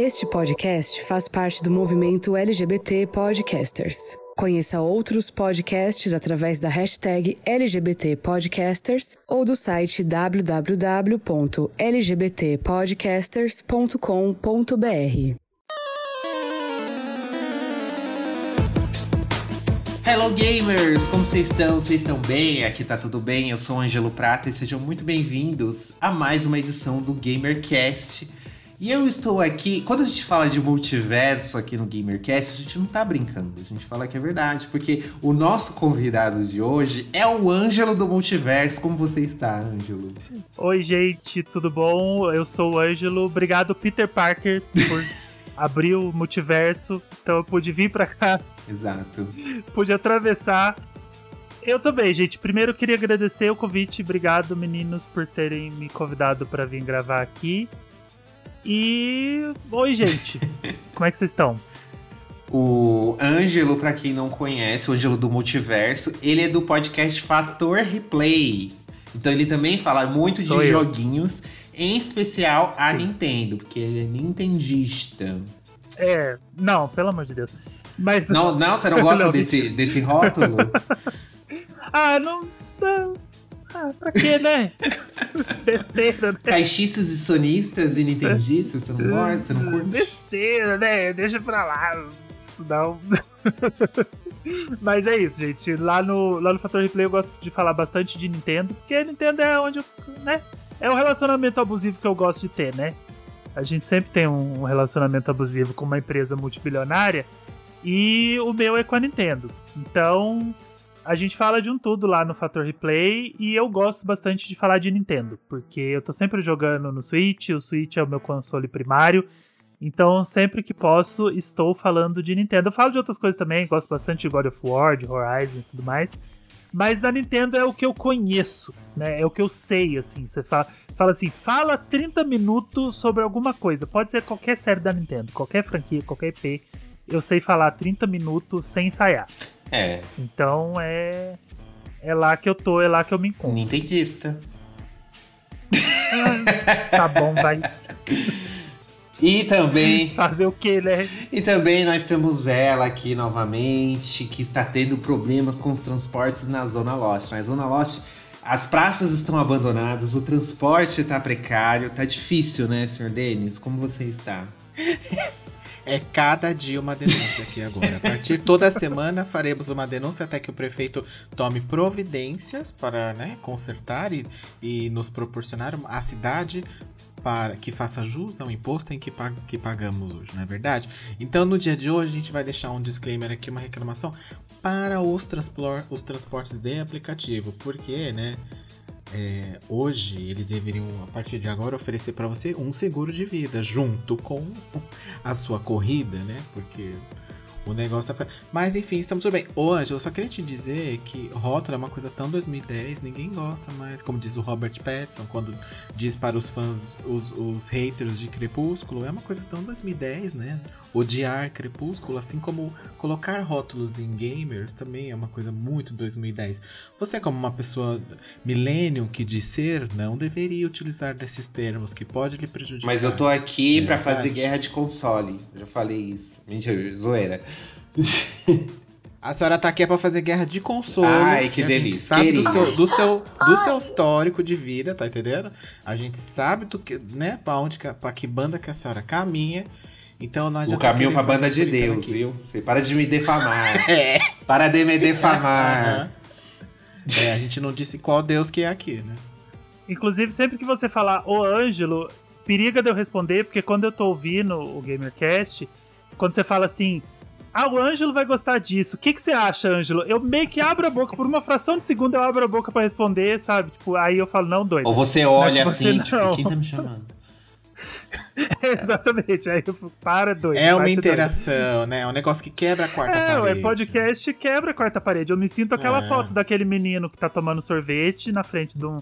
Este podcast faz parte do movimento LGBT Podcasters. Conheça outros podcasts através da hashtag LGBT Podcasters ou do site www.lgbtpodcasters.com.br. Hello gamers, como vocês estão? Vocês estão bem? Aqui tá tudo bem? Eu sou Ângelo Prata e sejam muito bem-vindos a mais uma edição do GamerCast e eu estou aqui, quando a gente fala de multiverso aqui no GamerCast, a gente não tá brincando, a gente fala que é verdade, porque o nosso convidado de hoje é o Ângelo do Multiverso. Como você está, Ângelo? Oi, gente, tudo bom? Eu sou o Ângelo. Obrigado, Peter Parker, por abrir o multiverso. Então eu pude vir pra cá. Exato. Pude atravessar. Eu também, gente. Primeiro eu queria agradecer o convite. Obrigado, meninos, por terem me convidado para vir gravar aqui. E. Oi, gente. Como é que vocês estão? O Ângelo, para quem não conhece, o Ângelo do Multiverso, ele é do podcast Fator Replay. Então ele também fala muito Sou de eu. joguinhos, em especial a Sim. Nintendo, porque ele é nintendista. É, não, pelo amor de Deus. Mas... Não, não, você não gosta não, desse, desse rótulo? ah, não, não ah, pra quê, né? Besteira, né? Caixistas e sonistas e nintendistas, você não gosta? Você não curte? Besteira, né? Deixa pra lá. Isso não. Mas é isso, gente. Lá no, lá no Fator Replay eu gosto de falar bastante de Nintendo, porque a Nintendo é onde eu, né? É um relacionamento abusivo que eu gosto de ter, né? A gente sempre tem um relacionamento abusivo com uma empresa multibilionária e o meu é com a Nintendo. Então, a gente fala de um tudo lá no Fator Replay e eu gosto bastante de falar de Nintendo, porque eu tô sempre jogando no Switch, o Switch é o meu console primário, então sempre que posso estou falando de Nintendo. Eu falo de outras coisas também, gosto bastante de God of War, de Horizon e tudo mais, mas a Nintendo é o que eu conheço, né? É o que eu sei, assim. Você fala, fala assim, fala 30 minutos sobre alguma coisa. Pode ser qualquer série da Nintendo, qualquer franquia, qualquer IP. Eu sei falar 30 minutos sem ensaiar. É. Então é. É lá que eu tô, é lá que eu me encontro. Nintendista. tá bom, vai. E também. Fazer o que, né? E também nós temos ela aqui novamente, que está tendo problemas com os transportes na Zona Leste. Na Zona Leste, as praças estão abandonadas, o transporte está precário, tá difícil, né, senhor Denis? Como você está? É cada dia uma denúncia aqui agora. A partir toda semana faremos uma denúncia até que o prefeito tome providências para né, consertar e, e nos proporcionar a cidade para que faça jus ao imposto em que, pag que pagamos hoje, não é verdade? Então, no dia de hoje, a gente vai deixar um disclaimer aqui, uma reclamação para os, os transportes de aplicativo, porque, né? É, hoje eles deveriam, a partir de agora, oferecer para você um seguro de vida junto com a sua corrida, né? Porque o negócio tá... Mas enfim, estamos tudo bem. Ô, Angelo, eu só queria te dizer que rótulo é uma coisa tão 2010, ninguém gosta mais. Como diz o Robert Pattinson, quando diz para os fãs, os, os haters de Crepúsculo, é uma coisa tão 2010, né? Odiar Crepúsculo, assim como colocar rótulos em gamers, também é uma coisa muito 2010. Você, como uma pessoa millennium que diz ser, não deveria utilizar desses termos que pode lhe prejudicar. Mas eu tô aqui é para fazer guerra de console. Eu já falei isso. Mentira, zoeira. A senhora tá aqui é pra fazer guerra de console. Ai, que delícia. sabe do seu, do, seu, do seu histórico de vida, tá entendendo? A gente sabe do que, né, pra onde, pra que banda que a senhora caminha. Então nós O caminho pra banda de Deus, aqui. viu? Você para de me defamar. é. Para de me defamar. é, a gente não disse qual Deus que é aqui, né? Inclusive, sempre que você falar o Ângelo, periga de eu responder, porque quando eu tô ouvindo o GamerCast, quando você fala assim, ah, o Ângelo vai gostar disso. O que, que você acha, Ângelo? Eu meio que abro a boca, por uma fração de segundo eu abro a boca para responder, sabe? Tipo, aí eu falo, não, doido. Ou você olha não, assim, você tipo, quem tá me chamando? Exatamente, aí eu falo, para doido. É uma interação, doido. né? É um negócio que quebra a quarta é, parede. É, podcast quebra a quarta parede. Eu me sinto aquela é. foto daquele menino que tá tomando sorvete na frente de um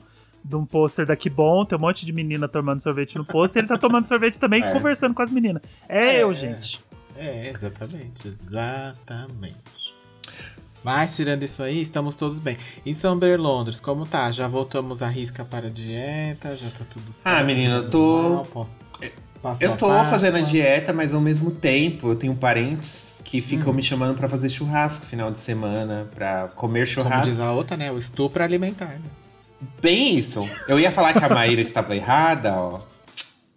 de um pôster da Bom, tem um monte de menina tomando sorvete no pôster, ele tá tomando sorvete também é. conversando com as meninas. É, é, eu, gente. É, exatamente, exatamente. Mas tirando isso aí, estamos todos bem. Em São Ber, Londres, como tá? Já voltamos à risca para a dieta? Já tá tudo certo? Ah, menina, eu tô. Posso... Eu tô fazendo a dieta, mas ao mesmo tempo eu tenho parentes que ficam Hum. me chamando pra fazer churrasco final de semana, pra comer Como churrasco. diz a outra, né? O estupro alimentar. né? Bem isso. Eu ia falar que a Maíra estava errada, ó.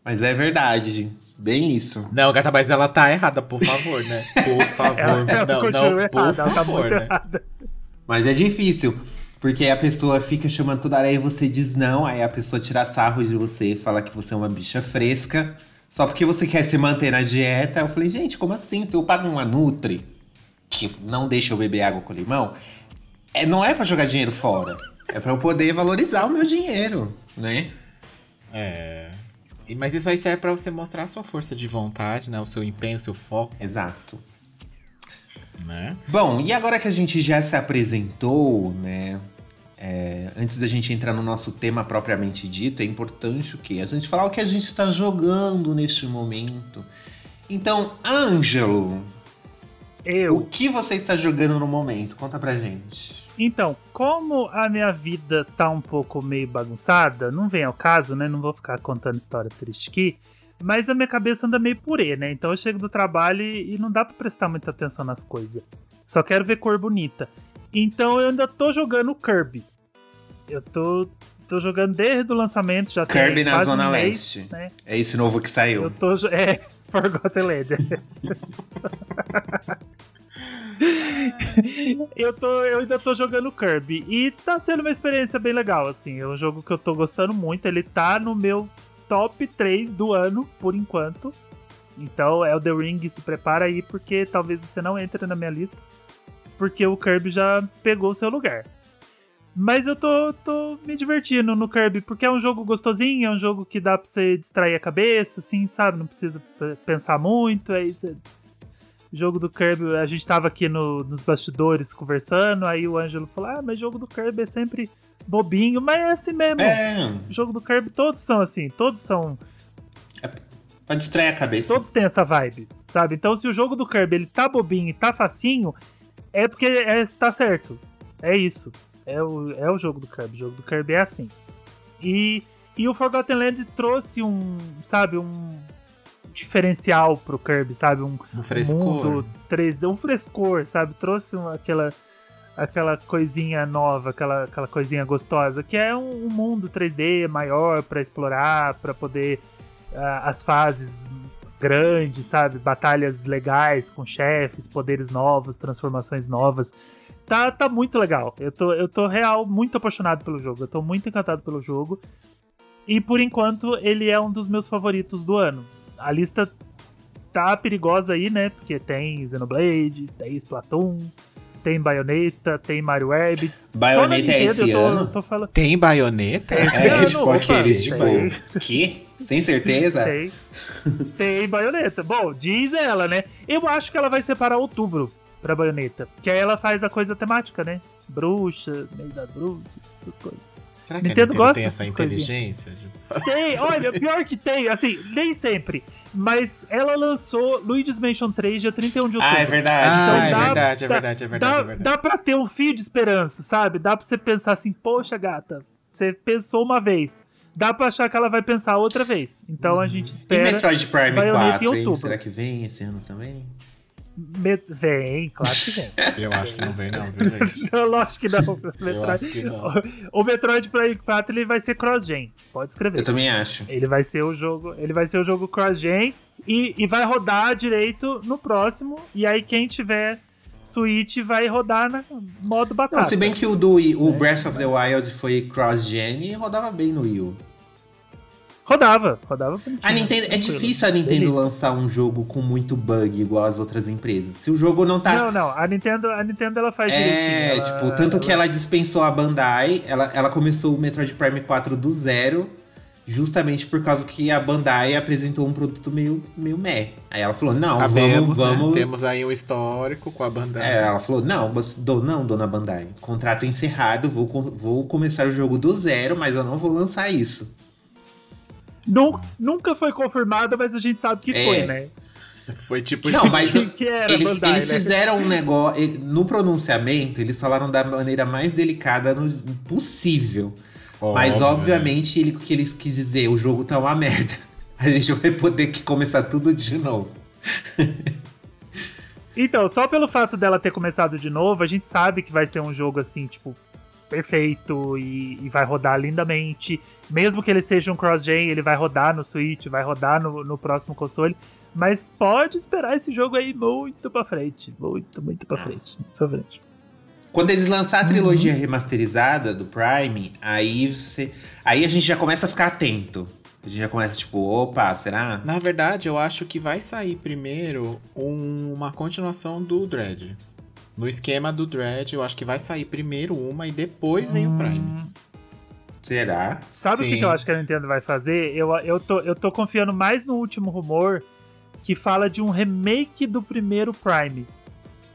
Mas é verdade. Bem isso. Não, gata, mas ela tá errada, por favor, né? Por favor. Ela, ela não, continua não, errada, por ela tá favor, muito né? errada. Mas é difícil. Porque a pessoa fica chamando toda hora, aí você diz não, aí a pessoa tira sarro de você, fala que você é uma bicha fresca, só porque você quer se manter na dieta. Eu falei, gente, como assim? Se eu pago uma Nutri que não deixa eu beber água com limão, é, não é pra jogar dinheiro fora. É pra eu poder valorizar o meu dinheiro, né? É. Mas isso aí serve pra você mostrar a sua força de vontade, né? O seu empenho, o seu foco, Exato. né? Bom, e agora que a gente já se apresentou, né? é, antes da gente entrar no nosso tema propriamente dito, é importante o quê? A gente falar o que a gente está jogando neste momento. Então, Ângelo, o Eu. que você está jogando no momento? Conta pra gente. Então, como a minha vida tá um pouco meio bagunçada, não vem ao caso, né? Não vou ficar contando história triste aqui. Mas a minha cabeça anda meio purê, né? Então eu chego do trabalho e, não dá pra prestar muita atenção nas coisas. Só quero ver cor bonita. Então eu ainda tô jogando Kirby. Eu tô, tô jogando desde o lançamento, já Kirby na Zona um mês, Leste. né? É esse novo que saiu. Eu tô. É, Forgotten Land. eu, tô, eu ainda tô jogando Kirby. E tá sendo uma experiência bem legal, assim. É um jogo que eu tô gostando muito. Ele tá no meu top 3 do ano, por enquanto. Então, Elden Ring, se prepara aí, porque talvez você não entre na minha lista. Porque o Kirby já pegou o seu lugar. Mas eu tô, tô me divertindo no Kirby, porque é um jogo gostosinho, é um jogo que dá pra você distrair a cabeça, assim, sabe? Não precisa pensar muito. Aí você... Jogo do Kirby, a gente tava aqui no- nos bastidores conversando, aí o Ângelo falou: Ah, mas jogo do Kirby é sempre bobinho, mas é assim mesmo. É, O jogo do Kirby, todos são assim, todos são. pra distrair a cabeça. Todos têm essa vibe, sabe? Então, se o jogo do Kirby ele tá bobinho e tá facinho, é porque é, tá certo. É isso. É o, é o jogo do Kirby. O jogo do Kirby é assim. E, e o Forgotten Land trouxe um, sabe, um diferencial pro Kirby, sabe? Um, Um frescor. mundo 3D, um frescor, sabe? Trouxe uma- aquela, aquela coisinha nova, aquela, aquela coisinha gostosa, que é um, um mundo 3D maior pra explorar, pra poder ah, as fases grandes, sabe? Batalhas legais com chefes, poderes novos, transformações novas. Tá, tá muito legal. Eu tô, eu tô real muito apaixonado pelo jogo. Eu tô muito encantado pelo jogo. E por enquanto ele é um dos meus favoritos do ano. A lista tá perigosa aí, né? Porque tem Xenoblade, tem Splatoon, tem Bayonetta, tem Mario Rabbids. Bayonetta é esse eu tô, ano? eu tô falando. Tem baioneta? Esse É, ano, tipo opa, aqueles, tipo, tem. que? Sem certeza? Tem. Tem baioneta. Bom, diz ela, né? Eu acho que ela vai separar outubro pra baioneta. Porque aí ela faz a coisa temática, né? Bruxa, meio das bruxas, essas coisas. Será que a Nintendo Nintendo gosta tem essa coisinhas. inteligência? de- Tem, olha, pior que tem, assim, nem sempre. Mas ela lançou Luigi's Mansion 3 dia 31 de outubro. Ah, é verdade. Ah, Então é dá- verdade, é dá- verdade, é verdade, dá, é verdade. dá pra ter um fio de esperança, sabe? Dá pra você pensar assim, poxa, gata, você pensou uma vez. Dá pra achar que ela vai pensar outra vez. Então a gente E espera. Metroid Prime Bayonetta 4, em hein? outubro. Será que vem esse ano também? Me- Vem, claro que vem. Eu acho que não vem, não, viu, gente? Não, Lógico que não. Eu Metroid- acho que não. O Metroid Prime 4 ele vai ser cross-gen. Pode escrever. Eu também acho. Ele vai ser o jogo, ele vai ser o jogo cross-gen e, e vai rodar direito no próximo. E aí quem tiver Switch vai rodar na modo batata. Não, se bem que o do Wii- É. o Breath of the Wild foi cross-gen e rodava bem no Wii U. Rodava, rodava bonitinho. A Nintendo, é difícil a Nintendo Delícia. lançar um jogo com muito bug igual as outras empresas. Se o jogo não tá. Não, não, a Nintendo, a Nintendo ela faz é, direitinho. tipo, tanto que ela dispensou a Bandai, ela, ela começou o Metroid Prime 4 do zero, justamente por causa que a Bandai apresentou um produto meio, meio meh. Aí ela falou, não, Sabemos, vamos, né? vamos. Temos aí um histórico com a banda. É, ela falou, não, mas- do, não, dona Bandai. Contrato encerrado, vou, vou começar o jogo do zero, mas eu não vou lançar isso. Nu- nunca foi confirmado, mas a gente sabe que É. foi, né? Foi tipo. Não, mas Que, eles, Bandai, eles né? fizeram um negócio. No pronunciamento, eles falaram da maneira mais delicada no- possível. Mas, Óbvio, obviamente, ele, o que eles quis dizer, o jogo tá uma merda. a gente vai poder que começar tudo de novo. Então, só pelo fato dela ter começado de novo, a gente sabe que vai ser um jogo assim, tipo, perfeito e, e vai rodar lindamente. Mesmo que ele seja um cross-gen, ele vai rodar no Switch, vai rodar no, no próximo console. Mas pode esperar esse jogo aí muito pra frente. Muito, muito pra frente. Muito pra frente. Quando eles lançar a trilogia uhum. remasterizada do Prime, aí você. Aí a gente já começa a ficar atento. A gente já começa, tipo, opa, será? Na verdade, eu acho que vai sair primeiro um, uma continuação do Dread. No esquema do Dread, eu acho que vai sair primeiro uma e depois vem hum... o Prime. Será? Sabe Sim. o que, eu acho que a Nintendo vai fazer? Eu, eu, tô, eu tô confiando mais no último rumor que fala de um remake do primeiro Prime.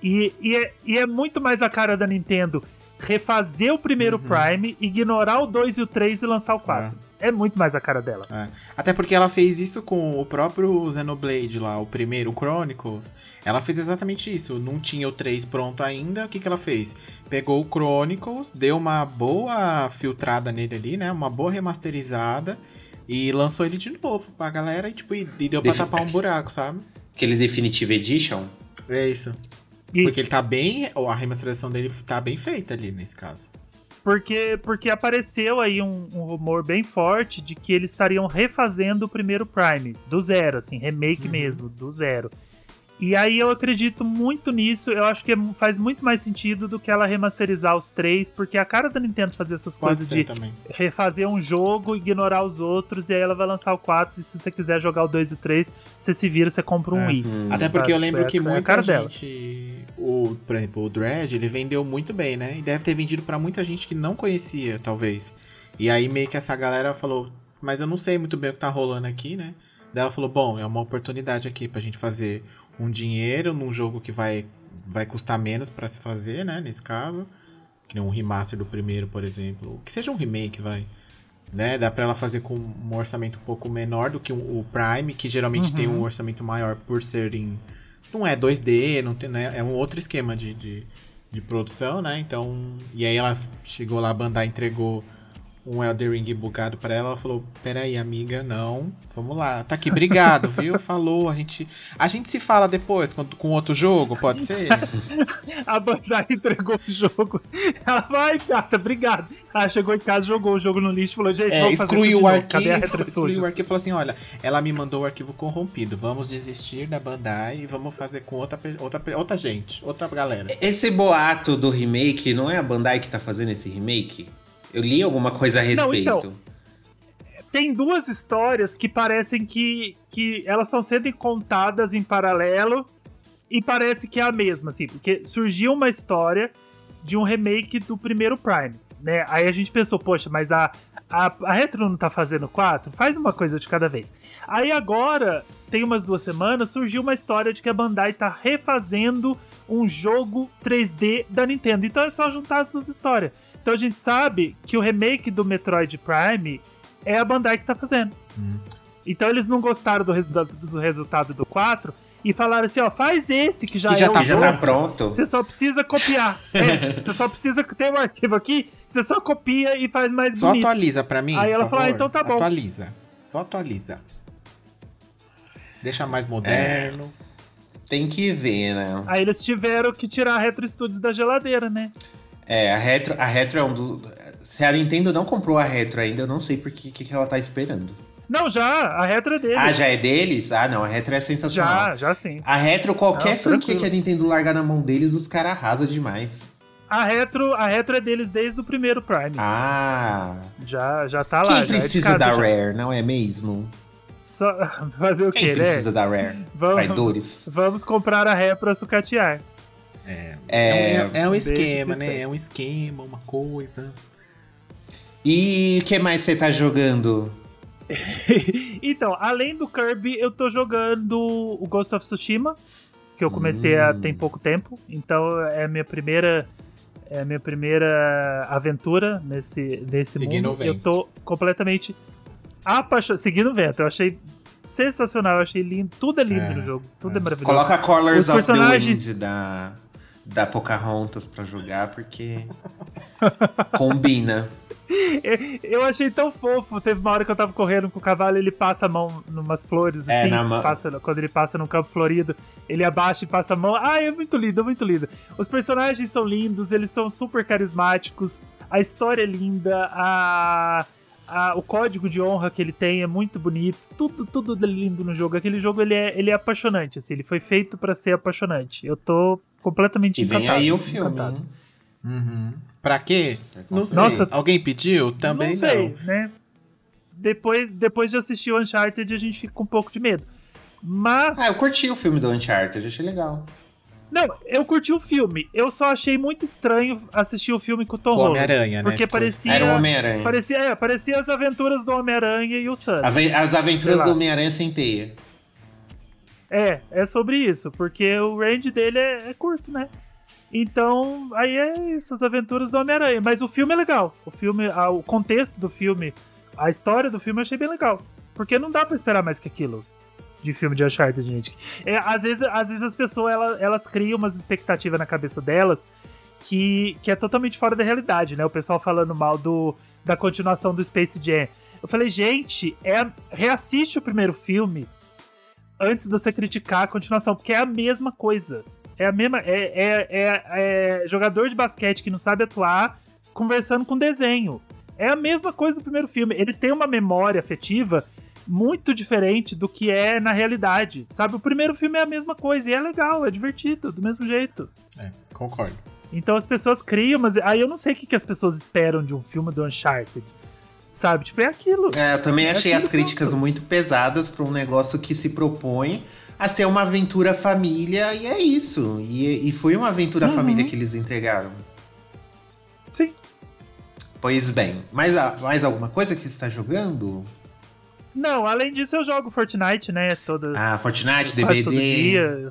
E, e, é, e é muito mais a cara da Nintendo refazer o primeiro uhum. Prime, ignorar o 2 e o 3 e lançar o 4. É. muito mais a cara dela. É. Até porque ela fez isso com o próprio Xenoblade lá, o primeiro, o Chronicles. Ela fez exatamente isso. Não tinha o 3 pronto ainda. O que, que ela fez? Pegou o Chronicles, deu uma boa filtrada nele ali, né? Uma boa remasterizada. E lançou ele de novo pra galera e, tipo, e, deu pra tapar um buraco, sabe? Aquele Definitive Edition? É isso. isso. Porque ele tá bem. A remasterização dele tá bem feita ali nesse caso. Porque, porque apareceu aí um, um, rumor bem forte de que eles estariam refazendo o primeiro Prime, do zero, assim, remake uhum. mesmo, do zero. E aí eu acredito muito nisso. Eu acho que é faz muito mais sentido do que ela remasterizar os três, porque a cara da Nintendo fazer essas Pode coisas de também. refazer um jogo, ignorar os outros, e aí ela vai lançar o 4. E se você quiser jogar o 2 e o 3, você se vira, você compra um é. Wii. Hum. Até porque eu lembro é, que é muita gente. O, por exemplo, o Dredge, ele vendeu muito bem, né? E deve ter vendido para muita gente que não conhecia, talvez. E aí meio que essa galera falou, mas eu não sei muito bem o que tá rolando aqui, né? Daí ela falou, bom, é uma oportunidade aqui pra gente fazer um dinheiro num jogo que vai, vai custar menos para se fazer, né? Nesse caso. Que nem um remaster do primeiro, por exemplo. Que seja um remake, vai. Né? Dá pra ela fazer com um orçamento um pouco menor do que o Prime, que geralmente uhum. tem um orçamento maior por ser em. Não é 2D, não tem, né? é um outro esquema de, de, de produção, né? Então. E aí ela chegou lá, a Bandai entregou um Elder Ring bugado para ela, ela falou: "Peraí, amiga, não. Vamos lá. Tá aqui, obrigado, viu? Falou, a gente a gente se fala depois com, com outro jogo, pode ser?" a Bandai entregou o jogo. Ela vai, cara, obrigado. Ela chegou em casa, jogou o jogo no lixo, falou: "Gente, é, excluiu o arquivo, Cadê a excluiu o arquivo e falou assim: "Olha, ela me mandou o arquivo corrompido. Vamos desistir da Bandai e vamos fazer com outra outra outra gente, outra galera." Esse boato do remake não é a Bandai que tá fazendo esse remake? Eu li alguma coisa a respeito. Não, então, tem duas histórias que parecem que, que elas estão sendo contadas em paralelo e parece que é a mesma, assim, porque surgiu uma história de um remake do primeiro Prime, né? Aí a gente pensou, poxa, mas a, a, a Retro não tá fazendo quatro? Faz uma coisa de cada vez. Aí agora, tem umas duas semanas, surgiu uma história de que a Bandai tá refazendo um jogo 3D da Nintendo. Então é só juntar as duas histórias. Então a gente sabe que o remake do Metroid Prime é a Bandai que tá fazendo. Hum. Então eles não gostaram do, resultado, do resultado do 4 e falaram assim, ó, faz esse que já que já é tá, já tá pronto. Você só precisa copiar. é, você só precisa ter um arquivo aqui, você só copia e faz mais só bonito. Só atualiza pra mim, Aí ela falou, ah, então tá bom. Atualiza. Só atualiza. Deixa mais moderno. É. Tem que ver, né? Aí eles tiveram que tirar a Retro Studios da geladeira, né? É, a Retro, a Retro é um do. Se a Nintendo não comprou a Retro ainda, eu não sei por que, que ela tá esperando. Não, já, a Retro é deles. Ah, já é deles? Ah, não, a Retro é sensacional. Já, já sim. A Retro, qualquer não, franquia que a Nintendo largar na mão deles, os caras arrasam demais. A Retro, a Retro é deles desde o primeiro Prime. Ah. Já, já tá lá. Quem precisa é da já. Rare, não é mesmo? Só fazer o Quem quê, né? precisa da Rare? Vamos, Traidores. Vamos comprar a Rare pra sucatear. É, é, é, é um esquema, né? É um esquema, uma coisa. E o que mais você tá jogando? então, além do Kirby, eu tô jogando o Ghost of Tsushima, que eu comecei hum. a tem pouco tempo. Então é a minha primeira é a minha primeira aventura nesse nesse Seguindo mundo. Eu tô completamente apaixonado, seguindo o vento. Eu achei sensacional, eu achei lindo, tudo é lindo é, no jogo, tudo é, é maravilhoso. Coloca Colors Os personagens... of the Wind da da Pocahontas pra jogar, porque combina. Eu achei tão fofo. Teve uma hora que eu tava correndo com o cavalo, ele passa a mão numas flores, É, assim. na mão. passa, quando ele passa no campo florido, ele abaixa e passa a mão. Ai, é muito lindo, é muito lindo. Os personagens são lindos, eles são super carismáticos, a história é linda, a, a- o código de honra que ele tem é muito bonito, tudo, tudo lindo no jogo. Aquele jogo ele é, ele é apaixonante, assim, ele foi feito pra ser apaixonante. Eu tô completamente E vem encantado. aí o filme. hein? Uhum. Pra quê? Não sei. Nossa. Alguém pediu? Também não sei, né? Depois, depois de assistir o Uncharted, a gente fica com um pouco de medo. Mas. Ah, eu curti o filme do Uncharted, achei legal. Não, eu curti o filme. Eu só achei muito estranho assistir o filme com o Tom O Holland. Homem-Aranha, né? Porque Ficou- parecia. Era o Homem-Aranha. Parecia, é, parecia as aventuras do Homem-Aranha e o Sam. Ave- As aventuras do Homem-Aranha sem teia. É, é sobre isso, porque o range dele é, é curto, né? Então, aí é isso, as aventuras do Homem-Aranha. Mas o filme é legal. O filme, ah, o contexto do filme, a história do filme eu achei bem legal. Porque não dá pra esperar mais que aquilo de filme de Uncharted, gente. É, às, vezes, às vezes as pessoas elas, elas criam umas expectativas na cabeça delas que, que é totalmente fora da realidade, né? O pessoal falando mal do, da continuação do Space Jam. Eu falei, gente, é, reassiste o primeiro filme antes de você criticar a continuação, porque é a mesma coisa. É a mesma. É, é, é- é jogador de basquete que não sabe atuar conversando com desenho. É a mesma coisa do primeiro filme. Eles têm uma memória afetiva muito diferente do que é na realidade. Sabe? O primeiro filme é a mesma coisa e é legal, é divertido, do mesmo jeito. É, concordo. Então as pessoas criam, mas aí eu não sei o que, que as pessoas esperam de um filme do Uncharted. Sabe? Tipo, é aquilo. É, eu também É achei as críticas muito pesadas pra um negócio que se propõe a ser uma aventura família, e é isso. E, e foi uma aventura Uhum. família que eles entregaram. Sim. Pois bem, mais, a- mais alguma coisa que você está jogando? Não, além disso, eu jogo Fortnite, né? Toda, Ah, Fortnite, todo DBD. dia.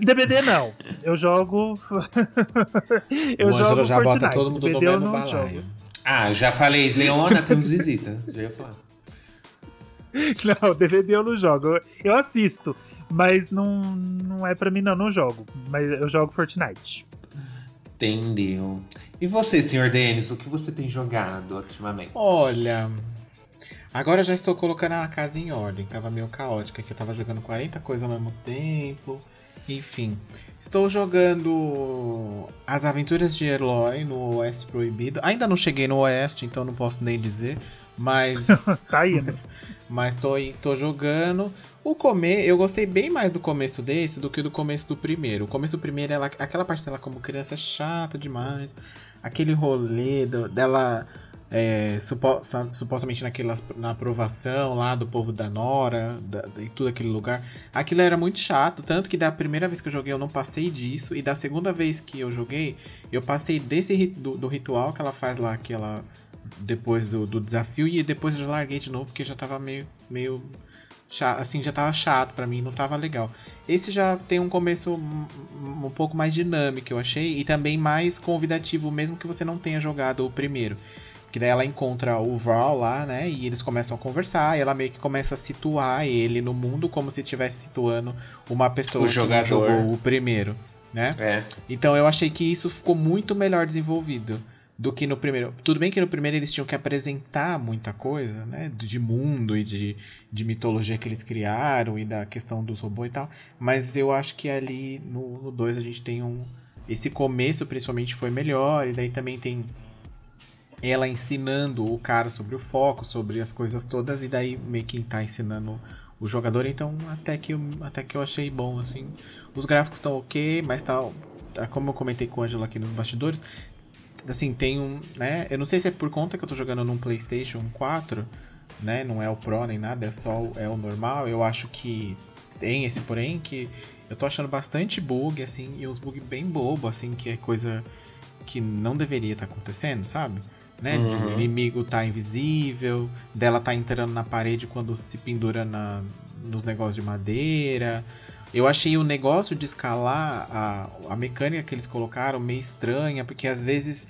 DBD não. Eu jogo. eu o jogo já Fortnite. bota todo mundo no DBD eu mesmo não balaio. jogo. Ah, já falei, Leona, temos visita. Já ia falar. Não, DVD eu não jogo. Eu, eu assisto, mas não, não é pra mim, não. Não jogo. Mas eu jogo Fortnite. Entendeu. E você, senhor Denis, o que você tem jogado ultimamente? Olha. Agora eu já estou colocando a casa em ordem. Tava meio caótica, que eu tava jogando 40 coisas ao mesmo tempo. Enfim. Estou jogando As Aventuras de Eloy no Oeste Proibido. Ainda não cheguei no Oeste, então não posso nem dizer. Mas. Tá aí, né? Mas tô, tô jogando. O comer, eu gostei bem mais do começo desse do que do começo do primeiro. O começo do primeiro, ela, aquela parte dela como criança é chata demais. Aquele rolê do- dela é, supo- supostamente na aprovação lá do povo da Nora, da, em tudo aquele lugar. Aquilo era muito chato, tanto que da primeira vez que eu joguei eu não passei disso. E da segunda vez que eu joguei, eu passei desse do, do ritual que ela faz lá, que ela depois do, do desafio e depois eu larguei de novo porque já tava meio meio chato, assim, já tava chato pra mim, não tava legal. Esse já tem um começo um, um pouco mais dinâmico, eu achei, e também mais convidativo, mesmo que você não tenha jogado o primeiro. Que daí ela encontra o Val lá, né? E eles começam a conversar, e ela meio que começa a situar ele no mundo como se estivesse situando uma pessoa O que jogador. jogou o primeiro, né? É. Então eu achei que isso ficou muito melhor desenvolvido do que no primeiro. Tudo bem que no primeiro eles tinham que apresentar muita coisa, né? De mundo e de, de mitologia que eles criaram e da questão dos robôs e tal. Mas eu acho que ali no 2 a gente tem um. Esse começo principalmente foi melhor, e daí também tem ela ensinando o cara sobre o foco, sobre as coisas todas, e daí meio que tá ensinando o jogador, então até que eu, até que eu achei bom, assim. Os gráficos estão ok, mas tá, tá- como eu comentei com o Angelo aqui nos bastidores, assim, tem um, né, eu não sei se é por conta que eu tô jogando num PlayStation 4, né, não é o Pro nem nada, é só o- é o normal, eu acho que tem esse porém que eu tô achando bastante bug, assim, e uns bug bem bobo, assim, que é coisa que não deveria estar acontecendo, sabe? Né? Uhum. O inimigo tá invisível, dela tá entrando na parede quando se pendura na, nos negócios de madeira. Eu achei o negócio de escalar, a, a mecânica que eles colocaram meio estranha, porque às vezes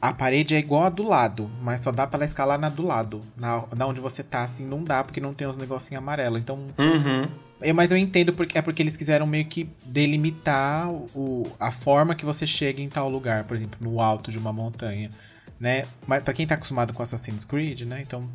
a parede é igual a do lado, mas só dá pra ela escalar na do lado. Na, na onde você tá, assim, não dá, porque não tem os negocinhos amarelos. Então. Uhum. Eu, mas eu entendo porque é porque eles quiseram meio que delimitar o, a forma que você chega em tal lugar, por exemplo, no alto de uma montanha, né? Mas para quem tá acostumado com Assassin's Creed, né? Então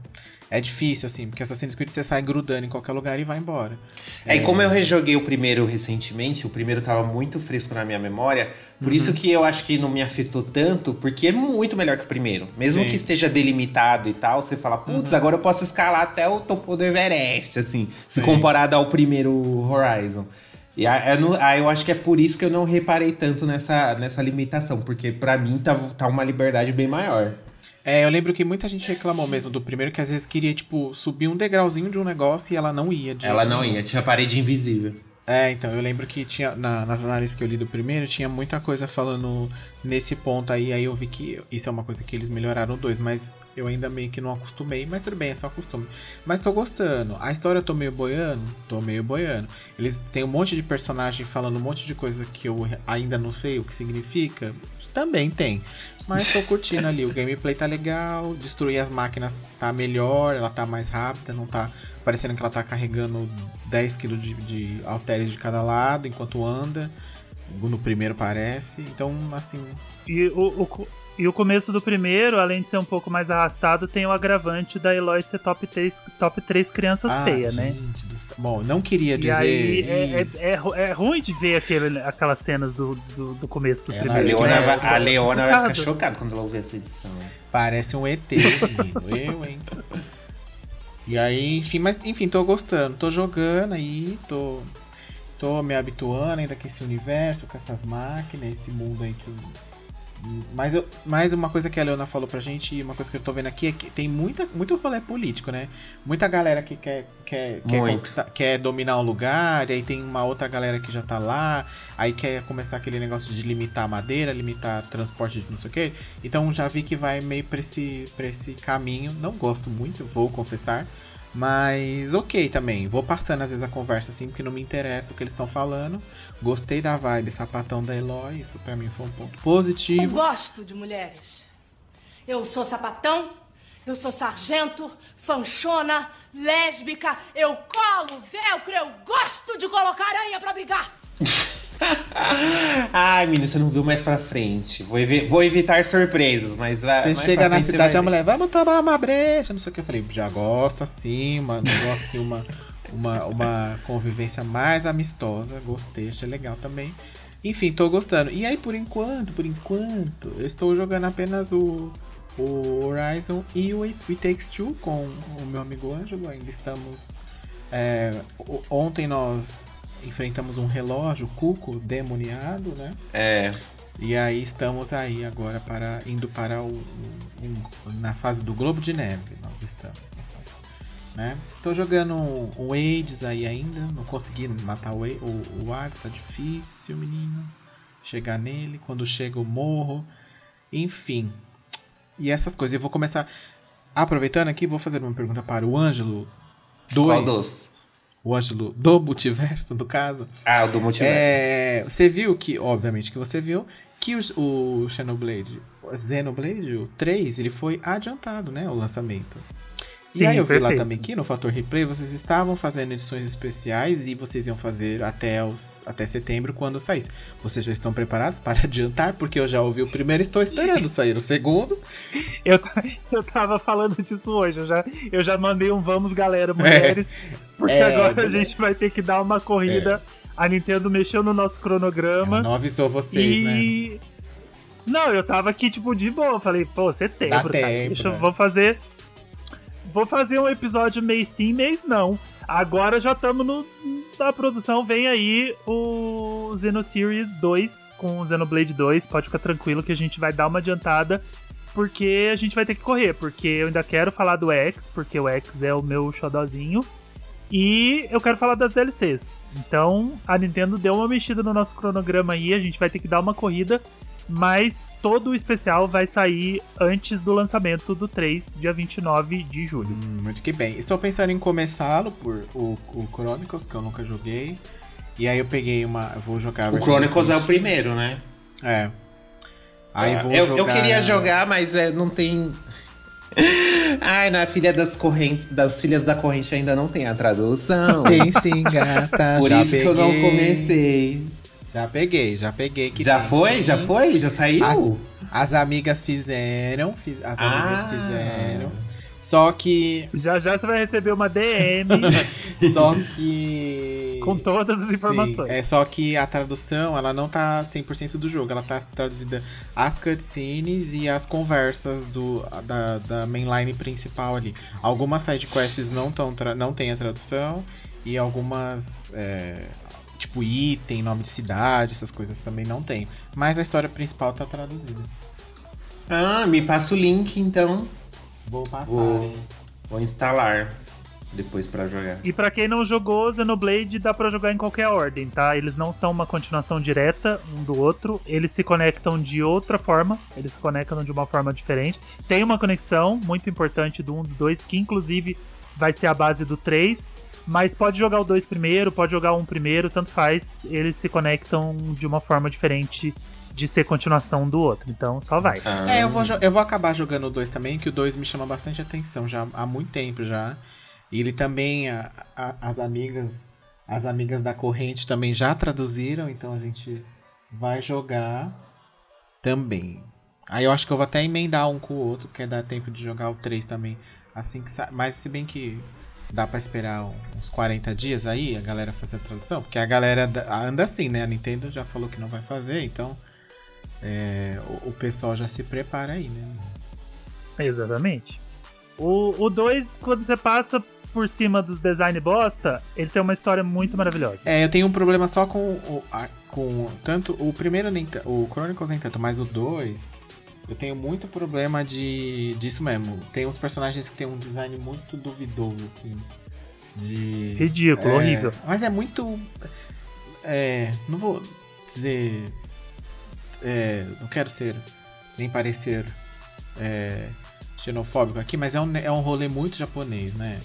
é difícil assim, porque Assassin's Creed você sai grudando em qualquer lugar e vai embora. É, e como eu rejoguei o primeiro recentemente, o primeiro tava muito fresco na minha memória, por Uhum. isso que eu acho que não me afetou tanto, porque é muito melhor que o primeiro. Mesmo Sim. Uhum. que esteja delimitado e tal, você fala, putz, agora eu posso escalar até o topo do Everest, assim, se Sim. comparado ao primeiro Horizon. E aí eu, aí eu acho que é por isso que eu não reparei tanto nessa, nessa limitação, porque pra mim tá, tá uma liberdade bem maior. É, eu lembro que muita gente reclamou mesmo do primeiro, que às vezes queria, tipo, subir um degrauzinho de um negócio e ela não ia. de Ela não ia, tinha parede invisível. É, então, eu lembro que tinha, na- nas análises que eu li do primeiro, tinha muita coisa falando nesse ponto aí, aí eu vi que isso é uma coisa que eles melhoraram dois, mas eu ainda meio que não acostumei, mas tudo bem, é só costume. Mas tô gostando. A história eu tô meio boiando? Tô meio boiando. Eles têm um monte de personagem falando um monte de coisa que eu ainda não sei o que significa. Também tem. Mas tô curtindo ali. O gameplay tá legal. Destruir as máquinas tá melhor. Ela tá mais rápida. Não tá parecendo que ela tá carregando 10 kg de, de halteres de cada lado enquanto anda. No primeiro parece. Então, assim. E o, o e o começo do primeiro, além de ser um pouco mais arrastado, tem o agravante da Eloy ser top 3, top 3 crianças ah, feias, né? gente do céu. Bom, não queria E dizer. aí é, isso. é, é, é ruim de ver aquele, aquelas cenas do, do, do começo do A primeiro. Leona, né? vai, a Leona vai ficar chocada quando ela ouvir essa edição. Parece um ET, menino. Eu, hein? E aí, enfim, mas enfim, tô gostando. Tô jogando aí, tô. Tô me habituando ainda com esse universo, com essas máquinas, esse mundo aí que. Mas, eu, mas uma coisa que a Leona falou pra gente, e uma coisa que eu tô vendo aqui é que tem muita, muito rolê político, né? Muita galera que quer, quer, quer, quer dominar um lugar, e aí tem uma outra galera que já tá lá, aí quer começar aquele negócio de limitar madeira, limitar transporte de não sei o quê. Então já vi que vai meio pra esse, pra esse caminho. Não gosto muito, vou confessar. Mas ok também. Vou passando às vezes a conversa assim, porque não me interessa o que eles estão falando. Gostei da vibe sapatão da Eloy, isso pra mim foi um ponto Eu positivo. gosto de mulheres. Eu sou sapatão, eu sou sargento, fanchona, lésbica, eu colo, velcro, eu gosto de colocar aranha pra brigar. Ai, menino, você não viu mais pra frente. Vou, evi- vou evitar surpresas, mas vai. Você chega na cidade, a mulher, vamos tomar uma brecha, não sei o que. Eu falei, já gosto assim, uma, um negócio assim, uma, uma, uma convivência mais amistosa. Gostei, achei legal também. Enfim, tô gostando. E aí, por enquanto, por enquanto, eu estou jogando apenas o, o Horizon e o It Takes Two com o meu amigo Ângelo. Ainda estamos. é, o- ontem nós enfrentamos um relógio cuco demoniado, né? É. E aí estamos aí agora para indo para o, o- um- na fase do Globo de Neve. Nós estamos fase, né? Tô jogando um Hades aí ainda, não consegui matar o, Wa- o, o tá difícil, menino. Chegar nele, quando chega eu morro. Enfim. E essas coisas. Eu vou começar aproveitando aqui, vou fazer uma pergunta para o Ângelo. Qual Dois. dos? O Ângelo do multiverso, no caso. Ah, o do multiverso. É, você viu que, obviamente que você viu, que os- o Xenoblade, o Xenoblade o 3, ele foi adiantado, né, o lançamento. Sim, e aí eu vi lá perfeito. também que no Fator Replay vocês estavam fazendo edições especiais e vocês iam fazer até, os, até setembro quando saísse. Vocês já estão preparados para adiantar? Porque eu já ouvi o primeiro e estou esperando sair o segundo. Eu, eu tava falando disso hoje, eu já, eu já mandei um vamos galera, mulheres, porque É, agora mulher. a gente vai ter que dar uma corrida. A Nintendo mexeu no nosso cronograma Não avisou vocês, né? e. Não, eu tava aqui, tipo, de boa. Falei, pô, setembro, Dá tá? tempo, Deixa eu né? vou fazer. Vou fazer um episódio mês sim, mês não. Agora já estamos. Na produção, vem aí o Xenoseries 2 com o Xenoblade 2. Pode ficar tranquilo que a gente vai dar uma adiantada. Porque a gente vai ter que correr. Porque eu ainda quero falar do X, porque o X é o meu xodozinho. E eu quero falar das DLCs. Então, a Nintendo deu uma mexida no nosso cronograma aí, a gente vai ter que dar uma corrida, mas todo o especial vai sair antes do lançamento do 3, dia 29 de julho. Hum, muito que bem. Estou pensando em começá-lo por o, o Chronicles, que eu nunca joguei. E aí eu peguei uma. Eu vou jogar o Chronicles é o primeiro, né? É. Aí vou eu, jogar... eu queria jogar, mas é, não tem. Ai, na filha das correntes, das filhas da corrente ainda não tem a tradução. Tem sim, gata. Por já isso que eu não peguei. comecei. Já peguei, já peguei. que Já tem foi? sim. Já foi? Já saiu? As, as amigas fizeram, fiz- as amigas Ah. fizeram. Só que. Já já você vai receber uma DM Só que. com todas as informações. Sim, é só que a tradução, ela não tá 100% do jogo. Ela tá traduzida as cutscenes e as conversas do, da, da mainline principal ali. Algumas sidequests não, tão não tem a tradução e algumas, é, tipo item, nome de cidade, essas coisas também não tem. Mas a história principal tá traduzida. Ah, me passa o link então. Vou passar. Vou, hein? vou instalar depois pra jogar. E pra quem não jogou Xenoblade, dá pra jogar em qualquer ordem, tá? Eles não são uma continuação direta um do outro, eles se conectam de outra forma, eles se conectam de uma forma diferente. Tem uma conexão muito importante do 1 do 2, que inclusive vai ser a base do 3, mas pode jogar o 2 primeiro, pode jogar o 1 primeiro, tanto faz, eles se conectam de uma forma diferente de ser continuação do outro. Então só vai. Ah, É, eu vou, eu vou acabar jogando o 2 também, que o 2 me chama bastante atenção já há muito tempo já. E ele também, a- a- as amigas, as amigas da corrente também já traduziram, então a gente vai jogar também. Aí eu acho que eu vou até emendar um com o outro, porque dá tempo de jogar o 3 também. Assim que sa... Mas se bem que dá pra esperar uns 40 dias aí, a galera fazer a tradução, porque a galera da- anda assim, né? A Nintendo já falou que não vai fazer, então é, o, o pessoal já se prepara aí, né? Exatamente. O 2, quando você passa por cima dos design bosta, ele tem uma história muito maravilhosa. É, eu tenho um problema só com o, a- com tanto o primeiro nem o Chronicles nem tanto, mas o 2 eu tenho muito problema de disso mesmo. Tem uns personagens que tem um design muito duvidoso assim, de Ridículo, É, horrível. Mas é muito. É, não vou dizer. é, não quero ser. Nem parecer é, xenofóbico aqui, mas é um, é um rolê muito japonês, né?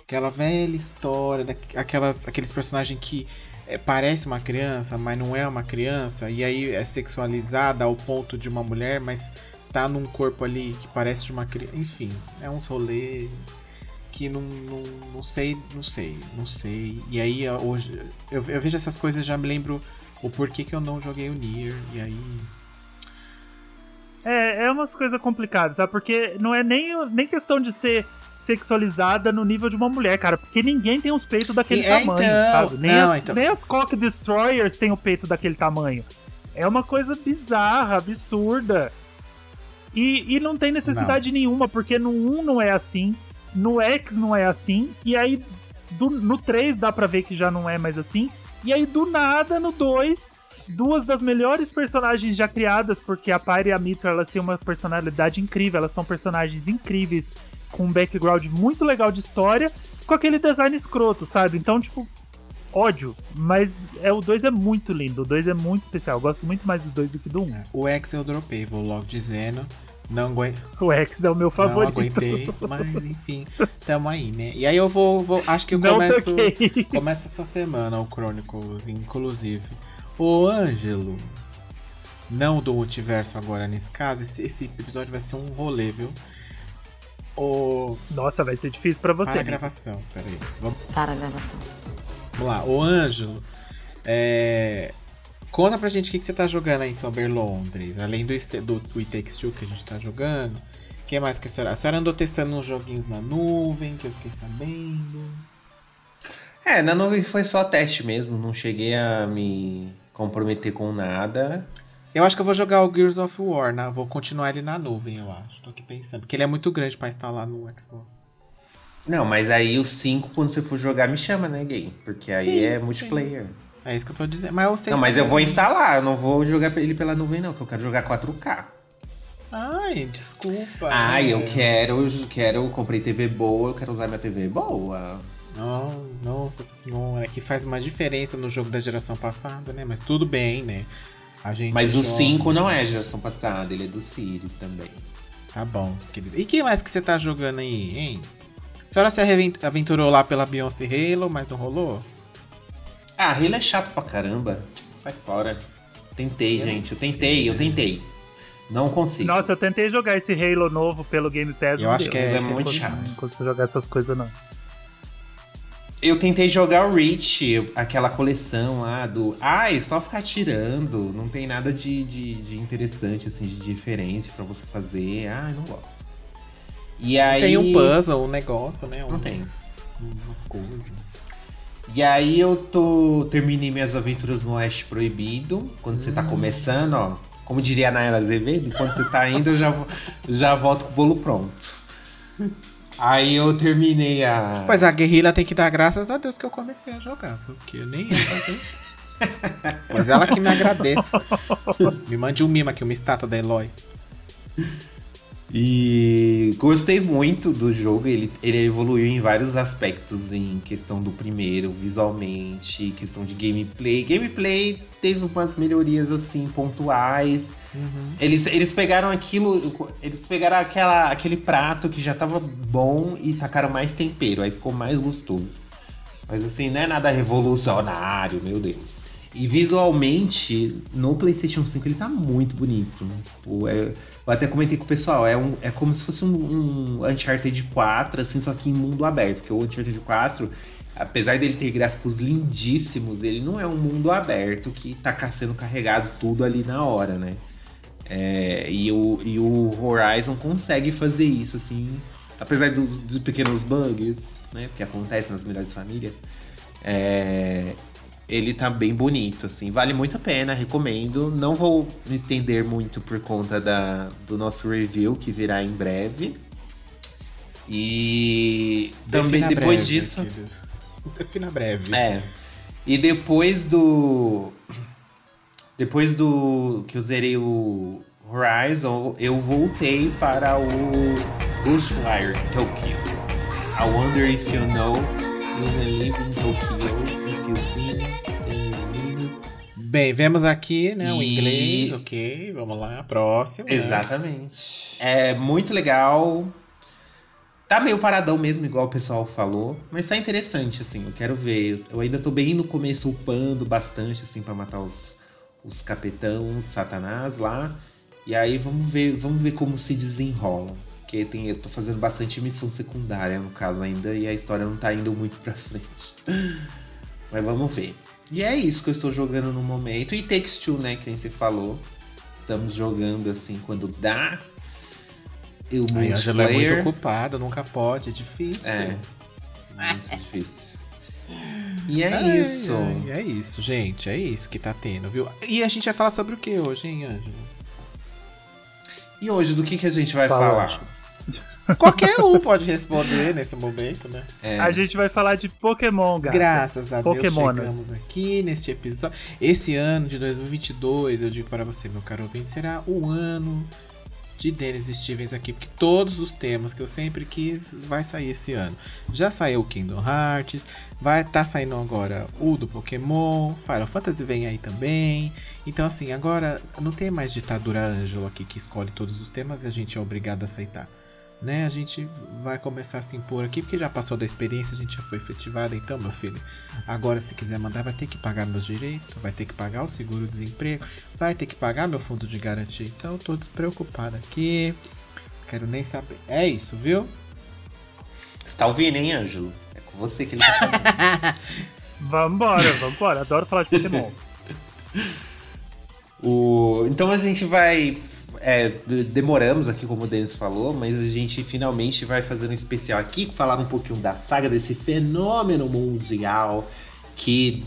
Aquela velha história, da, aquelas, aqueles personagens que é, parece uma criança, mas não é uma criança, e aí é sexualizada ao ponto de uma mulher, mas tá num corpo ali que parece de uma criança. Enfim, é uns rolê que não, não, não sei, não sei, não sei. E aí hoje eu, eu vejo essas coisas e já me lembro o porquê que eu não joguei o Nier. E aí. É, é umas coisas complicadas, sabe? Porque não é nem, nem questão de ser sexualizada no nível de uma mulher, cara. Porque ninguém tem os peitos daquele É, tamanho, então. sabe? Nem, Não, as, então. nem as Cock Destroyers têm o peito daquele tamanho. É uma coisa bizarra, absurda. E, e não tem necessidade nenhuma, porque no 1 não é assim, no X não é assim, e aí do- no 3 dá pra ver que já não é mais assim, e aí do nada no 2 duas das melhores personagens já criadas, porque a Pyre e a Mitra elas têm uma personalidade incrível, elas são personagens incríveis, com um background muito legal de história, com aquele design escroto, sabe? Então, tipo, ódio. Mas é, o 2 é muito lindo, o 2 é muito especial. Eu gosto muito mais do 2 do que do 1. Um. O X eu dropei, vou logo dizendo. Não, aguen- O X é o meu não favorito. aguentei, mas enfim, tamo aí, né? E aí eu vou. vou acho que eu Não começo. toquei. Começa essa semana o Chronicles, inclusive. Ô Ângelo. Não do multiverso agora nesse caso. Esse, esse episódio vai ser um rolê, viu? O. Nossa, vai ser difícil pra você. Para a gravação, peraí. Vamos, Para a gravação. vamos lá. Ô Ângelo. É. Conta pra gente o que, que você tá jogando aí em Sober Londres. Além do, do, do It Takes Two que a gente tá jogando. O que mais que a senhora. A senhora andou testando uns joguinhos na nuvem, que eu fiquei sabendo. É, na nuvem foi só teste mesmo, não cheguei a me comprometer com nada. Eu acho que eu vou jogar o Gears of War, né? Vou continuar ele na nuvem, eu acho. Tô aqui pensando. Porque ele é muito grande pra instalar no Xbox. Não, mas aí o 5, quando você for jogar, me chama, né, gay? Porque aí Sim, é sim. multiplayer. É isso que eu tô dizendo. Mas eu sei Não, mas eu vou instalar, eu não vou jogar ele pela nuvem, não, que eu quero jogar 4K. Ai, desculpa. Ai, eu É. quero, eu quero, eu comprei TV boa, eu quero usar minha TV boa. Não, nossa senhora, que faz uma diferença no jogo da geração passada, né? Mas tudo bem, né? A gente Mas o joga- 5 não é geração passada, ele é do Sirius também. Tá bom, querido. E que mais que você tá jogando aí, hein? A senhora se aven- aventurou lá pela Beyoncé Halo, mas não rolou? Ah, Halo é chato pra caramba. Sai fora. Tentei, Eu gente, eu sei. tentei, eu tentei. Não consigo. Nossa, eu tentei jogar esse Halo novo pelo Game Pass. Eu acho deu. que é- é muito chato. Não consigo jogar essas coisas, não. Eu tentei jogar o Reach, aquela coleção lá do. Ai, só ficar tirando. Não tem nada de, de, de interessante, assim, de diferente pra você fazer. Ai, não gosto. E aí. Tem um puzzle, um negócio, né? Um, Não tem. Umas coisas. E aí eu tô. Terminei minhas aventuras no Oeste Proibido. Quando você Hum. tá começando, ó. Como diria a Nayara Azevedo, quando você tá indo, eu já, já volto com o bolo pronto. Aí eu terminei a. Pois a guerrilha tem que dar graças a Deus que eu comecei a jogar, porque eu nem ia fazer. Pois ela que me agradeça. Me mande um mimo aqui, uma estátua da Eloy. E gostei muito do jogo, ele, ele evoluiu em vários aspectos, em questão do primeiro, visualmente, questão de gameplay. Gameplay teve umas melhorias assim, pontuais. Eles, eles pegaram aquilo, eles pegaram aquela, aquele prato que já tava bom e tacaram mais tempero, aí ficou mais gostoso. Mas assim, não é nada revolucionário, meu Deus. E visualmente, no PlayStation 5 ele tá muito bonito. né? Tipo, é- eu até comentei com o pessoal, é, um, é como se fosse um, um Uncharted 4, assim, só que em mundo aberto. Porque o Uncharted 4, apesar dele ter gráficos lindíssimos, ele não é um mundo aberto que tá sendo carregado tudo ali na hora, né? É, e, o, e o Horizon consegue fazer isso, assim, apesar dos, dos pequenos bugs, né? Que acontecem nas melhores famílias. É, ele tá bem bonito, assim. Vale muito a pena, recomendo. Não vou me estender muito por conta da, do nosso review, que virá em breve. E também Defina depois breve, disso. queridos. Defina breve. É. E depois do. Depois do que eu zerei o Horizon, eu voltei para o Ghostwire Tokyo. I wonder if you know, you live in Tokyo, if you see. Bem, vemos aqui, né? O E- inglês, ok. Vamos lá, próximo. né? Exatamente. É muito legal. Tá meio paradão mesmo, igual o pessoal falou. Mas tá interessante, assim. Eu quero ver. Eu ainda tô bem no começo upando bastante, assim, pra matar os, os capetão, os satanás lá. E aí vamos ver, vamos ver como se desenrola. Porque tem, eu tô fazendo bastante missão secundária, no caso, ainda, e a história não tá indo muito pra frente. Mas vamos ver. E é isso que eu estou jogando no momento. E Takes Two, né? Que nem você falou. Estamos jogando assim quando dá. E o A Angela é muito multiplayer. ocupada, nunca pode, é difícil. É. Muito difícil. E é Ai, isso. ai, é isso, gente. É isso que tá tendo, viu? E a gente vai falar sobre o que hoje, hein, Ângelo? E hoje, do que, que a gente vai Fala, falar? Ângelo. Qualquer um pode responder nesse momento, né? É, A gente vai falar de Pokémon, gato. Graças a Deus Pokémonas. chegamos aqui neste episódio. Esse ano de 2022, eu digo para você, meu caro ouvinte, será o ano de Dennis Stevens aqui, porque todos os temas que eu sempre quis vai sair esse ano. Já saiu o Kingdom Hearts, vai tá saindo agora o do Pokémon, Final Fantasy vem aí também. Então assim, agora não tem mais ditadura Ângelo aqui que escolhe todos os temas e a gente é obrigado a aceitar. Né, a gente vai começar a se impor aqui, porque já passou da experiência, a gente já foi efetivado, então, meu filho. Agora, se quiser mandar, vai ter que pagar meus direitos, vai ter que pagar o seguro-desemprego, vai ter que pagar meu fundo de garantia. Então, eu tô despreocupado aqui. Quero nem saber. É isso, viu? Você tá ouvindo, hein, Ângelo? É com você que ele tá falando. Vambora, vambora. Adoro falar de Pokémon. O... Então a gente vai. É, demoramos aqui, como o Denis falou, mas a gente finalmente vai fazer um especial aqui, falar um pouquinho da saga desse fenômeno mundial que,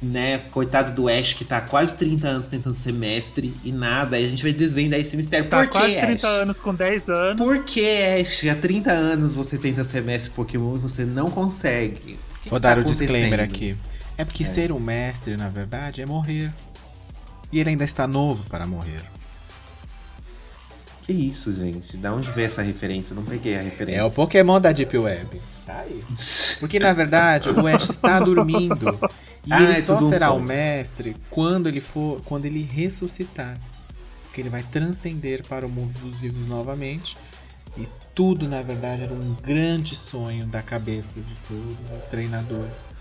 né, coitado do Ash que tá há quase 30 anos tentando ser mestre e nada, aí a gente vai desvendar esse mistério. Tá Por que, quase 30 Ash? anos com 10 anos. Por que, Ash? Há 30 anos você tenta ser mestre Pokémon e você não consegue? Que Vou que dar tá o disclaimer aqui. É porque ser um mestre, na verdade, é morrer. E ele ainda está novo para morrer. Que isso, gente? Da onde veio essa referência? Eu não peguei a referência. É o Pokémon da Deep Web. Tá aí. Porque na verdade o Ash está dormindo. E Ah, ele é só tudo um será o mestre quando ele for. quando ele ressuscitar. Porque ele vai transcender para o mundo dos vivos novamente. E tudo, na verdade, era um grande sonho da cabeça de todos os treinadores.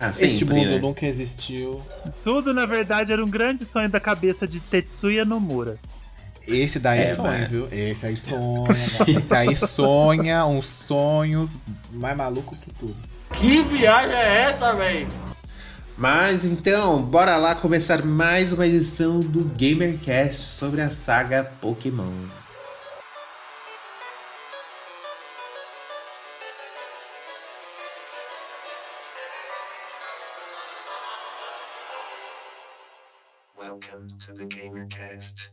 Ah, este sempre, mundo né? nunca existiu. Tudo, na verdade, era um grande sonho da cabeça de Tetsuya Nomura. Esse daí É, sonha, mas- viu? Esse aí sonha. Esse aí sonha uns sonhos mais maluco que tudo. Que viagem é essa, velho? Mas então, bora lá começar mais uma edição do GamerCast sobre a saga Pokémon. Welcome to the GamerCast.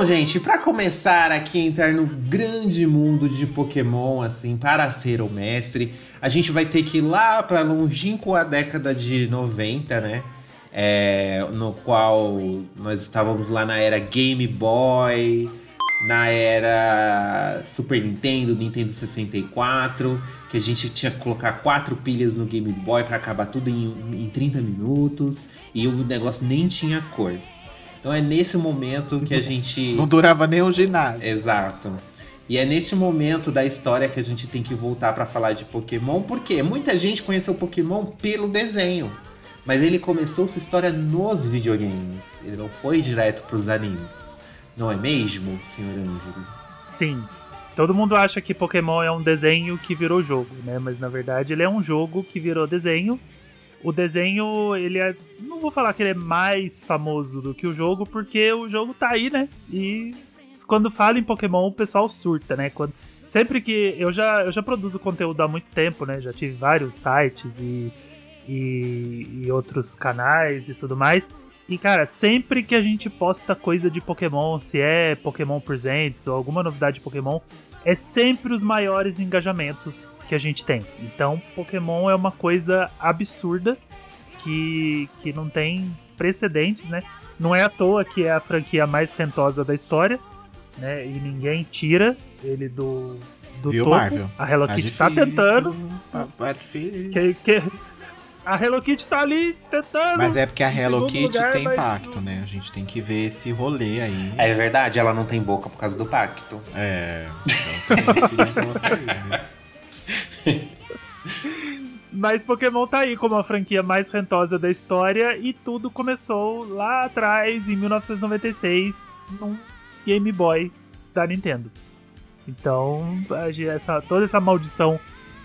Bom, gente, pra começar aqui a entrar no grande mundo de Pokémon, assim, para ser o mestre, a gente vai ter que ir lá pra longínqua década de 90, né? É, no qual nós estávamos lá na era Game Boy, na era Super Nintendo, Nintendo 64, que a gente tinha que colocar quatro pilhas no Game Boy pra acabar tudo em, em 30 minutos e o negócio nem tinha cor. Então é nesse momento que a gente. Não durava nem o ginásio. Exato. E é nesse momento da história que a gente tem que voltar pra falar de Pokémon, porque muita gente conheceu Pokémon pelo desenho. Mas ele começou sua história nos videogames. Ele não foi direto pros animes. Não é mesmo, senhor Ângelo? Sim. Todo mundo acha que Pokémon é um desenho que virou jogo, né? Mas na verdade ele é um jogo que virou desenho. O desenho, ele é. Não vou falar que ele é mais famoso do que o jogo, porque o jogo tá aí, né? E quando fala em Pokémon, o pessoal surta, né? Quando, sempre que. Eu já, eu já produzo conteúdo há muito tempo, né? Já tive vários sites e, e, e outros canais e tudo mais. E, cara, sempre que a gente posta coisa de Pokémon, se é Pokémon Presents ou alguma novidade de Pokémon, é sempre os maiores engajamentos que a gente tem. Então, Pokémon é uma coisa absurda que, que não tem precedentes, né? Não é à toa que é a franquia mais rentosa da história, né? E ninguém tira ele do, do Viu, topo. Marvel? A Hello Tá Kitty tá tentando. Tá difícil. Que, que- a Hello Kitty tá ali tentando. Mas é porque a Hello Kitty lugar, tem mas- pacto, né? A gente tem que ver esse rolê aí. É verdade, ela não tem boca por causa do pacto. É. Então tem esse negócio aí, né? Mas Pokémon tá aí como a franquia mais rentosa da história e tudo começou lá atrás, em 1996, num Game Boy da Nintendo. Então, essa, toda essa maldição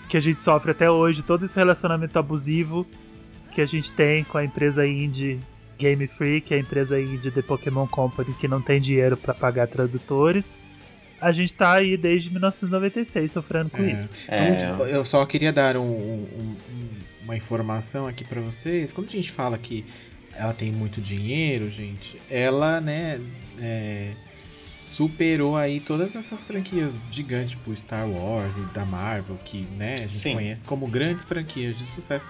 que a gente sofre até hoje, todo esse relacionamento abusivo que a gente tem com a empresa indie Game Freak, a empresa indie The Pokémon Company, que não tem dinheiro pra pagar tradutores, a gente tá aí desde 1996 sofrendo com É. isso. É. Então, Eu só queria dar um- um- um- uma informação aqui pra vocês. Quando a gente fala que ela tem muito dinheiro, gente, ela, né, é, superou aí todas essas franquias gigantes, tipo Star Wars e da Marvel, que, né, a gente Sim. conhece como grandes franquias de sucesso.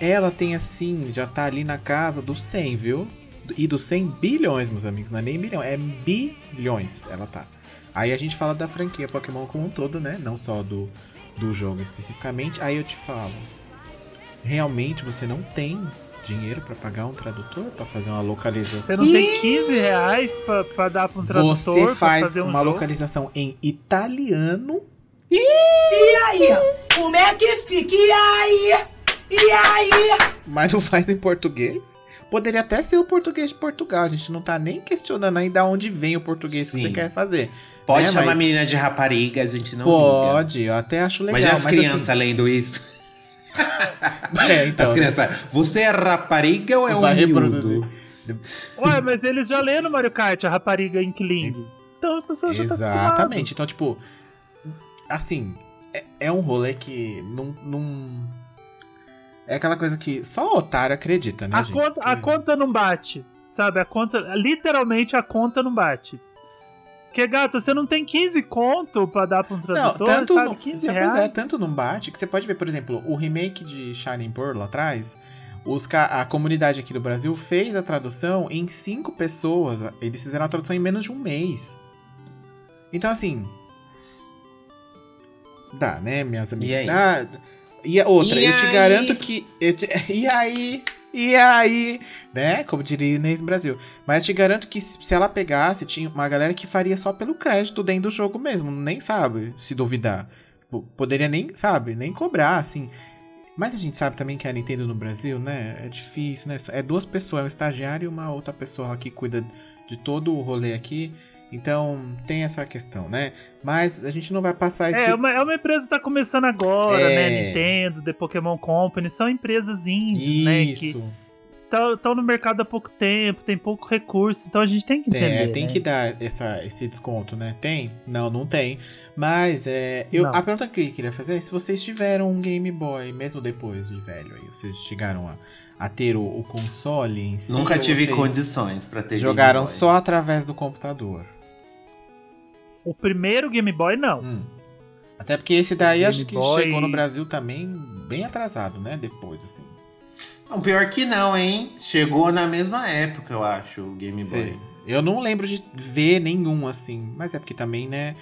Ela tem, assim, já tá ali na casa dos 100, viu? E dos 100 bilhões, meus amigos, não é nem milhão, é bilhões ela tá. Aí a gente fala da franquia Pokémon como um todo, né? Não só do, do jogo especificamente. Aí eu te falo, realmente você não tem dinheiro pra pagar um tradutor pra fazer uma localização? Você não tem 15 reais pra, pra dar pra um tradutor Você faz fazer um uma jogo? localização em italiano. E aí? Como é que fica? E aí? E aí? Mas não faz em português? Poderia até ser o português de Portugal. A gente não tá nem questionando ainda onde vem o português que Sim. você quer fazer. Pode É, chamar mas- a menina de rapariga, a gente não liga. Pode, eu até acho legal. Mas as mas, crianças assim, lendo isso? É, então, as crianças, você é rapariga ou é um miúdo? reproduzir. Ué, mas eles já leram Mario Kart a rapariga em Kling. Então a pessoa já tá Exatamente. Então, tipo, assim, é, é um rolê que não, não. É aquela coisa que só otário acredita, né, A gente? conta, a conta não bate. Sabe? A conta. Literalmente a conta não bate. Porque, gato, você não tem 15 conto pra dar pra um Não, tradutor, tanto, sabe? não, 15 pois reais. é, tanto não bate que você pode ver, por exemplo, o remake de Shining Pearl lá atrás. Os, a comunidade aqui do Brasil fez a tradução em cinco pessoas. Eles fizeram a tradução em menos de um mês. Então, assim. Dá, né, minhas amigas? E aí? Dá. E a outra, E eu te aí? garanto que. eu te- E aí? E aí? Né? Como diria Inês Brasil. Mas te garanto que se ela pegasse, tinha uma galera que faria só pelo crédito dentro do jogo mesmo. Nem sabe, se duvidar. Poderia nem, sabe, nem cobrar, assim. Mas a gente sabe também que a Nintendo no Brasil, né? É difícil, né? É duas pessoas, é um estagiário e uma outra pessoa que cuida de todo o rolê aqui. Então tem essa questão, né? Mas a gente não vai passar esse. É, é uma, é uma empresa que tá começando agora, É. né? Nintendo, The Pokémon Company, são empresas indies, né? Que Isso. estão no mercado há pouco tempo, tem pouco recurso, então a gente tem que entender. É, tem né? que dar essa, esse desconto, né? Tem? Não, não tem. Mas é, eu, Não. a pergunta que eu queria fazer é se vocês tiveram um Game Boy, mesmo depois de velho, aí vocês chegaram a, a ter o, o console em si. Nunca tive condições pra ter Jogaram Game Boy. só através do computador. O primeiro Game Boy, não. Hum. Até porque esse daí Game acho que Boy- chegou no Brasil também bem atrasado, né? Depois, assim. Não, pior que não, hein? Chegou na mesma época, eu acho, o Game Boy. Sei. Eu não lembro de ver nenhum assim, mas é porque também, né?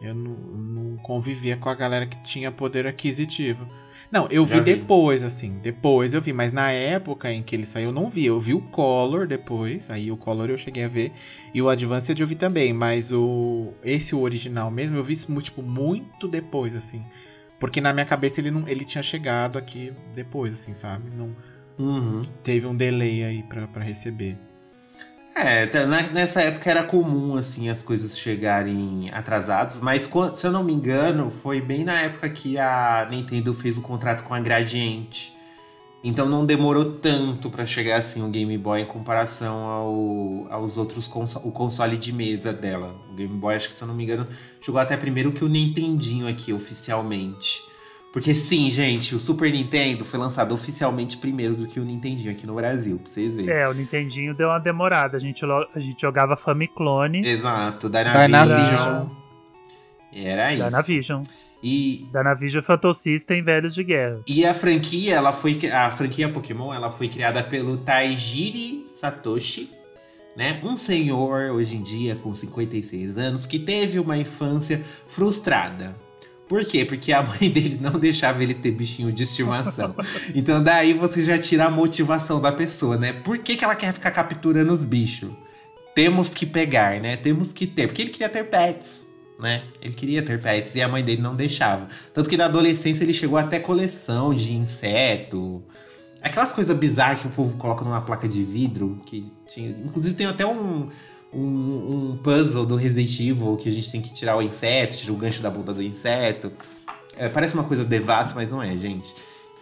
Eu não, não convivia com a galera que tinha poder aquisitivo. Não, eu vi vi. depois, assim, depois eu vi, mas na época em que ele saiu eu não vi. Eu vi o Color depois, aí o Color eu cheguei a ver, e o Advanced eu vi também, mas o esse o original mesmo eu vi tipo muito depois, assim. Porque na minha cabeça ele não ele tinha chegado aqui depois, assim, sabe? Não Uhum. teve um delay aí pra, pra receber. É, tá- nessa época era comum, assim, as coisas chegarem atrasadas, mas se eu não me engano, foi bem na época que a Nintendo fez o contrato com a Gradiente. Então não demorou tanto pra chegar assim o Game Boy em comparação ao- aos outros o console de mesa dela. O Game Boy, acho que se eu não me engano, chegou até primeiro que o Nintendinho aqui oficialmente. Porque sim, gente, o Super Nintendo foi lançado oficialmente primeiro do que o Nintendinho aqui no Brasil, pra vocês verem. É, o Nintendinho deu uma demorada. A gente, a gente jogava Famiclone, Exato, Dynavision. Dynavision. Era isso. Dynavision. E, Dynavision Phantom System Velhos de Guerra. e a franquia, ela foi a franquia Pokémon, ela foi criada pelo Taijiri Satoshi, né? Um senhor hoje em dia com 56 anos que teve uma infância frustrada. Por quê? Porque a mãe dele não deixava ele ter bichinho de estimação. então daí você já tira a motivação da pessoa, né? Por que, que ela quer ficar capturando os bichos? Temos que pegar, né? Temos que ter. Porque ele queria ter pets, né? Ele queria ter pets e a mãe dele não deixava. Tanto que na adolescência ele chegou até coleção de inseto. Aquelas coisas bizarras que o povo coloca numa placa de vidro. que tinha, Inclusive tem até um, um, um puzzle do Resident Evil que a gente tem que tirar o inseto, tirar o gancho da bunda do inseto. É, parece uma coisa devassa, mas não é, gente.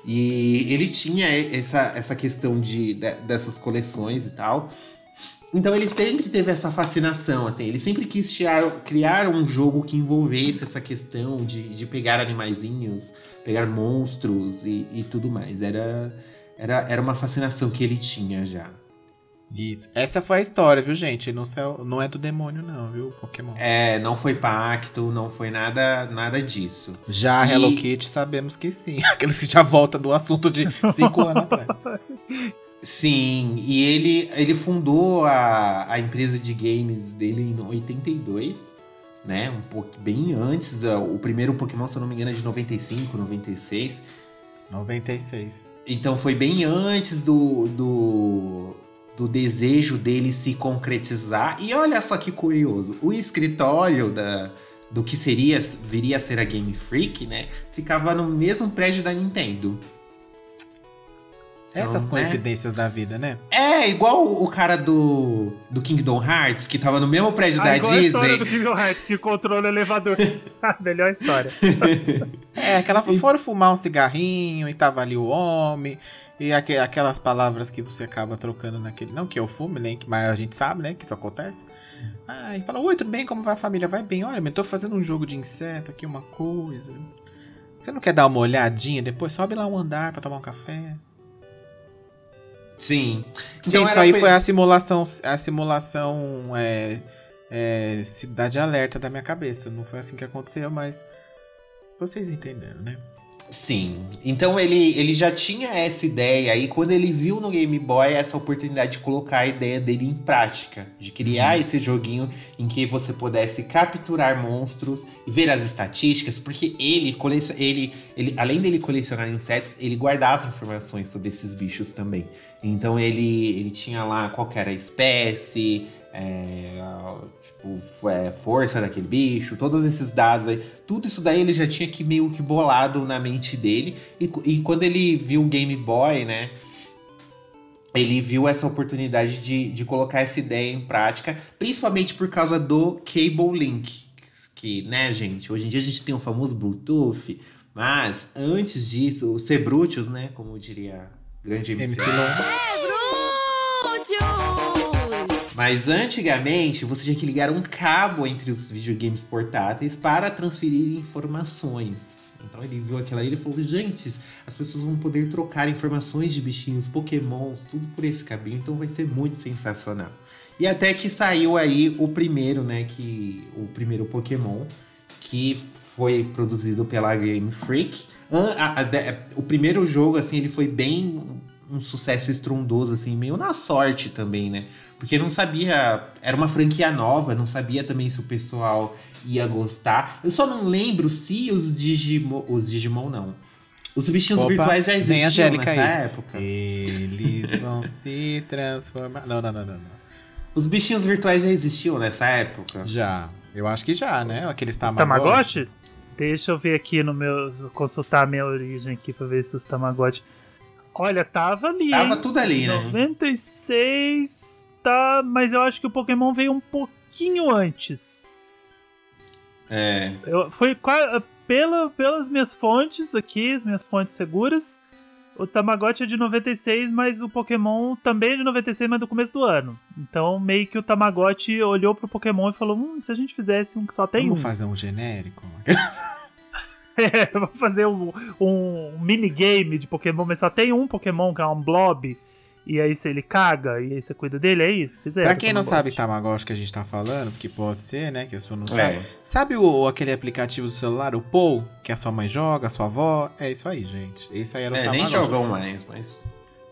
E ele tinha essa, essa questão de, de- dessas coleções e tal. Então ele sempre teve essa fascinação, assim, ele sempre quis tirar- criar um jogo que envolvesse essa questão de, de pegar animaizinhos, pegar monstros e, e tudo mais. Era, era, era uma fascinação que ele tinha já. Isso. Essa foi a história, viu, gente? Não, não é do demônio, não, viu, Pokémon? É, não foi pacto, não foi nada, nada disso. Já a E- Hello Kitty sabemos que sim. Aqueles que já volta do assunto de cinco anos atrás. Sim, e ele, ele fundou a, a empresa de games dele em 82, né? Um pouco bem antes. O primeiro Pokémon, se eu não me engano, é de 95, 96. 96. Então foi bem antes do, do, do desejo dele se concretizar. E olha só que curioso, o escritório da, do que seria viria a ser a Game Freak, né? Ficava no mesmo prédio da Nintendo. Essas Então, né? coincidências da vida, né? É, igual o cara do, do Kingdom Hearts, que tava no mesmo prédio Ah, da igual a história do Disney. Kingdom Hearts que controla o elevador. A melhor história. É, aquela foram fumar um cigarrinho e tava ali o homem. E aque- aquelas palavras que você acaba trocando naquele. Não que eu fume, né? Mas a gente sabe, né? Que isso acontece. Aí fala, oi, tudo bem? Como vai a família? Vai bem. Olha, eu tô fazendo um jogo de inseto aqui, uma coisa. Você não quer dar uma olhadinha depois? Sobe lá um andar pra tomar um café. Sim. Então, isso era- aí foi a simulação, a simulação é, é, Cidade Alerta da minha cabeça. Não foi assim que aconteceu, mas vocês entenderam, né? Sim. Então ele, ele já tinha essa ideia aí quando ele viu no Game Boy essa oportunidade de colocar a ideia dele em prática, de criar esse joguinho em que você pudesse capturar monstros e ver as estatísticas, porque ele, colecion... ele, ele além dele colecionar insetos, ele guardava informações sobre esses bichos também. Então ele, ele tinha lá qual que era a espécie, é, tipo, é, força daquele bicho, todos esses dados aí, tudo isso daí ele já tinha que meio que bolado na mente dele. E, e quando ele viu o Game Boy, né? Ele viu essa oportunidade de, de colocar essa ideia em prática, principalmente por causa do Cable Link. Que, né, gente, hoje em dia a gente tem o famoso Bluetooth, mas antes disso, o Cebrutius, né, como diria grande MC, MC Lomba. Mas antigamente você tinha que ligar um cabo entre os videogames portáteis para transferir informações. Então ele viu aquilo aí e falou: gente, as pessoas vão poder trocar informações de bichinhos, pokémons, tudo por esse caminho, então vai ser muito sensacional. E até que saiu aí o primeiro, né? Que, o primeiro Pokémon, que foi produzido pela Game Freak. O primeiro jogo, assim, ele foi bem um sucesso estrondoso, assim, meio na sorte também, né? Porque não sabia. Era uma franquia nova, não sabia também se o pessoal ia gostar. Eu só não lembro se os Digimon. Os Digimon não. Os bichinhos Opa, virtuais já existiam nessa aí. época. Eles vão se transformar. Não, não, não, não, não. Os bichinhos virtuais já existiam nessa época. Já. Eu acho que já, né? Aqueles Os Tamagotchi. Tamagotchi? Deixa eu ver aqui no meu. consultar a minha origem aqui pra ver se os Tamagotchi. Olha, tava ali. Tava hein? tudo ali, né? 96 tá, mas eu acho que o Pokémon veio um pouquinho antes. É. Eu, foi pela, pelas minhas fontes aqui, as minhas fontes seguras. O Tamagotchi é de 96, mas o Pokémon também é de 96, mas do começo do ano. Então, meio que o Tamagotchi olhou pro Pokémon e falou: Hum, se a gente fizesse um que só tem Vamos um. fazer um genérico? É, vamos fazer um, um minigame de Pokémon, mas só tem um Pokémon, que é um blob. E aí se ele caga, e aí você cuida dele, é isso? Fizeram. pra quem não sabe Tamagotchi. Que a gente tá falando, porque pode ser, né? Que a sua não É. sabe. Sabe o, aquele aplicativo do celular, o Pou, que a sua mãe joga, a sua avó? É isso aí, gente. Esse aí era o É, nem Tamagotchi. jogam mais, mas.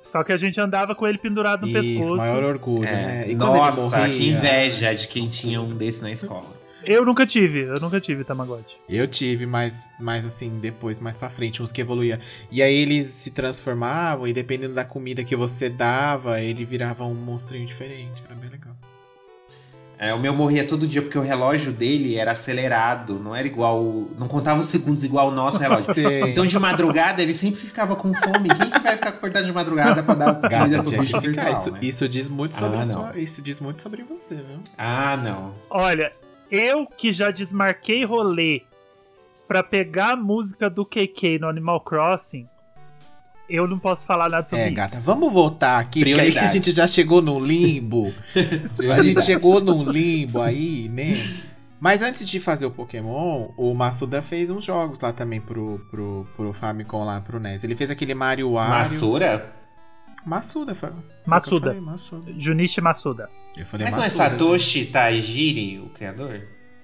Só que a gente andava com ele pendurado no Isso, pescoço. maior orgulho, É. né? E Nossa, morria- que inveja de quem tinha um desse na escola. Eu nunca tive, eu nunca tive Tamagotchi. Eu tive, mas, mas assim, depois, mais pra frente, uns que evoluía. E aí eles se transformavam, e dependendo da comida que você dava, ele virava um monstrinho diferente. Era bem legal. É, o meu morria todo dia porque o relógio dele era acelerado, não era igual. Não contava os segundos igual o nosso relógio. Sei. Então de madrugada ele sempre ficava com fome. Quem que vai ficar acordado de madrugada pra dar comida pro bicho ficar. Isso, né? isso diz muito sobre Ah, sua, Isso diz muito sobre você, viu? Ah, não. Olha, eu que já desmarquei rolê pra pegar a música do KK no Animal Crossing, eu não posso falar nada sobre É, isso. gata, vamos voltar aqui, porque aí a gente já chegou num limbo. a gente chegou num limbo aí, né? Mas antes de fazer o Pokémon, o Massuda fez uns jogos lá também pro, pro, pro Famicom lá, pro NES. Ele fez aquele Mario Wario. Masura? Massuda, foi. Massuda. Falei, Massuda. Junichi Masuda. Eu falei Não é, não é Massuda. Satoshi Taijiri, o criador?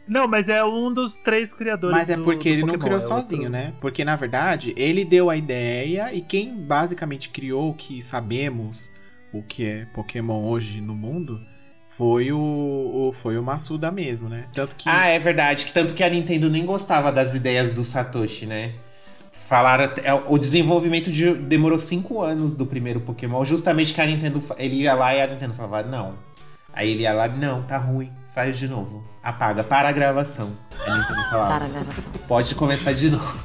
Não, mas é um dos três criadores Mas é do- porque do ele não Pokémon, criou é sozinho, outro. né? Porque na verdade ele deu a ideia e quem basicamente criou o que sabemos o que é Pokémon hoje no mundo foi o, o- foi o Massuda mesmo, né? Tanto que Ah, é verdade. Que tanto que a Nintendo nem gostava das ideias do Satoshi, né? Falaram. até- O desenvolvimento de- demorou cinco anos do primeiro Pokémon, justamente que a Nintendo. Ele ia lá e a Nintendo falava, não. Aí ele ia lá, não, tá ruim. Faz de novo. Apaga, para a gravação. A Nintendo falava. Para a gravação. Pode começar de novo.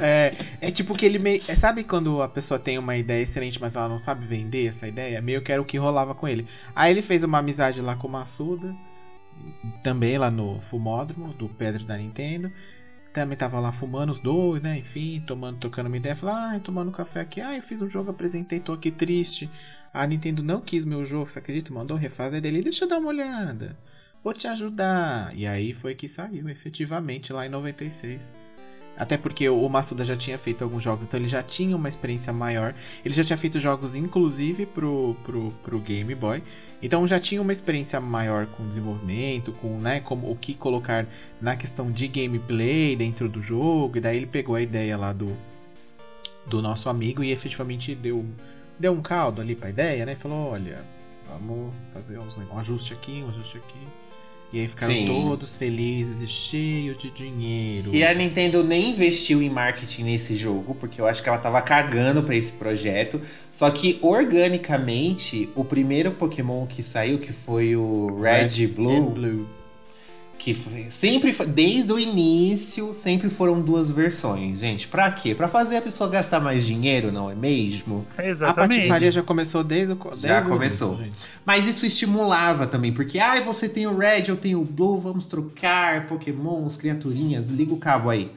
é, é tipo que ele meio. é, Sabe quando a pessoa tem uma ideia excelente, mas ela não sabe vender essa ideia? Meio que era o que rolava com ele. Aí ele fez uma amizade lá com o Massuda, também lá no Fumódromo, do Pedro da Nintendo. Também tava lá fumando os dois, né? Enfim, tomando, tocando uma ideia. Falei, ah, tomando café aqui. Ah, eu fiz um jogo, apresentei, tô aqui triste. A Nintendo não quis meu jogo, você acredita? Mandou refazer dele. Deixa eu dar uma olhada. Vou te ajudar. E aí foi que saiu, efetivamente, lá em 96. Até porque o Massuda já tinha feito alguns jogos, então ele já tinha uma experiência maior. Ele já tinha feito jogos, inclusive, pro, pro, pro Game Boy. Então já tinha uma experiência maior com desenvolvimento, com né, como, o que colocar na questão de gameplay dentro do jogo. E daí ele pegou a ideia lá do, do nosso amigo e efetivamente deu, deu um caldo ali pra ideia, né? Falou, olha, vamos fazer uns, um ajuste aqui, um ajuste aqui. E aí ficaram Sim. todos felizes e cheios de dinheiro. E a Nintendo nem investiu em marketing nesse jogo, porque eu acho que ela tava cagando pra esse projeto. Só que organicamente, o primeiro Pokémon que saiu, que foi o Red, e Blue, Blue. Que foi- sempre desde o início sempre foram duas versões, gente. Pra quê? Pra fazer a pessoa gastar mais dinheiro, não é mesmo? A Exatamente. patifaria já começou desde o desde Já o começou. início, gente. Mas isso estimulava também, porque ai, você tem o Red, eu tenho o Blue, vamos trocar Pokémons, criaturinhas, liga o cabo aí.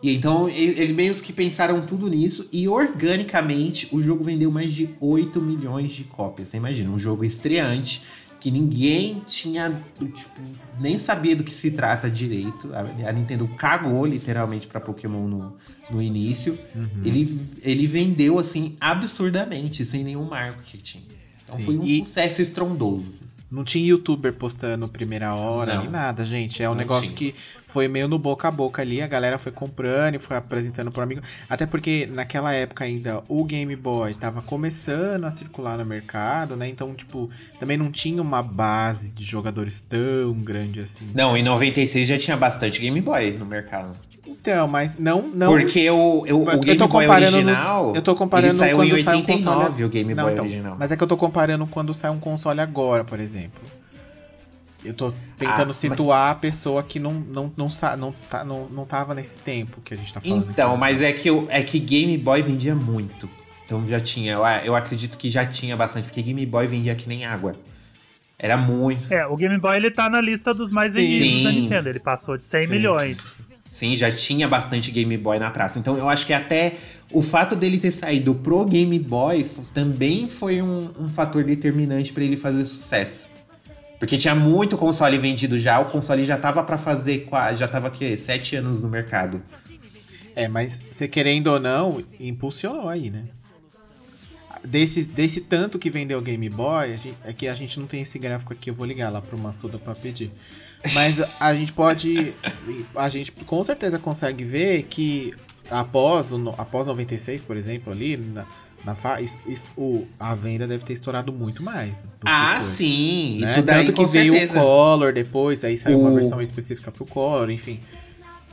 E então eles meio que pensaram tudo nisso e organicamente o jogo vendeu mais de 8 milhões de cópias. Você imagina, um jogo estreante que ninguém tinha, tipo, nem sabia do que se trata direito. A, Nintendo cagou literalmente pra Pokémon no, no início. Ele, ele vendeu assim absurdamente, sem nenhum marketing. Então Sim, foi um e- sucesso estrondoso. Não tinha youtuber postando primeira hora Não. nem nada, gente. É um negócio tinha. que foi meio no boca a boca ali, a galera foi comprando e foi apresentando pro amigo. Até porque naquela época ainda o Game Boy tava começando a circular no mercado, né? Então, tipo, também não tinha uma base de jogadores tão grande assim. Não, em 96 já tinha bastante Game Boy no mercado. Então, mas não. não Porque o, o, Eu- o eu Game tô Boy comparando no- original. eu tô comparando ele saiu em quando sai um 89, console- o Game Não, Boy então, original. Mas é que eu tô comparando quando sai um console agora, por exemplo. Eu tô tentando Ah, situar a pessoa que não, não, não, não, tá, não, não tava nesse tempo que a gente tá falando. Então, aqui. mas é que, é que Game Boy vendia muito. Então já tinha, eu, eu acredito que já tinha bastante, porque Game Boy vendia que nem água. Era muito. É, o Game Boy ele tá na lista dos mais Sim. vendidos da Nintendo. Ele passou de 100 Sim, milhões. Sim, já tinha bastante Game Boy na praça. Então eu acho que até o fato dele ter saído pro Game Boy também foi um, um fator determinante pra ele fazer sucesso. Porque tinha muito console vendido já, o console já tava pra fazer, já tava aqui, sete anos no mercado. É, mas você querendo ou não, impulsionou aí, né? Desse, desse tanto que vendeu o Game Boy, gente, é que a gente não tem esse gráfico aqui, eu vou ligar lá pro Massuda pra pedir. Mas a gente pode. A gente com certeza consegue ver que após, o, após 96, por exemplo, ali, na, na fa, isso- isso- o, a venda deve ter estourado muito mais. Ah, foi, sim! né? Isso daí Tanto que veio certeza. o Color depois, aí saiu uma O- versão específica pro Color, enfim.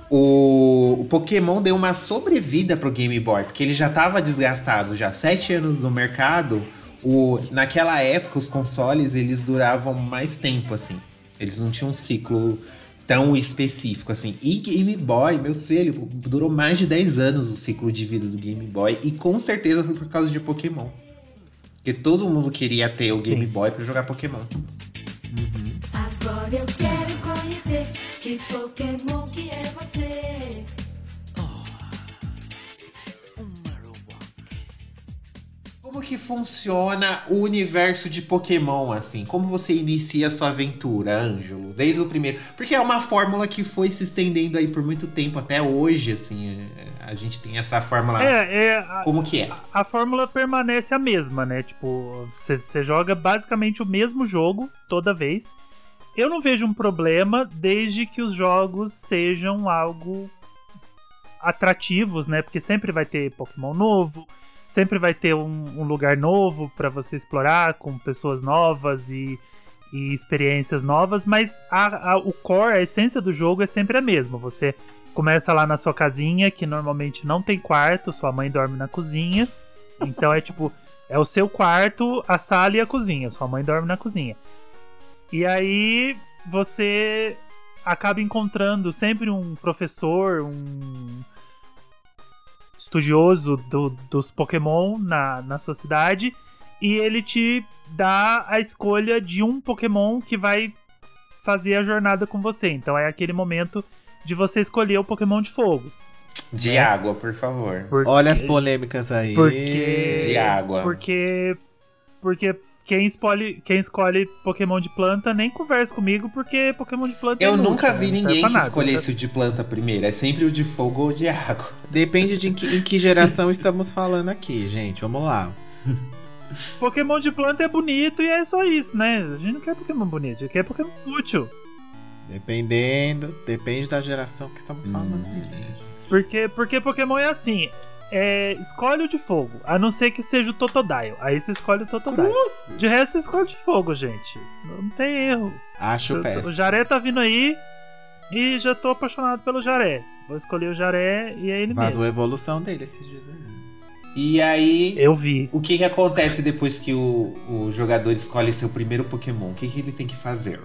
O, o Pokémon deu uma sobrevida pro Game Boy, porque ele já tava desgastado já sete anos no mercado. O, naquela época, os consoles eles duravam mais tempo, assim. Eles não tinham um ciclo tão específico, assim. E Game Boy, meu filho, durou mais de 10 anos o ciclo de vida do Game Boy. E com certeza foi por causa de Pokémon. Porque todo mundo queria ter o Game Sim. Boy pra jogar Pokémon. Agora eu quero conhecer que Pokémon que funciona o universo de Pokémon, assim? Como você inicia a sua aventura, Ângelo? Desde o primeiro. Porque é uma fórmula que foi se estendendo aí por muito tempo, até hoje, assim. é, A gente tem essa fórmula. É, é a, Como que é? a fórmula permanece a mesma, né? Tipo, você joga basicamente o mesmo jogo toda vez. Eu não vejo um problema desde que os jogos sejam algo atrativos, né? Porque sempre vai ter Pokémon novo, sempre vai ter um, um lugar novo pra você explorar com pessoas novas e, e experiências novas, mas a- a- o core, a essência do jogo é sempre a mesma. Você começa lá na sua casinha, que normalmente não tem quarto, sua mãe dorme na cozinha. Então é tipo, é o seu quarto, a sala e a cozinha. Sua mãe dorme na cozinha. E aí você acaba encontrando sempre um professor, um estudioso do- dos Pokémon na, na sua cidade. E ele te dá a escolha de um Pokémon que vai fazer a jornada com você. Então é aquele momento de você escolher o Pokémon de fogo. De É. água, por favor. Porque- Olha as polêmicas aí. Porque- De água. Porque. Porque quem escolhe, quem escolhe Pokémon de planta nem conversa comigo, porque Pokémon de planta é Eu inútil, nunca né? vi ninguém que nada, escolhesse o de planta primeiro. É sempre o de fogo ou de água. Depende de em que, em que geração estamos falando aqui, gente. Vamos lá. Pokémon de planta é bonito e é só isso, né? A gente não quer Pokémon bonito, a gente quer Pokémon útil. Dependendo, depende da geração que estamos falando. Hum. aqui, gente. Porque, porque Pokémon é assim. É, escolhe o de fogo. A não ser que seja o Totodile. Aí você escolhe o Totodile. De resto, você escolhe o de fogo, gente. Não tem erro. Acho péssimo. O Jaré tá vindo aí e já tô apaixonado pelo Jaré. Vou escolher o Jaré e é ele Vazou mesmo. a evolução dele esses dias aí. E aí, Eu vi. o que que acontece depois que o, o jogador escolhe seu primeiro Pokémon? O que que ele tem que fazer?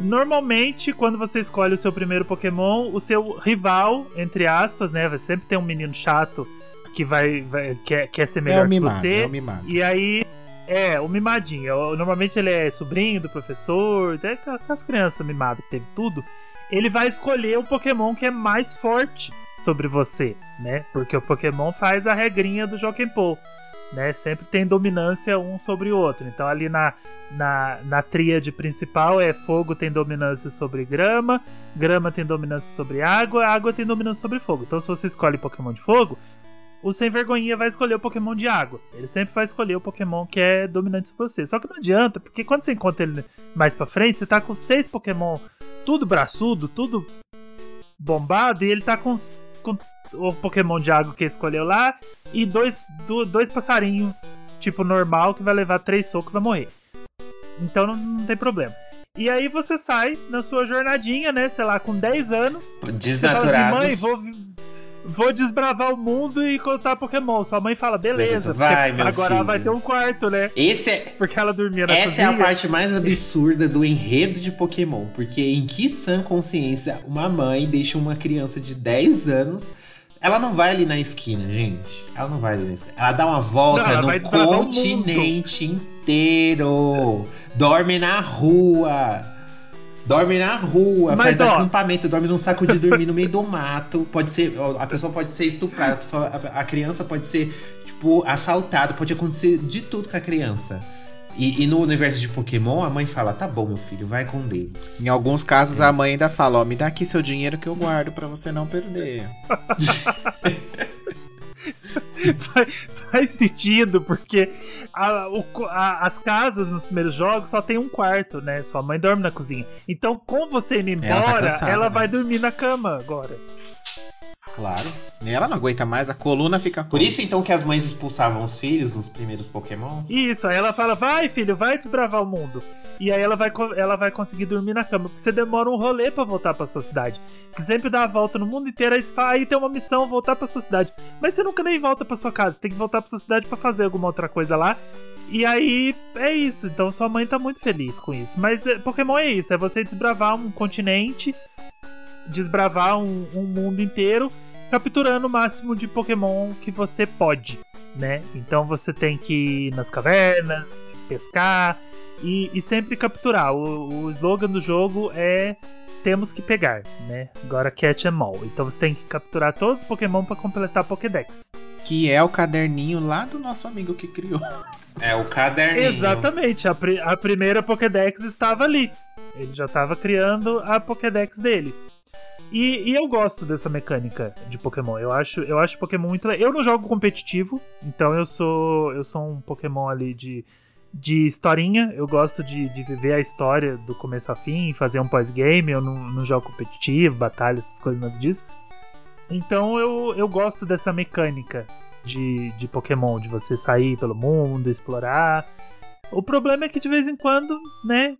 Normalmente, quando você escolhe o seu primeiro Pokémon, o seu rival, entre aspas, né? Vai sempre ter um menino chato que vai, vai quer, quer ser É melhor que mimado, você. é o mimado. E aí, é, o mimadinho. Normalmente ele é sobrinho do professor, até aquelas crianças mimadas que teve tudo. Ele vai escolher o Pokémon que é mais forte sobre você, né? Porque o Pokémon faz a regrinha do Jokenpô, né? Sempre tem dominância um sobre o outro. Então ali na, na, na tríade principal é fogo tem dominância sobre grama, grama tem dominância sobre água, água tem dominância sobre fogo. Então se você escolhe Pokémon de fogo, o sem vergonhinha vai escolher o Pokémon de água. Ele sempre vai escolher o Pokémon que é dominante sobre você. Só que não adianta, porque quando você encontra ele mais pra frente, você tá com seis Pokémon tudo braçudo, tudo bombado, e ele tá com, com o Pokémon de água que escolheu lá e dois, do- dois passarinhos, tipo normal, que vai levar três socos e vai morrer. Então não, não tem problema. E aí você sai na sua jornadinha, né? Sei lá, com 10 anos. Você fala assim, Desnaturado. mãe, vou, vou desbravar o mundo e contar Pokémon. Sua mãe fala, beleza, vai, meu agora filho. vai ter um quarto, né? Esse é, Porque ela dormia na essa cozinha. é a parte mais absurda do enredo de Pokémon. Porque em que sã consciência uma mãe deixa uma criança de 10 anos. Ela não vai ali na esquina, gente. Ela não vai ali na esquina. Ela dá uma volta Não, no continente inteiro. Dorme na rua. Dorme na rua, Mas, faz ó- acampamento, dorme num saco de dormir no meio do mato. Pode ser. A pessoa pode ser estuprada, a, pessoa- a- a criança pode ser, tipo, assaltada, pode acontecer de tudo com a criança. E, e no universo de Pokémon, a mãe fala: tá bom, meu filho, vai com Deus. Em alguns casos, a mãe ainda fala: Ó, me dá aqui seu dinheiro que eu guardo pra você não perder. faz, faz sentido, porque a- o a- as casas nos primeiros jogos só tem um quarto, né? Sua mãe dorme na cozinha. Então, com você indo Ela tá embora, cansada, ela né? vai dormir na cama agora. Claro. Ela não aguenta mais, a coluna fica. Por isso, então, que as mães expulsavam os filhos nos primeiros Pokémon? Isso, aí ela fala, vai filho, vai desbravar o mundo. E aí ela vai, ela vai conseguir dormir na cama, porque você demora um rolê pra voltar pra sua cidade. Você sempre dá a volta no mundo inteiro, aí, fala, aí tem uma missão, voltar pra sua cidade. Mas você nunca nem volta pra sua casa, você tem que voltar pra sua cidade pra fazer alguma outra coisa lá. E aí, é isso. Então sua mãe tá muito feliz com isso. Mas é, Pokémon é isso, é você desbravar um continente, desbravar um, um mundo inteiro, capturando o máximo de Pokémon que você pode, né? Então você tem que ir nas cavernas, pescar e, e sempre capturar. O, o slogan do jogo é temos que pegar, né? Agora catch em all. Então você tem que capturar todos os Pokémon pra completar a Pokédex. Que é o caderninho lá do nosso amigo que criou. É o caderninho. Exatamente, a, pri- a primeira Pokédex estava ali. Ele já estava criando a Pokédex dele. E, e eu gosto dessa mecânica de Pokémon. Eu acho, eu acho Pokémon muito. Eu não jogo competitivo, então eu sou eu sou um Pokémon ali de, de historinha. Eu gosto de, de viver a história do começo ao fim, fazer um pós-game. Eu não, não jogo competitivo, batalha, essas coisas, nada disso. Então eu, eu gosto dessa mecânica de, de Pokémon, de você sair pelo mundo, explorar. O problema é que de vez em quando, né,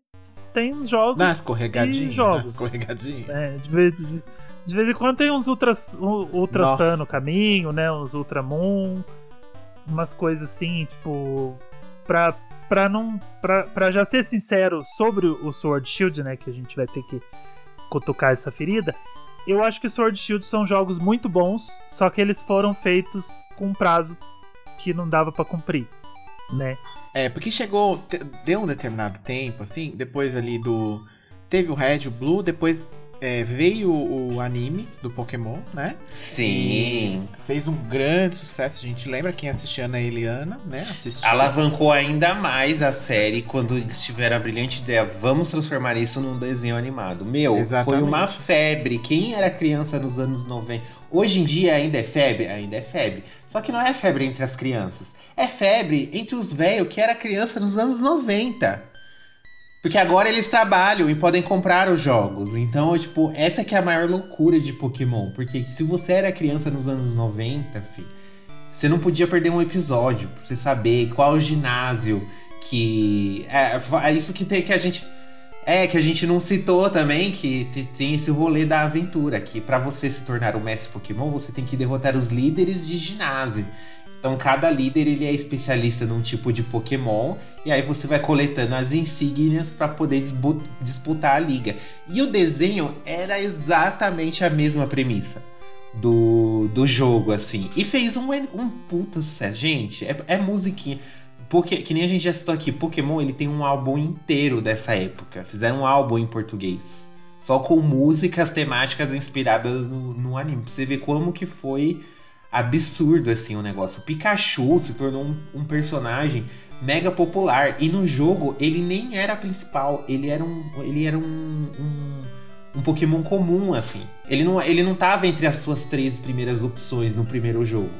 tem jogos. Uma escorregadinha. Jogos. escorregadinha. né, de, vez, de, de vez em quando tem uns Ultra, ultra Nossa. Sun no caminho, né? Uns Ultramon. Umas coisas assim, tipo. Pra, pra não. Pra, pra já ser sincero sobre o Sword Shield, né? Que a gente vai ter que cutucar essa ferida. Eu acho que Sword Shield são jogos muito bons, só que eles foram feitos com um prazo que não dava pra cumprir, né? É, porque chegou, deu um determinado tempo, assim, depois ali do. Teve o Red, o Blue, depois é, veio o, o anime do Pokémon, né? Sim. E fez um grande sucesso, a gente lembra quem assistia Ana Eliana, né? Assistiu. Alavancou ainda mais a série quando eles tiveram a brilhante ideia. Vamos transformar isso num desenho animado. Meu, Exatamente. foi uma febre. Quem era criança nos anos 90? Hoje em dia ainda é febre? Ainda é febre. Só que não é febre entre as crianças. É febre entre os velhos que era criança nos anos 90. Porque agora eles trabalham e podem comprar os jogos. Então, tipo, essa que é a maior loucura de Pokémon. Porque se você era criança nos anos 90, fi, você não podia perder um episódio pra você saber qual ginásio que. É, é isso que tem que a gente. É, que a gente não citou também, que te- tem esse rolê da aventura, que pra você se tornar um mestre Pokémon, você tem que derrotar os líderes de ginásio. Então cada líder ele é especialista num tipo de Pokémon e aí você vai coletando as insígnias pra poder disputar a liga. E o desenho era exatamente a mesma premissa do, do jogo, assim. E fez um, um puta sucesso. Gente, é, é musiquinha. Porque, que nem a gente já citou aqui, Pokémon ele tem um álbum inteiro dessa época. Fizeram um álbum em português. Só com músicas temáticas inspiradas no, no anime. Pra você ver como que foi absurdo assim o negócio. O Pikachu se tornou um, um personagem mega popular. E no jogo ele nem era principal. Ele era um. Ele era um, um, um Pokémon comum, assim. Ele não, ele não tava entre as suas três primeiras opções no primeiro jogo.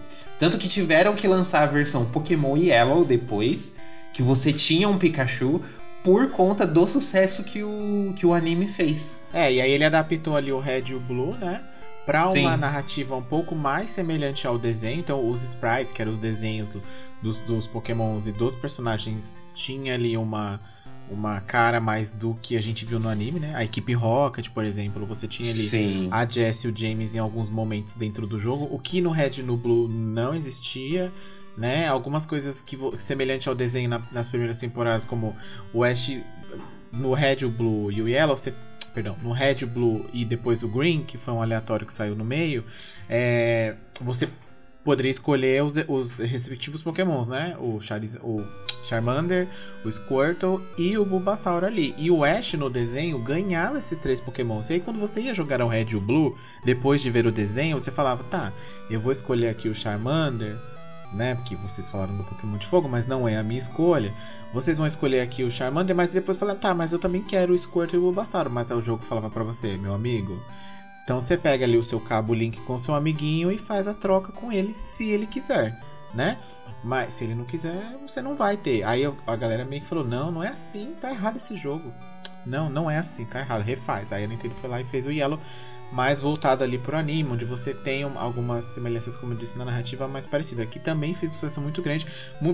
Tanto que tiveram que lançar a versão Pokémon Yellow depois, que você tinha um Pikachu, por conta do sucesso que o, que o anime fez. É, e aí ele adaptou ali o Red e o Blue, né? Pra uma Sim. narrativa um pouco mais semelhante ao desenho. Então, os sprites, que eram os desenhos do- dos, dos Pokémons e dos personagens, tinha ali uma, uma cara mais do que a gente viu no anime, né? A equipe Rocket, por exemplo, você tinha ali Sim. a Jess e o James em alguns momentos dentro do jogo, o que no Red e no Blue não existia, né? Algumas coisas que semelhante ao desenho na- nas primeiras temporadas, como o Ash no Red, o Blue e o Yellow, você, perdão, no Red, o Blue e depois o Green, que foi um aleatório que saiu no meio, é, você poderia escolher os, os respectivos Pokémons, né? O, Chariz, o Charmander, o Squirtle e o Bulbasaur ali. E o Ash no desenho ganhava esses três Pokémons. E aí quando você ia jogar o Red e o Blue, depois de ver o desenho, você falava, tá, eu vou escolher aqui o Charmander, né? Porque vocês falaram do Pokémon de Fogo, mas não é a minha escolha. Vocês vão escolher aqui o Charmander, mas depois falaram, tá, mas eu também quero o Squirtle e o Bulbasaur. Mas aí o jogo falava pra você, meu amigo, então você pega ali o seu cabo link com seu amiguinho e faz a troca com ele, se ele quiser, né? Mas se ele não quiser, você não vai ter. Aí a galera meio que falou: não, não é assim, tá errado esse jogo. Não, não é assim, tá errado, refaz. Aí a Nintendo foi lá e fez o Yellow, mais voltado ali pro anime, onde você tem um- algumas semelhanças, como eu disse, na narrativa mais parecida. Que também fez sucesso muito grande.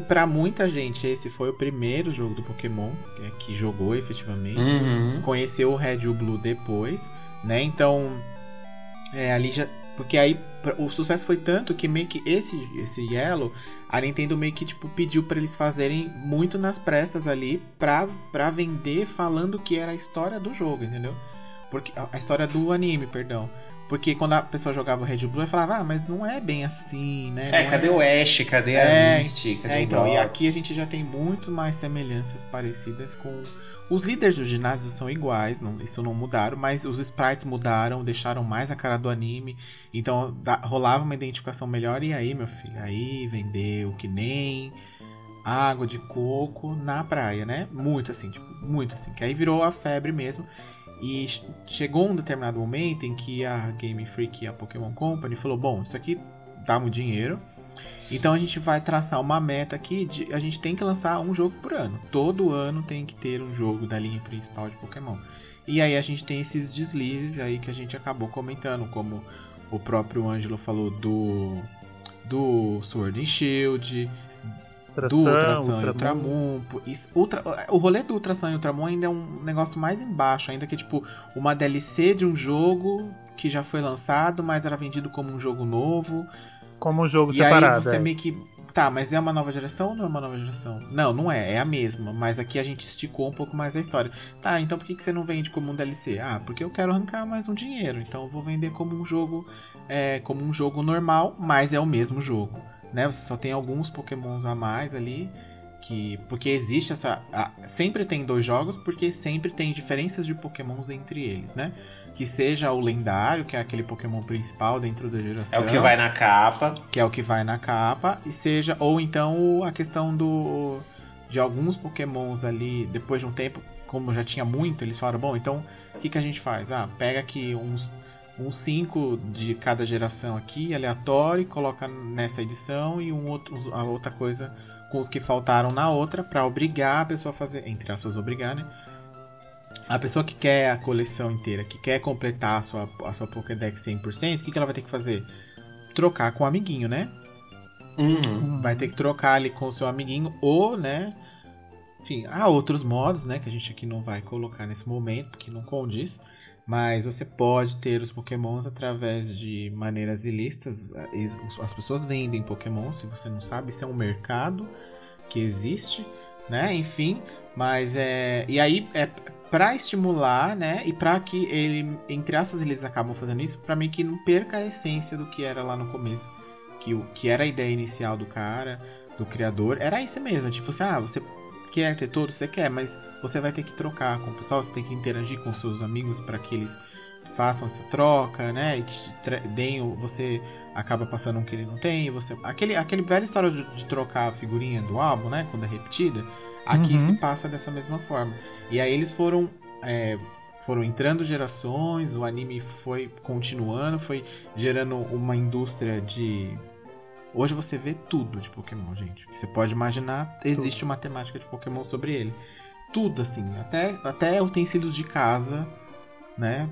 Pra muita gente, esse foi o primeiro jogo do Pokémon é, que jogou efetivamente Uhum. conheceu o Red e o Blue depois, né? Então, é, ali já. Porque aí o sucesso foi tanto que meio que esse, esse Yellow, a Nintendo meio que tipo, pediu pra eles fazerem muito nas pressas ali pra, pra vender falando que era a história do jogo, entendeu? Porque, a história do anime, perdão. Porque quando a pessoa jogava o Red e o Blue, ela falava, ah, mas não é bem assim, né? É, Não cadê o Ash? Cadê É, a Misty? Cadê é, o então, e Brock? aqui a gente já tem muito mais semelhanças parecidas com. Os líderes do ginásio são iguais, não, isso não mudaram, mas os sprites mudaram, deixaram mais a cara do anime, então dá- rolava uma identificação melhor. E aí, meu filho, aí vendeu que nem água de coco na praia, né? Muito assim, tipo, muito assim, que aí virou a febre mesmo. E ch- chegou um determinado momento em que a Game Freak e a Pokémon Company falou: bom, isso aqui dá muito dinheiro. Então a gente vai traçar uma meta aqui de a gente tem que lançar um jogo por ano. Todo ano tem que ter um jogo da linha principal de Pokémon. E aí a gente tem esses deslizes aí que a gente acabou comentando, como o próprio Ângelo falou do do Sword and Shield, do Ultrasan e Ultramon. pô, isso- Ultra, o rolê do Ultrasan e Ultramon ainda é um negócio mais embaixo, ainda que é tipo uma DLC de um jogo que já foi lançado, mas era vendido como um jogo novo. Como um jogo e separado. aí você é. meio que. Tá, mas é uma nova geração ou não é uma nova geração? Não, não é, é a mesma. Mas aqui a gente esticou um pouco mais a história. Tá, então por que, que você não vende como um DLC? Ah, porque eu quero arrancar mais um dinheiro. Então eu vou vender como um jogo. É, como um jogo normal, mas é o mesmo jogo. Né? Você só tem alguns pokémons a mais ali. Que, porque existe essa. a- sempre tem dois jogos, porque sempre tem diferenças de pokémons entre eles, né? Que seja o lendário, que é aquele pokémon principal dentro da É geração o que vai na capa. que é o que vai na capa, e seja, ou então a questão do de alguns pokémons ali, depois de um tempo, como já tinha muito, eles falaram, bom, então o que, que a gente faz? Ah, pega aqui uns uns cinco de cada geração aqui, aleatório, e coloca nessa edição e um outro, a outra coisa com os que faltaram na outra, pra obrigar a pessoa a fazer, entre aspas, obrigar, né? A pessoa que quer a coleção inteira, que quer completar a sua, a sua Pokédex 100%, o que, que ela vai ter que fazer? Trocar com o amiguinho, né? Uhum. Vai ter que trocar ali com o seu amiguinho, ou, né? Enfim, há outros modos, né? Que a gente aqui não vai colocar nesse momento, que não condiz. Mas você pode ter os pokémons através de maneiras ilícitas. As pessoas vendem pokémon, se você não sabe, isso é um mercado que existe, né? Enfim, mas é. E aí é para estimular, né? E para que ele, entre aspas, eles acabam fazendo isso, para mim que não perca a essência do que era lá no começo. Que, o, que era a ideia inicial do cara, do criador, era isso mesmo. Tipo assim, ah, você quer ter todos, você quer, mas você vai ter que trocar com o pessoal, você tem que interagir com seus amigos para que eles façam essa troca, né? E que te deem, você acaba passando um que ele não tem, você aquele aquele velha história de, de trocar a figurinha do álbum, né? Quando é repetida, aqui Uhum. se passa dessa mesma forma. E aí eles foram é, foram entrando gerações, o anime foi continuando, foi gerando uma indústria de Hoje você vê tudo de Pokémon, gente. Que você pode imaginar, existe uma temática de Pokémon sobre ele. Tudo, assim. Até, até utensílios de casa, né?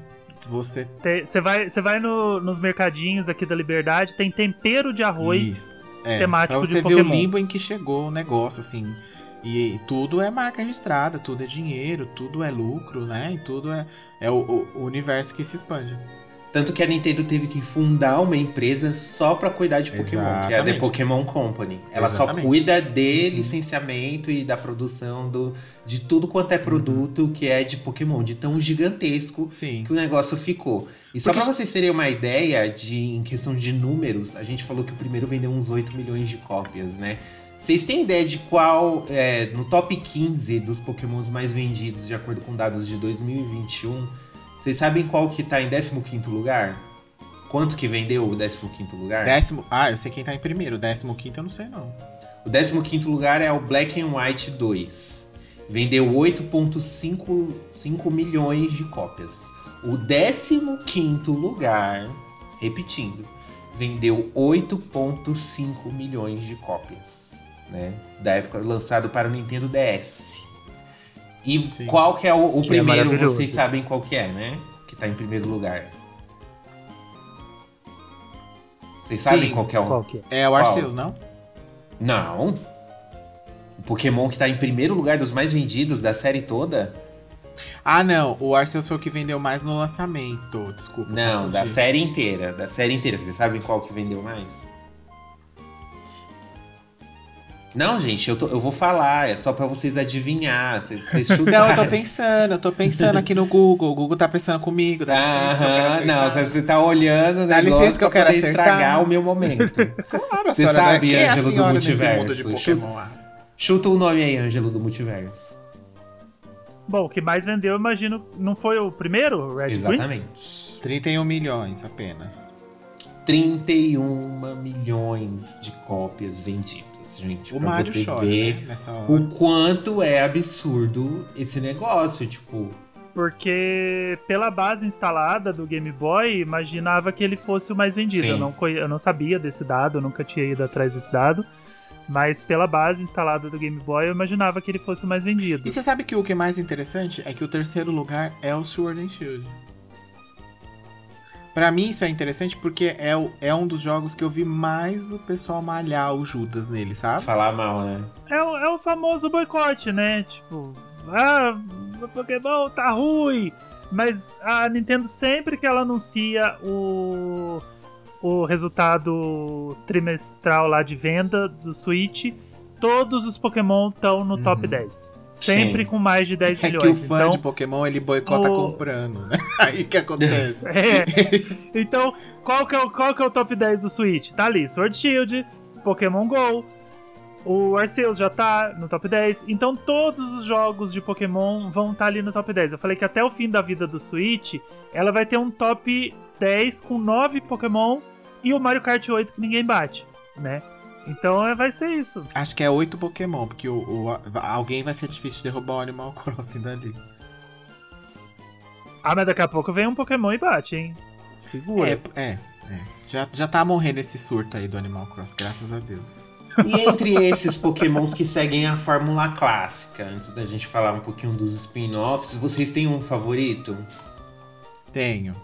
Você. Você vai, você vai no- nos mercadinhos aqui da Liberdade, tem tempero de arroz. Isso. É, temático pra de você ver o Pokémon. limbo em que chegou o negócio, assim. E, tudo é marca registrada, tudo é dinheiro, tudo é lucro, né? E tudo é, é o- o universo que se expande. Tanto que a Nintendo teve que fundar uma empresa só pra cuidar de Pokémon, que é a The Exatamente. Pokémon Company. Ela Exatamente. só cuida de licenciamento e da produção do, de tudo quanto é produto que é de Pokémon, de tão gigantesco Sim. que o negócio ficou. E só Porque pra vocês terem uma ideia de em questão de números, a gente falou que o primeiro vendeu uns 8 milhões de cópias, né? Vocês têm ideia de qual, é, no top 15 dos Pokémons mais vendidos, de acordo com dados de 2021, vocês sabem qual que tá em 15º lugar? Quanto que vendeu o 15º lugar? Décimo. Ah, eu sei quem tá em primeiro. Décimo quinto eu não sei, não. O 15º lugar é o Black and White 2. Vendeu 8.5 milhões de cópias. O 15º lugar, repetindo, vendeu 8.5 milhões de cópias, né? Da época lançado para o Nintendo DS. E Sim. qual que é o, o Que é primeiro, maravilhoso. vocês sabem qual que é, né? Que tá em primeiro lugar. Vocês sabem Sim. qual que é o, Qual que é? É o Qual? Arceus, não? não. O Pokémon que tá em primeiro lugar dos mais vendidos da série toda? Ah, não. O Arceus foi o que vendeu mais no lançamento. Desculpa. Não, da série inteira. Da série inteira. Vocês sabem qual que vendeu mais? Não, gente, eu, tô- eu vou falar. É só pra vocês adivinhar. Vocês, vocês Não, eu tô pensando, eu tô pensando aqui no Google. O Google tá pensando comigo. Dá licença Aham, não, você tá olhando o Dá negócio licença que eu pra quero poder acertar. estragar o meu momento. Claro, Você senhora, né? sabe, Quem é a Ângelo do senhora nesse multiverso? mundo de Pokémon? Ah, Chuta o nome aí, Ângelo do Multiverso. Bom, o que mais vendeu, eu imagino, não foi o primeiro, o Red Green? Exatamente. 31 milhões apenas. 31 milhões de cópias vendidas, gente. O pra Mario você chora, ver né? Nessa hora. o quanto é absurdo esse negócio. Tipo, Porque pela base instalada do Game Boy, imaginava que ele fosse o mais vendido. Sim. Eu não, eu não sabia desse dado, eu nunca tinha ido atrás desse dado. Mas pela base instalada do Game Boy, eu imaginava que ele fosse o mais vendido. E você sabe que o que é mais interessante é que o terceiro lugar é o Sword and Shield. Pra mim isso é interessante porque é, o- é um dos jogos que eu vi mais o pessoal malhar o Judas nele, sabe? falar mal, né? É, o- é o famoso boicote, né? Tipo, ah, o Pokémon tá ruim. Mas a Nintendo sempre que ela anuncia o, o resultado trimestral lá de venda do Switch, todos os Pokémon estão no top 10. Sempre Sim. com mais de 10 É milhões. que o fã então, de Pokémon ele boicota o- comprando, né? Aí que acontece. É. Então, qual que, é o, qual que é o top 10 do Switch? Tá ali, Sword Shield, Pokémon GO, o Arceus já tá no top 10. Então, todos os jogos de Pokémon vão estar ali no top 10. Eu falei que até o fim da vida do Switch, ela vai ter um top 10 com 9 Pokémon e o Mario Kart 8 que ninguém bate, né? Então, é, vai ser isso. Acho que é oito Pokémon, porque o, o- alguém vai ser difícil de derrubar o Animal Crossing dali. Ah, mas daqui a pouco vem um Pokémon e bate, hein? Segura. É, é, é. Já, já tá morrendo esse surto aí do Animal Crossing, graças a Deus. E entre esses pokémons que seguem a fórmula clássica, antes da gente falar um pouquinho dos spin-offs, vocês têm um favorito? Tenho.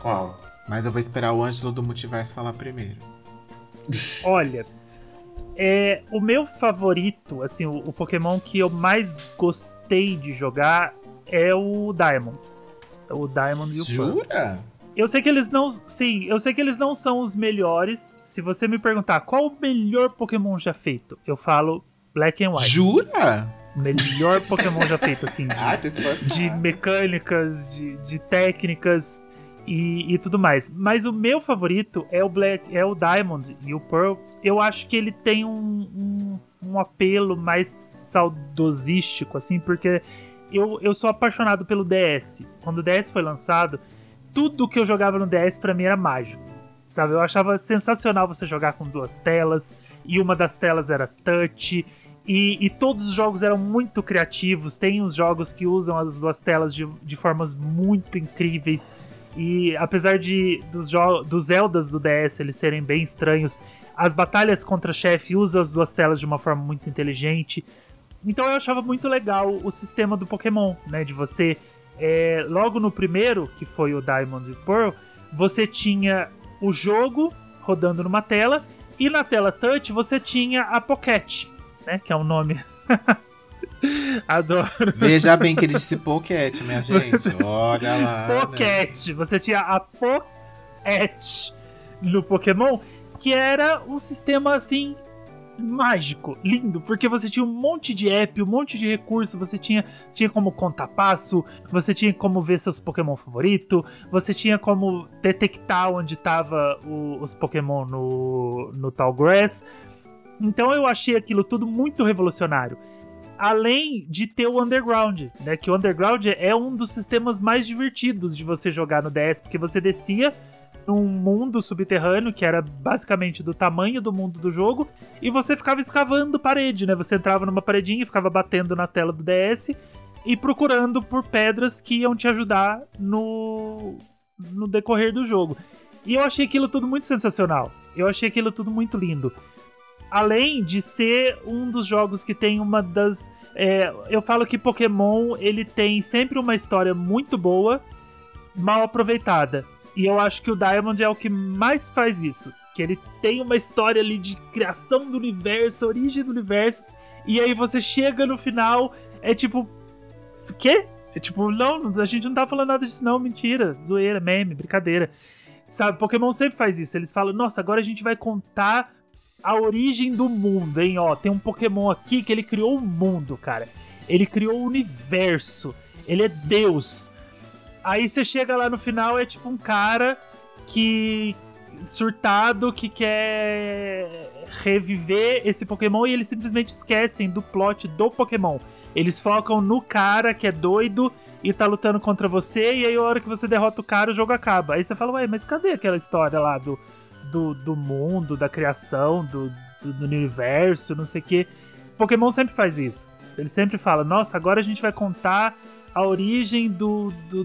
Qual? Mas eu vou esperar o Ângelo do Multiverso falar primeiro. Olha, é, o meu favorito, assim, o, o Pokémon que eu mais gostei de jogar é o Diamond. O Diamond e o. Jura? Eu sei que eles não. Sim, eu sei que eles não são os melhores. Se você me perguntar qual o melhor Pokémon já feito, eu falo Black and White. Jura? Melhor Pokémon já feito, assim. De, Ah, tem esse de mecânicas, de, de técnicas e, e tudo mais. Mas o meu favorito é o Black, é o Diamond e o Pearl. Eu acho que ele tem um, um, um apelo mais saudosístico, assim, porque eu, eu sou apaixonado pelo DS. Quando o DS foi lançado, tudo que eu jogava no DS pra mim era mágico. Sabe, eu achava sensacional você jogar com duas telas, e uma das telas era touch, e, e todos os jogos eram muito criativos. Tem os jogos que usam as duas telas de, de formas muito incríveis. E apesar de dos, dos Zeldas do DS eles serem bem estranhos, as batalhas contra chefe usam as duas telas de uma forma muito inteligente. Então eu achava muito legal o sistema do Pokémon, né? De você. é, logo no primeiro, que foi o Diamond e Pearl, você tinha o jogo rodando numa tela, e na tela touch você tinha a Pocket, né? Que é um nome. Adoro. Veja bem que ele disse Pocket, minha gente. Olha lá. né? Pocket. Você tinha a Pocket no Pokémon, que era um sistema assim mágico, lindo, porque você tinha um monte de app, um monte de recurso, você tinha, você tinha como contar passo, você tinha como ver seus Pokémon favorito, você tinha como detectar onde tava o- os Pokémon no, no Tall Grass. Então eu achei aquilo tudo muito revolucionário além de ter o Underground, né? Que o Underground é um dos sistemas mais divertidos de você jogar no DS, porque você descia num mundo subterrâneo que era basicamente do tamanho do mundo do jogo e você ficava escavando parede, né? Você entrava numa paredinha e ficava batendo na tela do DS e procurando por pedras que iam te ajudar no no decorrer do jogo. E eu achei aquilo tudo muito sensacional. Eu achei aquilo tudo muito lindo além de ser um dos jogos que tem uma das. é, eu falo que Pokémon ele tem sempre uma história muito boa, mal aproveitada. E eu acho que o Diamond é o que mais faz isso. Que ele tem uma história ali de criação do universo, origem do universo. E aí você chega no final, é tipo. Quê? É tipo, não, a gente não tá falando nada disso, não, mentira, zoeira, meme, brincadeira. Sabe, Pokémon sempre faz isso. Eles falam, nossa, agora a gente vai contar a origem do mundo, hein? Ó, tem um Pokémon aqui que ele criou o mundo, cara. Ele criou o universo. Ele é Deus. Aí você chega lá no final, é tipo um cara que. surtado que quer reviver esse Pokémon e eles simplesmente esquecem do plot do Pokémon. Eles focam no cara que é doido e tá lutando contra você, e aí a hora que você derrota o cara, o jogo acaba. Aí você fala, ué, mas cadê aquela história lá do, do, do mundo, da criação, do, do, do universo, não sei o quê? Pokémon sempre faz isso. Ele sempre fala, nossa, agora a gente vai contar a origem do, do,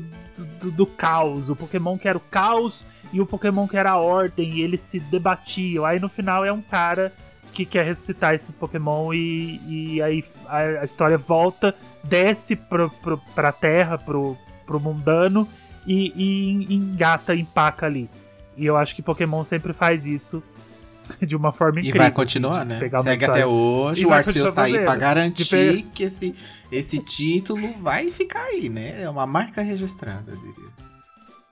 do, do- caos. O Pokémon que era o caos e o Pokémon que era a ordem, e eles se debatiam. Aí no final é um cara que quer ressuscitar esses Pokémon e, e aí a, a história volta, desce pro, pro, pra terra, pro, pro mundano e, e engata, empaca ali. E eu acho que Pokémon sempre faz isso de uma forma E incrível. vai continuar, né? Segue até hoje. E o Arceus tá aí pra garantir pe- que esse, esse título vai ficar aí, né? É uma marca registrada, eu diria.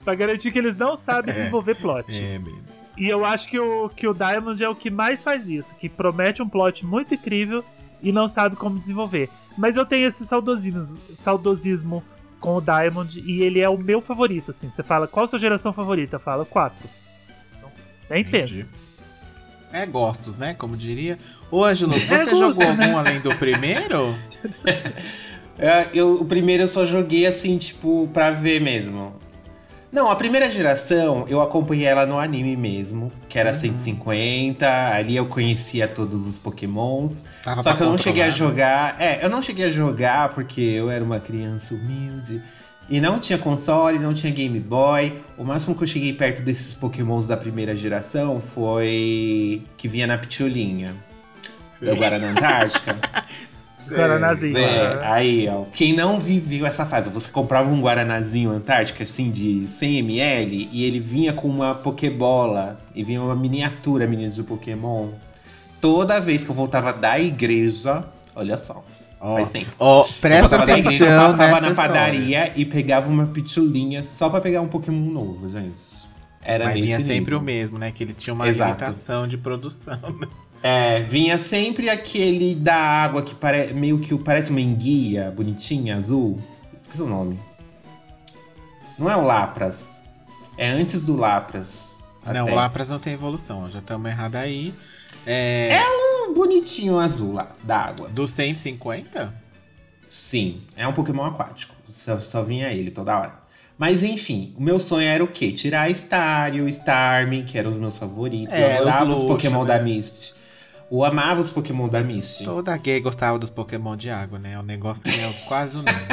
Pra garantir que eles não sabem É. desenvolver plot. É, mesmo. E eu acho que o, que o Diamond é o que mais faz isso, que promete um plot muito incrível e não sabe como desenvolver. Mas eu tenho esse saudosismo, saudosismo com o Diamond e ele é o meu favorito, assim. Você fala, qual a sua geração favorita? Eu falo, 4. Então, nem Entendi. penso. É gostos, né? Como diria. Ô, Ângelo, É você gosto, jogou né? algum além do primeiro? É, eu, o primeiro eu só joguei assim, tipo, pra ver mesmo. Não, a primeira geração eu acompanhei ela no anime mesmo, que era 150, ali eu conhecia todos os pokémons. Tava Só que eu não cheguei a controlar. jogar. É, eu não cheguei a jogar porque eu era uma criança humilde E não tinha console, não tinha Game Boy. O máximo que eu cheguei perto desses pokémons da primeira geração foi que vinha na pitulinha. Do Guaraná Antártica. Guaranazinho. É, né? aí, ó. Quem não viveu essa fase, você comprava um Guaranazinho Antártica, assim, de 100ml, e ele vinha com uma Pokébola, e vinha uma miniatura menina de Pokémon. Toda vez que eu voltava da igreja, olha só, Ó, faz tempo. eu presta voltava da igreja, atenção passava na história. padaria e pegava uma pitulinha só pra pegar um Pokémon novo, gente. Era Mas vinha sempre o mesmo, né? Que ele tinha uma Exato. limitação de produção. É, vinha sempre aquele da água que pare... meio que parece uma enguia bonitinha, azul. Esqueci o nome. Não é o Lapras. É antes do Lapras. Não, até. o Lapras não tem evolução, já estamos errados aí. É, Um bonitinho azul lá, da água. Do 150? Sim, é um Pokémon aquático. Só, só vinha ele toda hora. Mas enfim, o meu sonho era o quê? Tirar Stario, Starmie, que eram os meus favoritos. É, eu adorava os os, Pokémon né? da Misty. Eu amava os Pokémon da Misty. Toda gay gostava dos Pokémon de água, né? É um negócio que é quase unânime.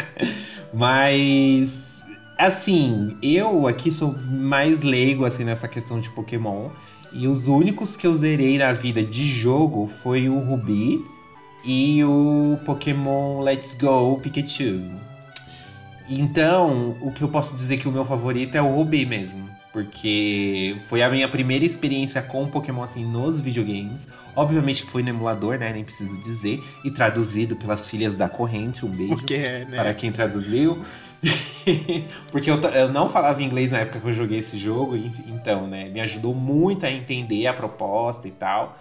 Mas assim, eu aqui sou mais leigo assim nessa questão de Pokémon. E os únicos que eu zerei na vida de jogo foi o Ruby e o Pokémon Let's Go Pikachu. Então, o que eu posso dizer que o meu favorito é o Ruby mesmo. Porque foi a minha primeira experiência com Pokémon assim nos videogames. Obviamente que foi no emulador, né? Nem preciso dizer. E traduzido pelas filhas da corrente. Um beijo Porque é, para né? quem traduziu. Porque eu, eu não falava inglês na época que eu joguei esse jogo, então, né? Me ajudou muito a entender a proposta e tal.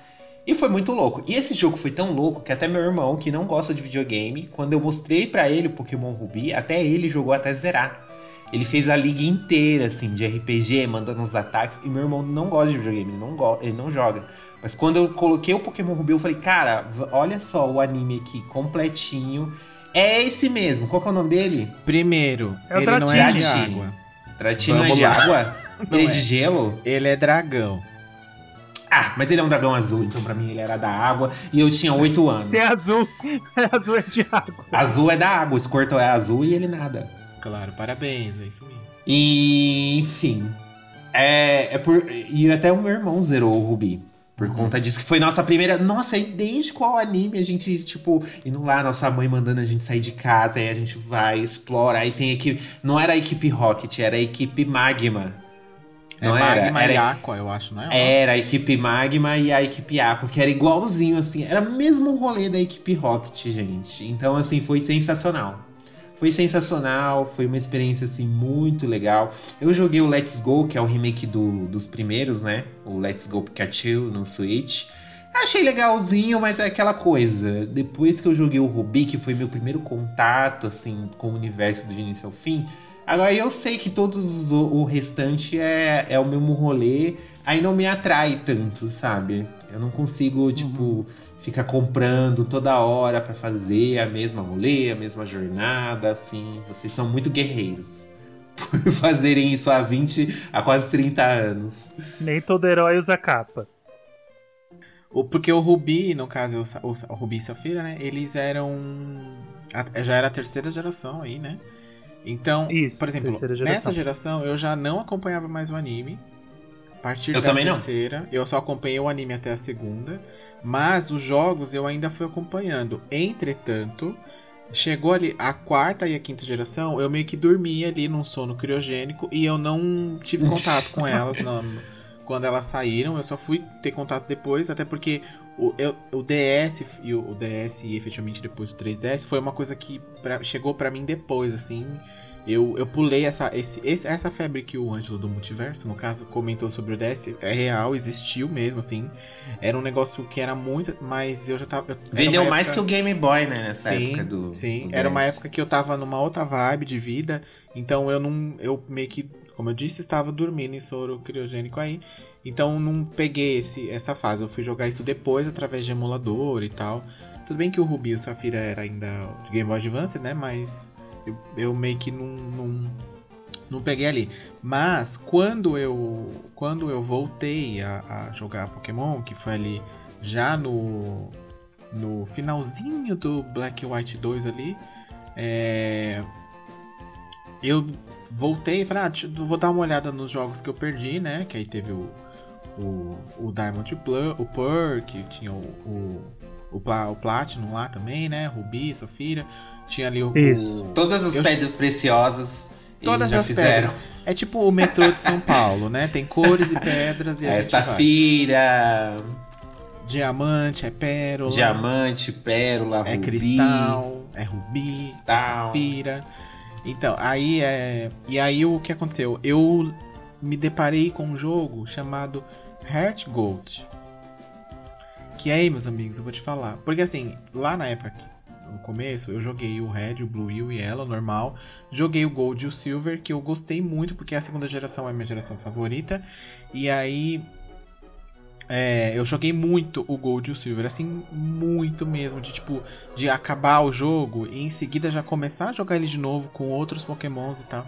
E foi muito louco. E esse jogo foi tão louco que até meu irmão, que não gosta de videogame, quando eu mostrei pra ele o Pokémon Ruby, até ele jogou até zerar. Ele fez a liga inteira, assim, de RPG, mandando os ataques. E meu irmão não gosta de videogame, ele não, go ele não joga. Mas quando eu coloquei o Pokémon Ruby, eu falei, cara, olha só o anime aqui completinho. É esse mesmo. Qual que é o nome dele? Primeiro, É o ele não é de Dratini. água. Tratino é de água? Ele é é. de gelo? Ele é dragão. Ah, mas ele é um dragão azul, então pra mim ele era da água. E eu tinha 8 anos. Se é azul, é azul é de água. Azul é da água, o Squirtle é azul e ele nada. Claro, parabéns, é isso mesmo. E, enfim. É, é por. E até o meu irmão zerou o Ruby. Por Uhum. conta disso, que foi nossa primeira. Nossa, é idêntico ao anime. A gente, tipo, indo lá, nossa mãe mandando a gente sair de casa, aí a gente vai, explora. Aí tem equipe. Não era a equipe Rocket, era a equipe Magma. Não é era? Magma era e Aqua, eu acho, não é? Era a equipe Magma e a equipe Aqua, que era igualzinho, assim. Era o mesmo rolê da equipe Rocket, gente. Então, assim, foi sensacional. Foi sensacional, foi uma experiência, assim, muito legal. Eu joguei o Let's Go, que é o remake do- dos primeiros, né? O Let's Go Pikachu no Switch. Achei legalzinho, mas é aquela coisa. Depois que eu joguei o Ruby, que foi meu primeiro contato, assim, com o universo do início ao fim, Agora eu sei que todos o, o restante é, é o mesmo rolê, aí não me atrai tanto, sabe? Eu não consigo, tipo, ficar comprando toda hora pra fazer a mesma rolê, a mesma jornada, assim. Vocês são muito guerreiros. Por fazerem isso há 20, há quase 30 anos. Nem todo herói usa capa. Porque o Rubi, no caso, o, o, Rubi e Safira, né? Eles eram. Já era a terceira geração aí, né? Então, Isso, por exemplo, terceira geração. nessa geração eu já não acompanhava mais o anime. A partir Eu da também não. terceira, eu só acompanhei o anime até a segunda. Mas os jogos eu ainda fui acompanhando. Entretanto, chegou ali a quarta e a quinta geração, eu meio que dormi ali num sono criogênico e eu não tive contato com elas não, quando elas saíram. Eu só fui ter contato depois, até porque o, eu- o DS e o, o DS e efetivamente depois o 3DS foi uma coisa que pra- chegou pra mim depois, assim. Eu, eu pulei essa, esse, esse- essa febre que o Ângelo do Multiverso, no caso, comentou sobre o DS, é real, existiu mesmo, assim. Era um negócio que era muito. Mas eu já tava. eu- Vendeu uma mais época- que o Game Boy, né? Nessa Sim, época do. Sim, do era uma 10. época que eu tava numa outra vibe de vida, então eu não. Eu meio que, como eu disse, estava dormindo em soro criogênico aí. Então eu não peguei esse, essa fase. Eu fui jogar isso depois através de emulador e tal. Tudo bem que o Ruby e o Safira era ainda de Game Boy Advance, né? Mas eu, eu meio que não, não, não peguei ali. Mas quando eu quando eu voltei a, a jogar Pokémon, que foi ali já no no finalzinho do Black White 2 ali, é, eu voltei e falei, ah, vou dar uma olhada nos jogos que eu perdi, né? Que aí teve o, o, o Diamond Plu- o que tinha o, o, o, Pla- o Platinum lá também, né? Rubi, Safira. Tinha ali o. Isso. o- Todas as Eu- pedras preciosas. Todas as fizeram. pedras. É tipo o metrô de São Paulo, né? Tem cores e pedras e a É, gente vai. safira, Diamante, é pérola. diamante, pérola, É rubi. cristal, é rubi, é Cristal. safira. Então, aí é. E aí o que aconteceu? Eu me deparei com um jogo chamado Heart Gold. Que aí, meus amigos, eu vou te falar. Porque assim, lá na época, no começo, eu joguei o Red, o Blue e o Yellow, normal. Joguei o Gold e o Silver, que eu gostei muito, porque a segunda geração é a minha geração favorita. E aí. é, eu joguei muito o Gold e o Silver, assim, muito mesmo, de tipo, de acabar o jogo e em seguida já começar a jogar ele de novo com outros pokémons e tal.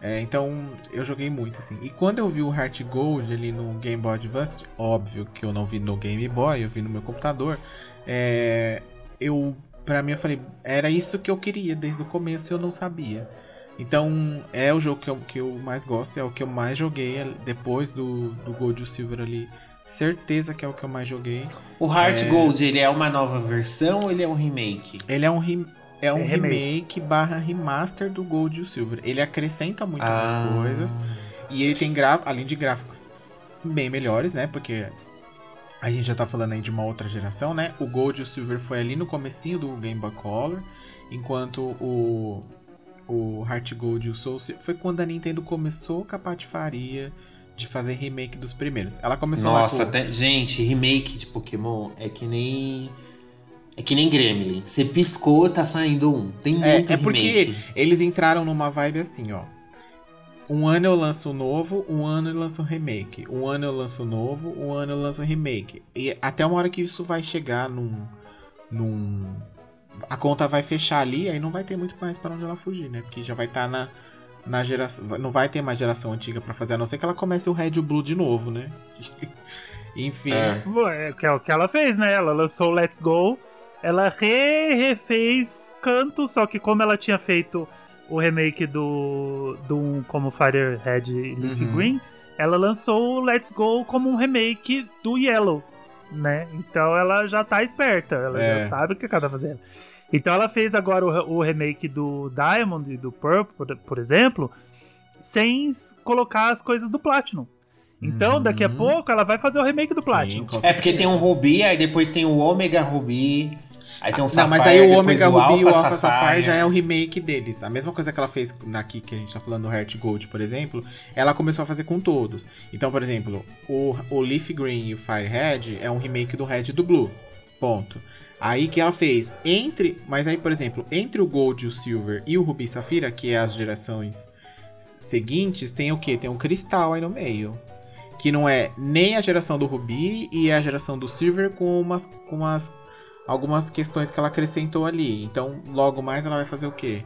É, então, eu joguei muito, assim. E quando eu vi o Heart Gold ali no Game Boy Advance, óbvio que eu não vi no Game Boy, eu vi no meu computador, é, eu, pra mim, eu falei, era isso que eu queria desde o começo e eu não sabia. Então, é o jogo que eu, que eu mais gosto, é o que eu mais joguei depois do, do Gold e o Silver ali. Certeza que é o que eu mais joguei. O Heart É. Gold, ele é uma nova versão ou ele é um remake? Ele é um, rem- é um É remake. remake barra remaster do Gold e o Silver. Ele acrescenta muito Ah. mais coisas. E ele tem, gra além de gráficos bem melhores, né? Porque a gente já tá falando aí de uma outra geração, né? O Gold e o Silver foi ali no comecinho do Game Boy Color. Enquanto o, o Heart Gold e o Soul Silver foi quando a Nintendo começou com a patifaria de fazer remake dos primeiros. Ela começou Nossa, lá com... até- gente, remake de Pokémon é que nem. É que nem Gremlin. Você piscou, tá saindo um. Tem É, muito é porque remake. eles entraram numa vibe assim, ó. Um ano eu lanço um novo, um ano eu lanço um remake. Um ano eu lanço um novo, um ano eu lanço um remake. E até uma hora que isso vai chegar num. num. A conta vai fechar ali, aí não vai ter muito mais para onde ela fugir, né? Porque já vai estar na, na geração. Não vai ter mais geração antiga pra fazer, a não ser que ela comece o Red e o Blue de novo, né? Enfim. É. É que é o que ela fez, né? Ela lançou o Let's Go, ela re refez canto, só que como ela tinha feito o remake do, do como Fire Red e Leaf Uhum. Green, ela lançou o Let's Go como um remake do Yellow, né? Então ela já tá esperta, ela É. já sabe o que ela tá fazendo. Então ela fez agora o, o remake do Diamond e do Purple, por, por exemplo, sem colocar as coisas do Platinum. Então, daqui a Uhum. pouco, ela vai fazer o remake do Platinum. com É porque tem um Rubi, aí depois tem o Omega Rubi. Aí tem um Não, Sapphire, mas aí o Omega o Ruby e o Alpha Sapphire já é o remake deles. A mesma coisa que ela fez aqui, que a gente tá falando do Heart Gold, por exemplo, ela começou a fazer com todos. Então, por exemplo, o, o Leaf Green e o Fire Red é um remake do Red e do Blue. Ponto. Aí que ela fez entre. Mas aí, por exemplo, entre o Gold e o Silver e o Ruby e Safira, que é as gerações seguintes, tem o que? Tem um cristal aí no meio. Que não é nem a geração do Ruby e é a geração do Silver com umas, com umas algumas questões que ela acrescentou ali. Então, logo mais ela vai fazer o quê?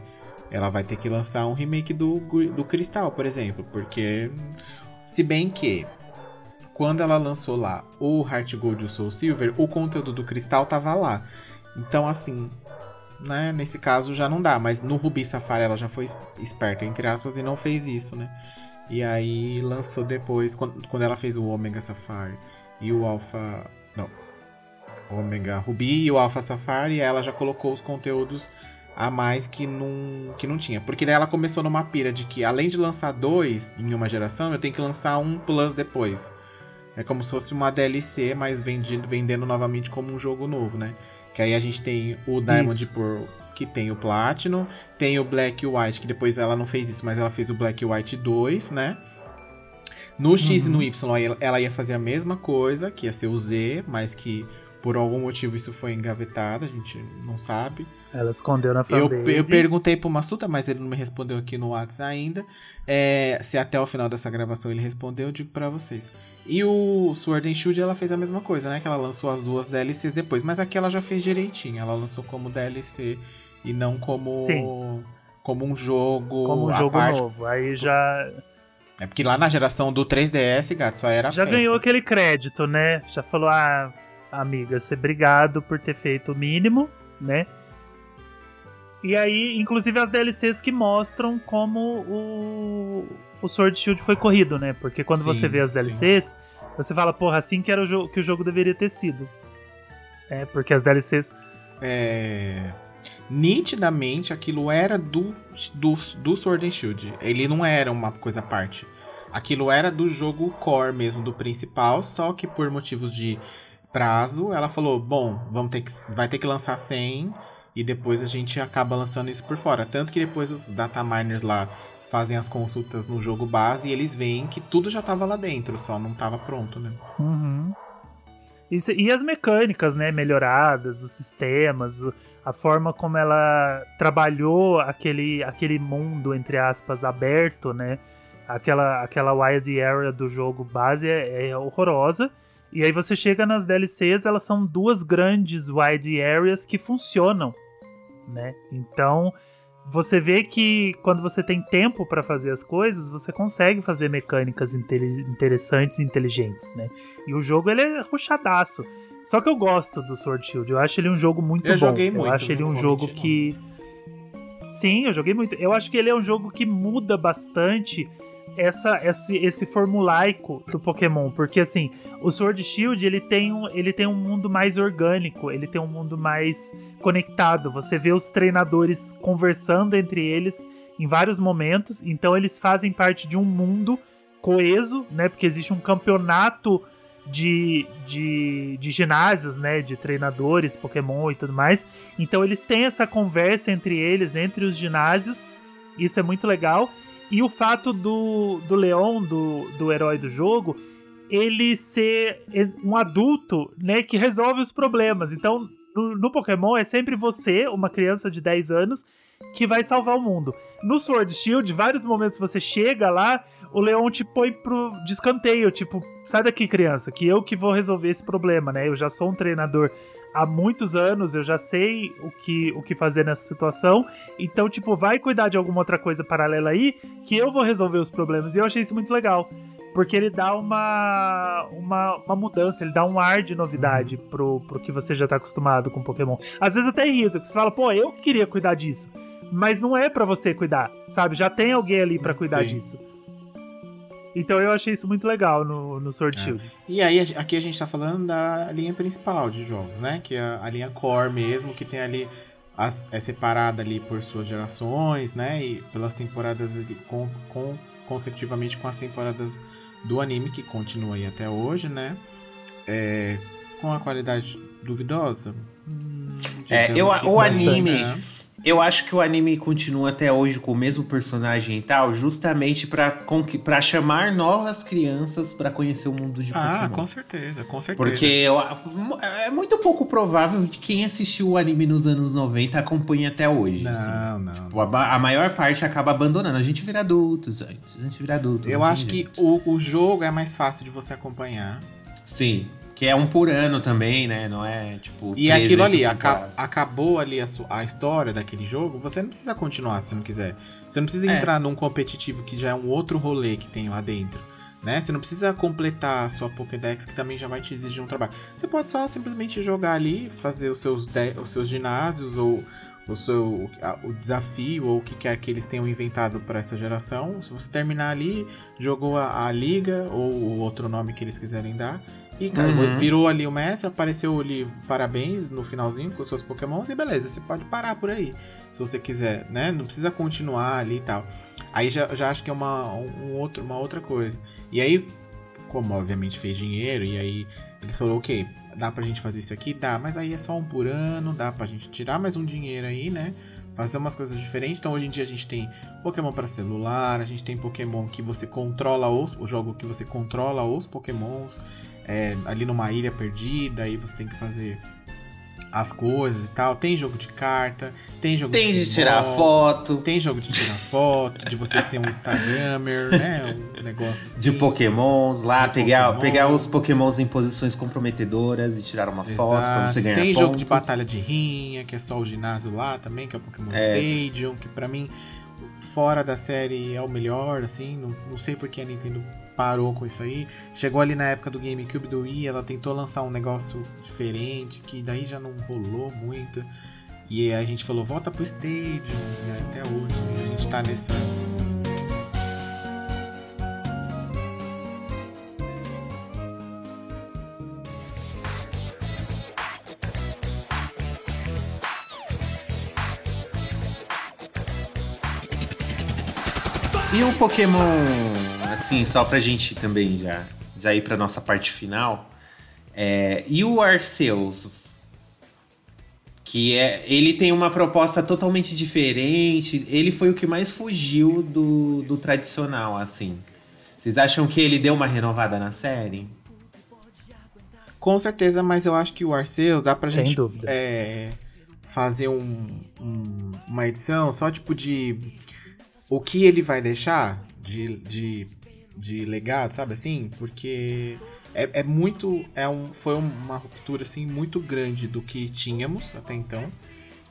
Ela vai ter que lançar um remake do, do Cristal, por exemplo. Porque, se bem que, quando ela lançou lá o Heart Gold e o Soul Silver, o conteúdo do Cristal tava lá. Então, assim, né, nesse caso já não dá. Mas no Ruby Safari ela já foi es- esperta, entre aspas, e não fez isso, né? E aí lançou depois, quando, quando ela fez o Omega Safari e o Alpha. Omega Ruby e o Alpha Safari, ela já colocou os conteúdos a mais que não, que não tinha. Porque daí ela começou numa pira de que além de lançar dois em uma geração, eu tenho que lançar um Plus depois. É como se fosse uma DLC, mas vendido, vendendo novamente como um jogo novo, né? Que aí a gente tem o Diamond Isso. Pearl, que tem o Platinum, tem o Black e White, que depois ela não fez isso, mas ela fez o Black e White 2, né? No X Uhum. e no Y ela- ela ia fazer a mesma coisa, que ia ser o Z, mas que por algum motivo isso foi engavetado, a gente não sabe. Ela escondeu na Eu, fanbase. eu perguntei pro Massuta, mas ele não me respondeu aqui no WhatsApp ainda. É, se até o final dessa gravação ele respondeu, eu digo pra vocês. E o Sword and Shield ela fez a mesma coisa, né? Que ela lançou as duas DLCs depois, mas aqui ela já fez direitinho. Ela lançou como DLC e não como Sim. como um jogo como um jogo parte. novo. Aí já, É porque lá na geração do 3DS, gato, só era já festa. ganhou aquele crédito, né? Já falou, ah, amiga, você obrigado por ter feito o mínimo, né? E aí, inclusive as DLCs que mostram como o, o Sword Shield foi corrido, né? Porque quando Sim, você vê as DLCs, você fala, porra, assim que era o jogo que o jogo deveria ter sido. É, porque as DLCs. É, nitidamente aquilo era do, do, do Sword and Shield. Ele não era uma coisa à parte. Aquilo era do jogo core mesmo, do principal, só que por motivos de prazo, ela falou: bom, vamos ter que, vai ter que lançar 100 e depois a gente acaba lançando isso por fora. Tanto que depois os data miners lá fazem as consultas no jogo base e eles veem que tudo já estava lá dentro, só não estava pronto, né? Uhum. E, e as mecânicas, né, melhoradas, os sistemas, a forma como ela trabalhou aquele, aquele mundo, entre aspas, aberto, né? Aquela, aquela wild area do jogo base é, é horrorosa. E aí você chega nas DLCs, elas são duas grandes wide areas que funcionam, né? Então, você vê que quando você tem tempo pra fazer as coisas, você consegue fazer mecânicas interessantes e inteligentes, né? E o jogo ele é ruchadaço. Só que eu gosto do Sword Shield. Eu acho ele um jogo muito Eu bom. joguei eu muito, acho ele não um jogo não. que Sim, eu joguei muito. Eu acho que ele é um jogo que muda bastante essa, esse, esse formulaico do Pokémon, porque assim, o Sword Shield ele tem, um, ele tem um mundo mais orgânico, ele tem um mundo mais conectado. Você vê os treinadores conversando entre eles em vários momentos, então eles fazem parte de um mundo coeso, né? Porque existe um campeonato de, de, de ginásios, né? De treinadores, Pokémon e tudo mais. Então eles têm essa conversa entre eles, entre os ginásios. Isso é muito legal. E o fato do, do Leon, do, do herói do jogo, ele ser um adulto, né, que resolve os problemas. Então, no, no Pokémon é sempre você, uma criança de 10 anos, que vai salvar o mundo. No Sword Shield, vários momentos você chega lá, o Leon te põe pro descanteio, tipo, sai daqui, criança, que eu que vou resolver esse problema, né? Eu já sou um treinador há muitos anos, eu já sei o que, o que fazer nessa situação. Então, tipo, vai cuidar de alguma outra coisa paralela aí, que eu vou resolver os problemas. E eu achei isso muito legal. Porque ele dá uma, uma, uma mudança, ele dá um ar de novidade pro, pro que você já tá acostumado com Pokémon. Às vezes até irrita, porque você fala, pô, eu que queria cuidar disso. Mas não é pra você cuidar, sabe? Já tem alguém ali pra cuidar Sim. disso. Então eu achei isso muito legal no, no Sword É. Shield. E aí, aqui a gente tá falando da linha principal de jogos, né? Que é a, linha core mesmo, que tem ali. As, é separada ali por suas gerações, né? E pelas temporadas ali, com, com, consecutivamente com as temporadas do anime, que continua aí até hoje, né? É, com a qualidade duvidosa. hum, É, digamos eu- o bastante, anime- né? Eu acho que o anime continua até hoje com o mesmo personagem e tal, justamente pra chamar novas crianças pra conhecer o mundo de Ah, Pokémon. com certeza, com certeza. Porque eu- é muito pouco provável que quem assistiu o anime nos anos 90 acompanhe até hoje. assim. Não, não. Tipo, a, a maior parte acaba abandonando. A gente vira adultos antes. A gente vira adulto. Eu não acho que o, o jogo é mais fácil de você acompanhar. Sim. Que é um por ano também, né? Não é tipo. E 13 aquilo ali, aca- acabou ali a, a história daquele jogo, você não precisa continuar se não quiser. Você não precisa É. entrar num competitivo que já é um outro rolê que tem lá dentro. Né? Você não precisa completar a sua Pokédex, que também já vai te exigir um trabalho. Você pode só simplesmente jogar ali, fazer os seus, os seus ginásios, ou o seu o desafio, ou o que quer que eles tenham inventado para essa geração. Se você terminar ali, jogou a, a liga, ou o outro nome que eles quiserem dar. E cara, Uhum. virou ali o mestre, apareceu ali parabéns no finalzinho com os seus pokémons e beleza, você pode parar por aí, se você quiser, né? Não precisa continuar ali e tal. Aí já, já acho que é uma, um outro, uma outra coisa. E aí, como obviamente fez dinheiro, e aí eles falaram, ok, dá pra gente fazer isso aqui? Dá, mas aí é só um por ano, dá pra gente tirar mais um dinheiro aí, né? Fazer umas coisas diferentes. Então hoje em dia a gente tem Pokémon para celular, a gente tem Pokémon que você controla os. O jogo que você controla os Pokémons é, ali numa ilha perdida, aí você tem que fazer as coisas e tal. Tem jogo de carta, tem jogo Tem de futebol, tirar foto. Tem jogo de tirar foto, de você ser um Instagrammer, né? Um negócio assim. De pokémons lá, De pegar, Pokémon. pegar os pokémons em posições comprometedoras e tirar uma foto pra Exato. você ganhar Tem pontos. jogo de batalha de rinha, que é só o ginásio lá também, que é o Pokémon É. Stadium, que pra mim, fora da série, é o melhor, assim. Não, não sei porque a Nintendo parou com isso aí. Chegou ali na época do GameCube do Wii, ela tentou lançar um negócio diferente, que daí já não rolou muito. E a gente falou, volta pro Stadium, e até hoje a gente tá nessa. E o Pokémon, assim, só pra gente também já, já ir pra nossa parte final. É, e o Arceus? Que é. Ele tem uma proposta totalmente diferente. Ele foi o que mais fugiu do, do tradicional, assim. Vocês acham que ele deu uma renovada na série? Com certeza, mas eu acho que o Arceus dá pra Sem gente dúvida. é, fazer um- um- uma edição só tipo de o que ele vai deixar de, de, de legado, sabe assim? Porque é, é muito. É um, foi uma ruptura assim, muito grande do que tínhamos até então.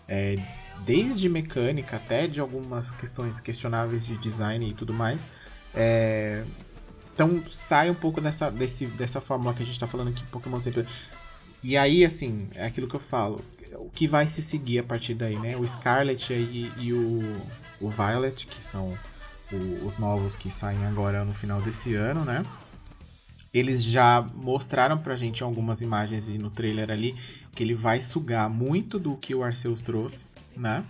É, desde mecânica até de algumas questões questionáveis de design e tudo mais. É, então sai um pouco dessa, desse, dessa fórmula que a gente tá falando aqui, Pokémon sempre. E aí, assim, é aquilo que eu falo. O que vai se seguir a partir daí, né? O Scarlet aí e o, o Violet, que são os novos que saem agora no final desse ano, né? Eles já mostraram pra gente algumas imagens e no trailer ali que ele vai sugar muito do que o Arceus trouxe, né?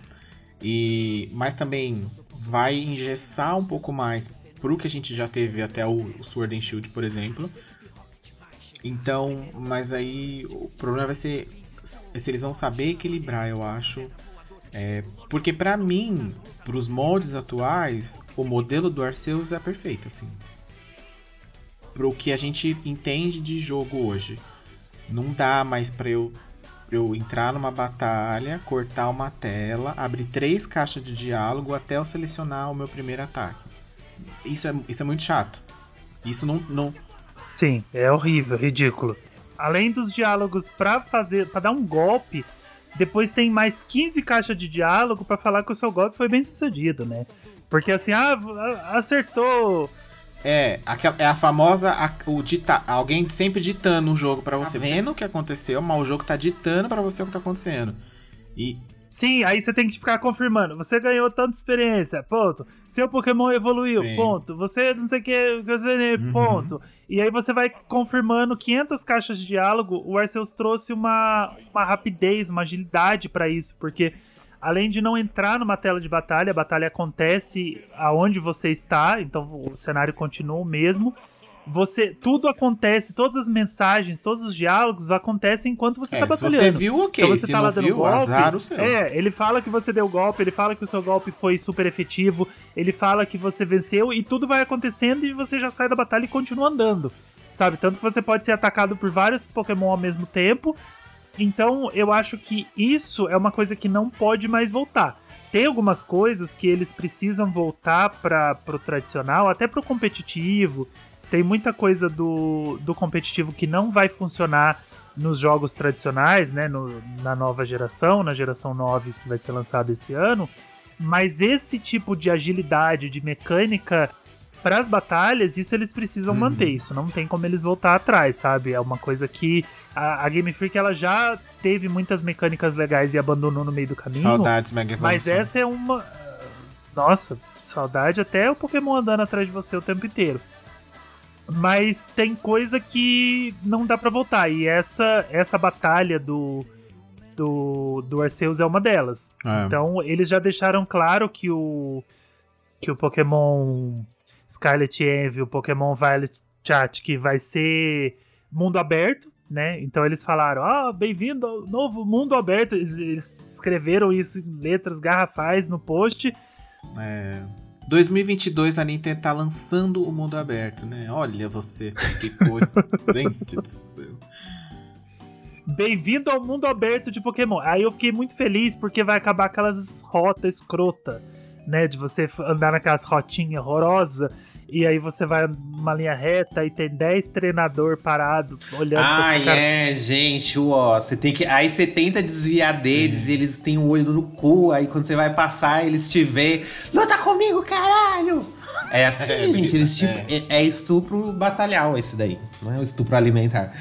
E, mas também vai engessar um pouco mais pro que a gente já teve até o Sword and Shield, por exemplo. Então, mas aí o problema vai ser se eles vão saber equilibrar, eu acho. É, porque pra mim, pros moldes atuais, o modelo do Arceus é perfeito, assim. Pro que a gente entende de jogo hoje. Não dá mais pra eu, eu entrar numa batalha, cortar uma tela, abrir três caixas de diálogo até eu selecionar o meu primeiro ataque. Isso é, isso é muito chato. Isso não, não, Sim, é horrível, ridículo. Além dos diálogos pra fazer, para dar um golpe, depois tem mais 15 caixas de diálogo pra falar que o seu golpe foi bem sucedido, né? Porque assim, ah, acertou. É, aquela, é a famosa. a- o dita, alguém sempre ditando um jogo pra você. Vendo o que aconteceu, mas o jogo tá ditando pra você o que tá acontecendo. E. Sim, aí você tem que ficar confirmando. Você ganhou tanta experiência, ponto. Seu Pokémon evoluiu, Sim. ponto. Você não sei o que, Uhum. ponto. E aí você vai confirmando 500 caixas de diálogo. O Arceus trouxe uma, uma rapidez, uma agilidade pra isso, porque além de não entrar numa tela de batalha, a batalha acontece aonde você está, então o cenário continua o mesmo. Você, tudo acontece, todas as mensagens, todos os diálogos acontecem enquanto você É, tá se batalhando. você viu, ok. Então você se tá não lá dando viu, golpe. azar o seu. É, ele fala que você deu golpe, ele fala que o seu golpe foi super efetivo, ele fala que você venceu e tudo vai acontecendo e você já sai da batalha e continua andando. Sabe? Tanto que você pode ser atacado por vários Pokémon ao mesmo tempo. Então, eu acho que isso é uma coisa que não pode mais voltar. Tem algumas coisas que eles precisam voltar para pro tradicional, até pro competitivo. Tem muita coisa do, do competitivo que não vai funcionar nos jogos tradicionais, né? no- na nova geração, na geração 9 que vai ser lançada esse ano. Mas esse tipo de agilidade, de mecânica para as batalhas, isso eles precisam Uhum. manter. Isso não tem como eles voltar atrás, sabe? É uma coisa que a, a Game Freak ela já teve muitas mecânicas legais e abandonou no meio do caminho. Saudades, Mega Mas essa é uma. Nossa, saudade até o Pokémon andando atrás de você o tempo inteiro. Mas tem coisa que não dá pra voltar. E essa essa batalha do, do, do Arceus é uma delas. É. Então, eles já deixaram claro que o que o Pokémon Scarlet Envy, o Pokémon Violet Chat, que vai ser mundo aberto, né? Então eles falaram, ah, bem-vindo ao novo mundo aberto. Eles, eles escreveram isso em letras garrafais no post. É. 2022 a Nintendo tá lançando o mundo aberto, né? Olha você, que coisa. Gente do céu. Bem-vindo ao mundo aberto de Pokémon. Aí eu fiquei muito feliz porque vai acabar aquelas rotas escrota, né? De você andar naquelas rotinhas horrorosas. E aí você vai numa linha reta e tem 10 treinador parado olhando pra Ai, esse cara. é, gente, ó, você tem que. Aí você tenta desviar deles e eles têm o olho no cu. Aí quando você vai passar, eles te veem. Luta comigo, caralho! É assim, É, gente. Eles te, é. é. é estupro batalhal esse daí. Não é o estupro alimentar.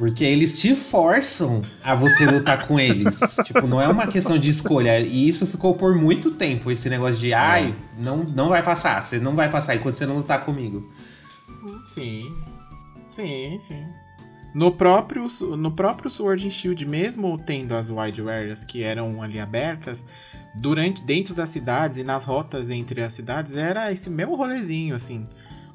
Porque eles te forçam a você lutar com eles. tipo, não é uma questão de escolha. E isso ficou por muito tempo, esse negócio de ai, não, não vai passar, você não vai passar enquanto você não lutar comigo. Sim. Sim, sim. No próprio, no próprio Sword and Shield, mesmo tendo as wide areas que eram ali abertas, durante dentro das cidades e nas rotas entre as cidades, era esse mesmo rolezinho, assim.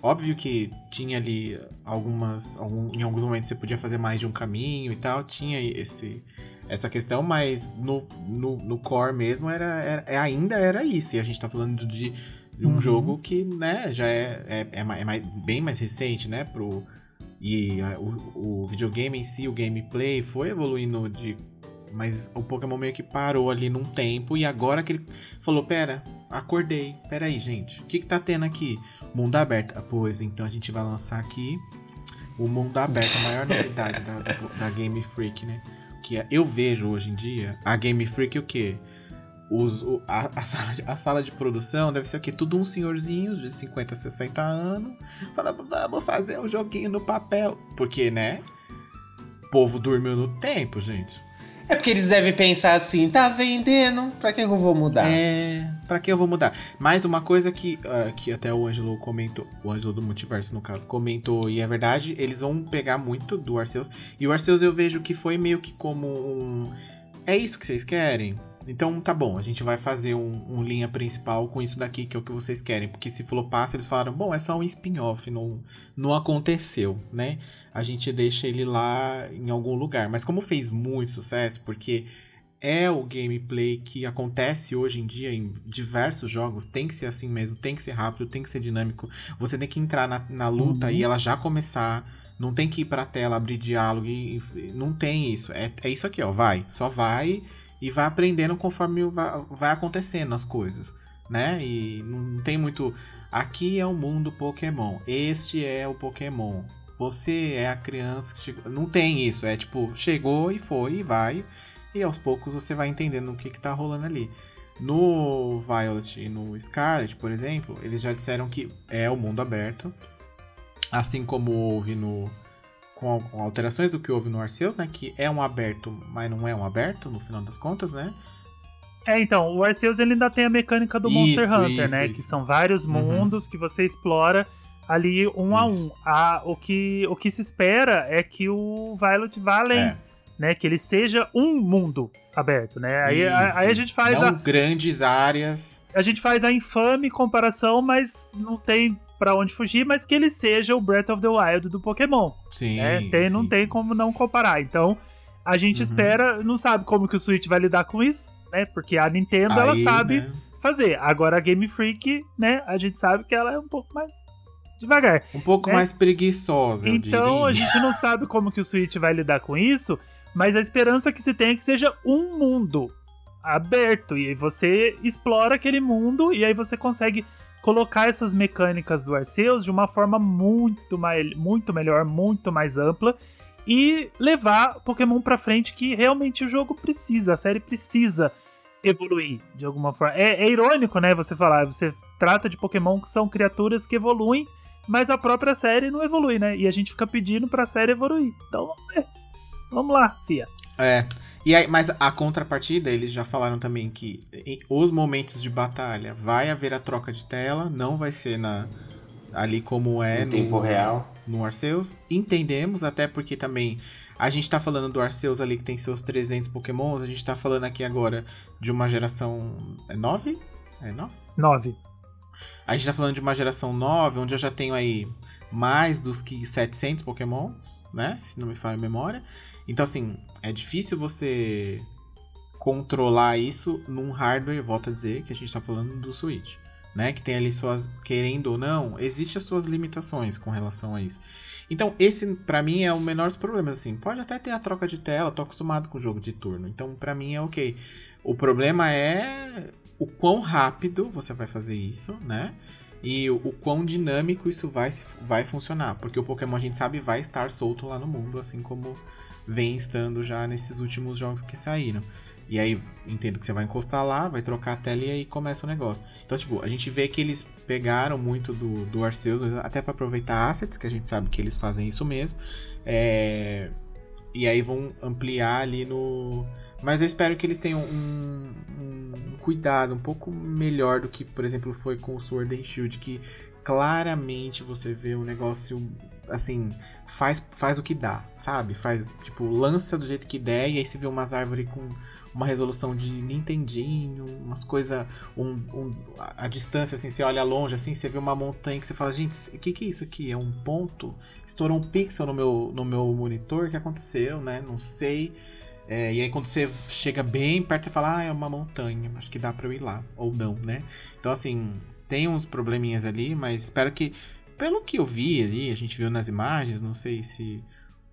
Óbvio que tinha ali algumas. Algum, em alguns momentos você podia fazer mais de um caminho e tal, tinha esse, essa questão, mas no, no, no core mesmo era, era, é, ainda era isso. E a gente tá falando de, de um Uhum. jogo que, né, já é, é, é, mais- é mais- bem mais recente, né, pro. E a- o, o videogame em si, o gameplay, foi evoluindo de. Mas o Pokémon meio que parou ali num tempo e agora que ele falou: Pera, acordei, pera aí, gente, o que, que tá tendo aqui? Mundo aberto. Ah, pois então a gente vai lançar aqui o mundo aberto, a maior novidade da, da, Game Freak, né? Que é- eu vejo hoje em dia a Game Freak o quê? Os, o- a, a sala de, a sala de produção deve ser o quê? Tudo uns senhorzinhos de 50, 60 anos. Falando, vamos fazer um joguinho no papel. Porque, né? O povo dormiu no tempo, gente. É porque eles devem pensar assim, tá vendendo, pra que eu vou mudar? É, pra que eu vou mudar? Mais uma coisa que, ah, que até o Ângelo comentou, o Ângelo do Multiverso, no caso, comentou, e é verdade, eles vão pegar muito do Arceus. E o Arceus eu vejo que foi meio que como um. É isso que vocês querem? Então tá bom, a gente vai fazer um, um linha principal com isso daqui, que é o que vocês querem. Porque se flopasse, eles falaram, bom, é só um spin-off, não, não aconteceu, né? A gente deixa ele lá em algum lugar. Mas como fez muito sucesso, porque é o gameplay que acontece hoje em dia em diversos jogos. Tem que ser assim mesmo, tem que ser rápido, tem que ser dinâmico. Você tem que entrar na, na luta Uhum. e ela já começar. Não tem que ir pra tela, abrir diálogo. E, e- não tem isso. É, é isso aqui, ó. Vai. Só vai e vai aprendendo conforme vai, vai acontecendo as coisas. Né? E não tem muito. Aqui é o mundo Pokémon. Este é o Pokémon. Você é a criança que chegou. Não tem isso. É tipo, chegou e foi e vai. E aos poucos você vai entendendo o que, que tá rolando ali. No Violet e no Scarlet, por exemplo, eles já disseram que é o mundo aberto. Assim como houve no. Com al- com alterações do que houve no Arceus, né? Que é um aberto, mas não é um aberto, no final das contas, né? É, então, o Arceus ele ainda tem a mecânica do Monster Isso, Hunter, isso, né? isso. Que são vários Uhum. mundos que você explora ali um a Isso. um. A, o, que, o que se espera é que o Violet vá além, É. né? Que ele seja um mundo aberto, né? Aí, a, aí a gente faz Não a, grandes áreas. a gente faz a infame comparação, mas não tem pra onde fugir, mas que ele seja o Breath of the Wild do Pokémon. Sim. né? Tem, não sim, tem sim. como não comparar. Então, a gente Uhum. espera, não sabe como que o Switch vai lidar com isso, né? Porque a Nintendo ela Aí, sabe né, fazer. Agora a Game Freak, né? A gente sabe que ela é um pouco mais devagar. Um pouco né? mais preguiçosa, eu Então, a diria. gente não sabe como que o Switch vai lidar com isso, mas a esperança que se tem é que seja um mundo aberto e aí você explora aquele mundo e aí você consegue colocar essas mecânicas do Arceus de uma forma muito, mais, muito melhor, muito mais ampla e levar Pokémon pra frente que realmente o jogo precisa, a série precisa evoluir de alguma forma. É, é irônico, né, você falar, você trata de Pokémon que são criaturas que evoluem, mas a própria série não evolui, né? E a gente fica pedindo pra série evoluir. Então, vamos ver. Vamos lá, fia. É. E aí, mas a contrapartida, eles já falaram também que em- os momentos de batalha vai haver a troca de tela, não vai ser na ali como é em tempo real. no Arceus. Entendemos, até porque também a gente tá falando do Arceus ali que tem seus 300 Pokémons, a gente tá falando aqui agora de uma geração. É 9? É 9? 9. A gente tá falando de uma geração 9, onde eu já tenho aí mais dos que 700 Pokémons, né? Se não me falha a memória. Então, assim, é difícil você controlar isso num hardware, volto a dizer, que a gente tá falando do Switch, né? Que tem ali suas, querendo ou não, existe as suas limitações com relação a isso. Então, esse pra mim é o menor dos problemas, assim. Pode até ter a troca de tela, tô acostumado com o jogo de turno. Então, pra mim é ok. O problema é o quão rápido você vai fazer isso, né? E o, o quão dinâmico isso vai, vai funcionar. Porque o Pokémon, a gente sabe, vai estar solto lá no mundo, assim como vem estando já nesses últimos jogos que saíram. E aí, entendo que você vai encostar lá, vai trocar a tela e aí começa o negócio. Então, tipo, a gente vê que eles pegaram muito do, do Arceus, até para aproveitar assets, que a gente sabe que eles fazem isso mesmo. É, E aí vão ampliar ali no. Mas eu espero que eles tenham um, um cuidado um pouco melhor do que, por exemplo, foi com o Sword and Shield, que claramente você vê um negócio assim, faz, faz o que dá, sabe? Faz, tipo, lança do jeito que der e aí você vê umas árvores com uma resolução de Nintendinho, umas coisas, um, um, a, distância, assim, você olha longe, assim, você vê uma montanha que você fala, gente, o que que é isso aqui? É um ponto? Estourou um pixel no meu, no meu monitor, o que aconteceu, né? Não sei. É, e aí quando você chega bem perto, você fala, ah, é uma montanha, acho que dá pra eu ir lá, ou não, né? Então, assim, tem uns probleminhas ali, mas espero que pelo que eu vi ali, a gente viu nas imagens, não sei se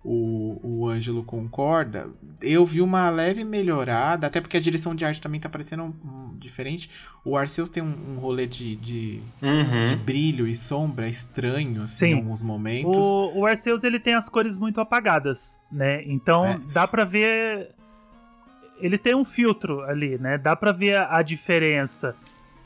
o, o Ângelo concorda, eu vi uma leve melhorada, até porque a direção de arte também tá parecendo um, um, diferente. O Arceus tem um, um rolê de, de, Uhum. de brilho e sombra estranho, assim, Sim. em alguns momentos. O, o Arceus ele tem as cores muito apagadas, né? Então É. dá pra ver. Ele tem um filtro ali, né? Dá pra ver a, a diferença.